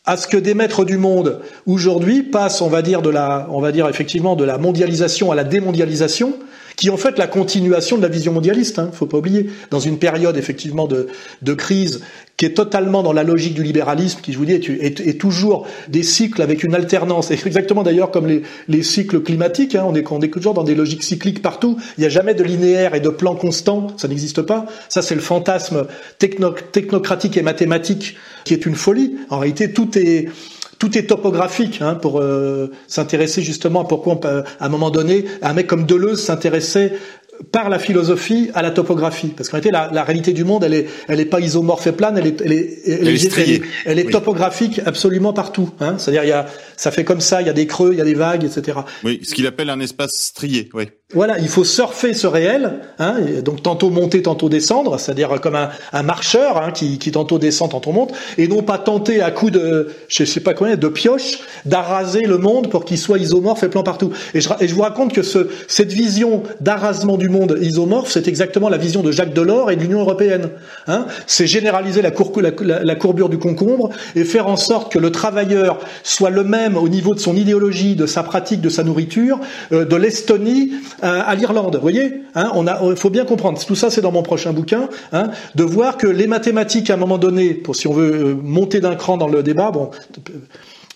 à ce que des maîtres du monde aujourd'hui passent, on va dire, de la, on va dire effectivement de la mondialisation à la démondialisation, qui est en fait la continuation de la vision mondialiste. Hein, faut pas oublier, dans une période effectivement de, de crise qui est totalement dans la logique du libéralisme, qui je vous dis est, est, toujours des cycles avec une alternance. Exactement d'ailleurs comme les, les, cycles climatiques, hein, on, est, on est toujours dans des logiques cycliques partout. Il n'y a jamais de linéaire et de plan constant, ça n'existe pas. Ça c'est le fantasme techno, technocratique et mathématique qui est une folie. En réalité, tout est tout est topographique hein, pour euh, s'intéresser justement à pourquoi on peut, à un moment donné un mec comme Deleuze s'intéressait par la philosophie à la topographie. Parce qu'en réalité la, la, réalité du monde elle est elle est pas isomorphe et plane elle est elle est elle, est, elle est, topographique absolument partout hein. C'est-à-dire il y a ça fait comme ça il y a des creux il y a des vagues etc oui ce qu'il appelle un espace strié oui Voilà, il faut surfer ce réel, hein, donc tantôt monter, tantôt descendre, c'est-à-dire comme un, marcheur hein, qui, qui, tantôt descend, tantôt monte, et non pas tenter à coup de, je sais pas combien, de pioche, d'arraser le monde pour qu'il soit isomorphe et plan partout. Et je, et je vous raconte que ce, cette vision d'arrasement du monde isomorphe, c'est exactement la vision de Jacques Delors et de l'Union européenne. Hein. C'est généraliser la, cour, la, la courbure du concombre et faire en sorte que le travailleur soit le même au niveau de son idéologie, de sa pratique, de sa nourriture, euh, de l'Estonie à l'Irlande. Vous voyez, hein, on a, il faut bien comprendre. Tout ça, c'est dans mon prochain bouquin, hein, de voir que les mathématiques, à un moment donné, pour si on veut euh, monter d'un cran dans le débat, bon,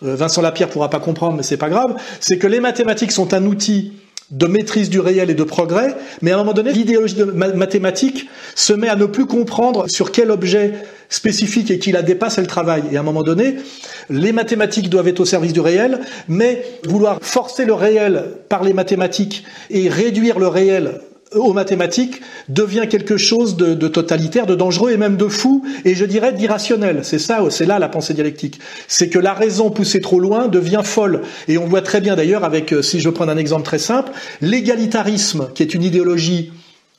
euh, Vincent Lapierre pourra pas comprendre, mais c'est pas grave. C'est que les mathématiques sont un outil de maîtrise du réel et de progrès, mais à un moment donné, l'idéologie mathématique se met à ne plus comprendre sur quel objet spécifique et qui la dépasse, elle travaille. Et à un moment donné, les mathématiques doivent être au service du réel, mais vouloir forcer le réel par les mathématiques et réduire le réel aux mathématiques devient quelque chose de, totalitaire, de dangereux et même de fou, et je dirais d'irrationnel. C'est ça, c'est là la pensée dialectique. C'est que la raison poussée trop loin devient folle. Et on voit très bien d'ailleurs avec, si je prends un exemple très simple, l'égalitarisme, qui est une idéologie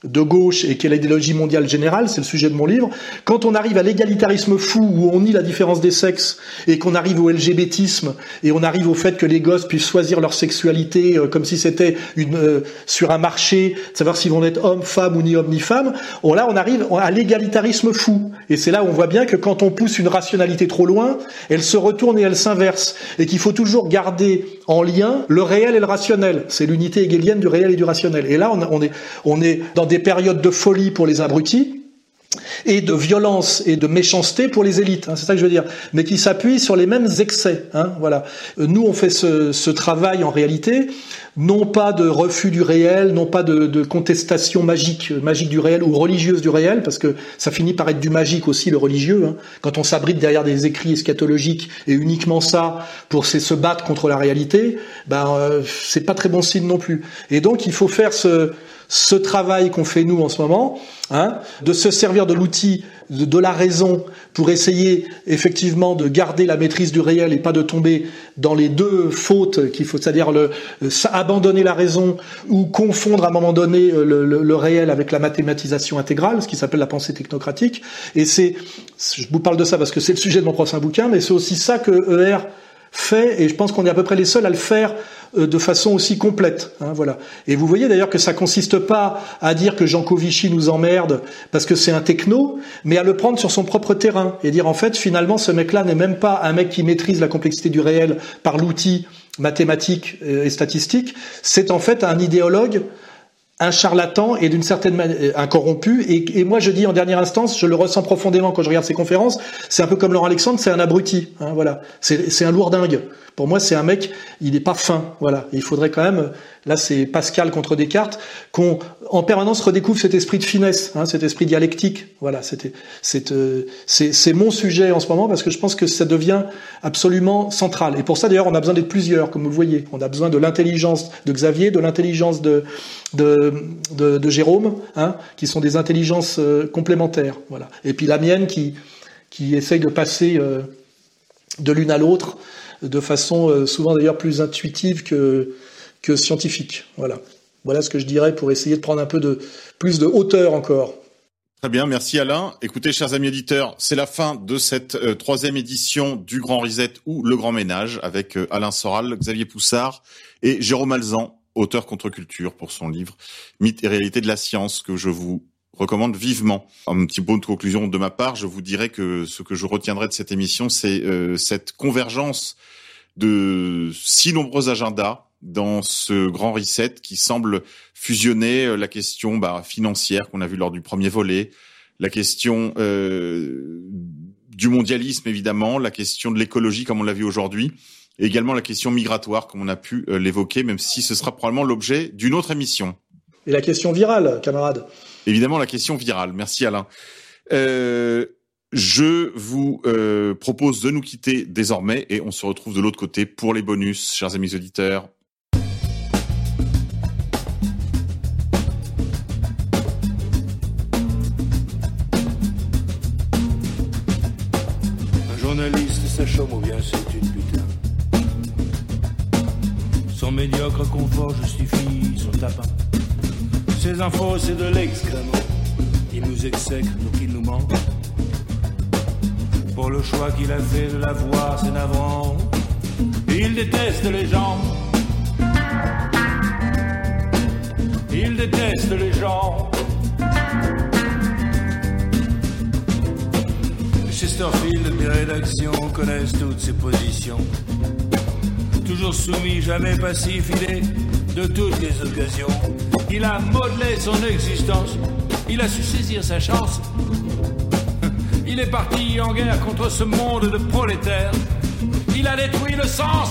de gauche et qui est l'idéologie mondiale générale, c'est le sujet de mon livre, quand on arrive à l'égalitarisme fou où on nie la différence des sexes et qu'on arrive au LGBTisme et on arrive au fait que les gosses puissent choisir leur sexualité euh, comme si c'était une euh, sur un marché, savoir s'ils vont être hommes, femmes ou ni hommes ni femmes, on, là on arrive à l'égalitarisme fou. Et c'est là où on voit bien que quand on pousse une rationalité trop loin, elle se retourne et elle s'inverse. Et qu'il faut toujours garder en lien le réel et le rationnel. C'est l'unité hegelienne du réel et du rationnel. Et là on, on est, on est dans des des périodes de folie pour les abrutis et de violence et de méchanceté pour les élites, hein, c'est ça que je veux dire, mais qui s'appuient sur les mêmes excès. Hein, voilà. Nous, on fait ce, travail en réalité, non pas de refus du réel, non pas de, de, contestation magique, magique du réel ou religieuse du réel, parce que ça finit par être du magique aussi le religieux. Hein, quand on s'abrite derrière des écrits eschatologiques et uniquement ça pour se battre contre la réalité, ben euh, c'est pas très bon signe non plus. Et donc il faut faire ce ce travail qu'on fait nous en ce moment, hein, de se servir de l'outil de, la raison pour essayer effectivement de garder la maîtrise du réel et pas de tomber dans les deux fautes qu'il faut, c'est-à-dire le, abandonner la raison ou confondre à un moment donné le, le, le réel avec la mathématisation intégrale, ce qui s'appelle la pensée technocratique. Et c'est, je vous parle de ça parce que c'est le sujet de mon prochain bouquin, mais c'est aussi ça que ER fait, et je pense qu'on est à peu près les seuls à le faire euh, de façon aussi complète. Hein, voilà. Et vous voyez d'ailleurs que ça consiste pas à dire que Jean Covici nous emmerde parce que c'est un techno, mais à le prendre sur son propre terrain et dire en fait finalement ce mec-là n'est même pas un mec qui maîtrise la complexité du réel par l'outil mathématique euh, et statistique, c'est en fait un idéologue un charlatan et d'une certaine manière un corrompu. Et, et, moi, je dis en dernière instance, je le ressens profondément quand je regarde ces conférences. C'est un peu comme Laurent Alexandre, c'est un abruti. Hein, voilà, c'est un lourdingue. Pour moi, c'est un mec, il n'est pas fin. Voilà, il faudrait quand même. Là, c'est Pascal contre Descartes, qu'on en permanence redécouvre cet esprit de finesse, hein, cet esprit dialectique. Voilà, c'était, c'est, euh, c'est mon sujet en ce moment parce que je pense que ça devient absolument central. Et pour ça, d'ailleurs, on a besoin d'être plusieurs, comme vous le voyez. On a besoin de l'intelligence de Xavier, de l'intelligence de, de, de, de, Jérôme, hein, qui sont des intelligences euh, complémentaires. Voilà. Et puis la mienne qui, qui essaye de passer euh, de l'une à l'autre de façon euh, souvent d'ailleurs plus intuitive que, que scientifique. Voilà. Voilà ce que je dirais pour essayer de prendre un peu plus de hauteur encore. Très bien, merci Alain. Écoutez, chers amis éditeurs, c'est la fin de cette euh, troisième édition du Grand Reset ou Le Grand Ménage avec euh, Alain Soral, Xavier Poussard et Jérôme Alzan, auteur contre-culture pour son livre Mythe et réalité de la science que je vous recommande vivement. Un petit mot de conclusion de ma part, je vous dirais que ce que je retiendrai de cette émission, c'est euh, cette convergence de si nombreux agendas dans ce grand reset qui semble fusionner euh, la question bah, financière qu'on a vu lors du premier volet, la question euh, du mondialisme évidemment, la question de l'écologie comme on l'a vu aujourd'hui, et également la question migratoire comme on a pu euh, l'évoquer, même si ce sera probablement l'objet d'une autre émission. Et la question virale, camarade. Évidemment la question virale. Merci Alain. Euh, je vous euh, propose de nous quitter désormais et on se retrouve de l'autre côté pour les bonus, chers amis auditeurs. Un journaliste, chôme ou bien c'est une putain. Son médiocre confort justifie son tapin. Ces infos, c'est de l'excrément. Il nous exècre, donc il nous ment. Pour le choix qu'il a fait de la voir, c'est navrant. Il déteste les gens. Il déteste les gens. Chesterfield, des rédactions connaissent toutes ses positions. Toujours soumis, jamais passif, il est de toutes les occasions. Il a modelé son existence, il a su saisir sa chance. Il est parti en guerre contre ce monde de prolétaires. Il a détruit le sang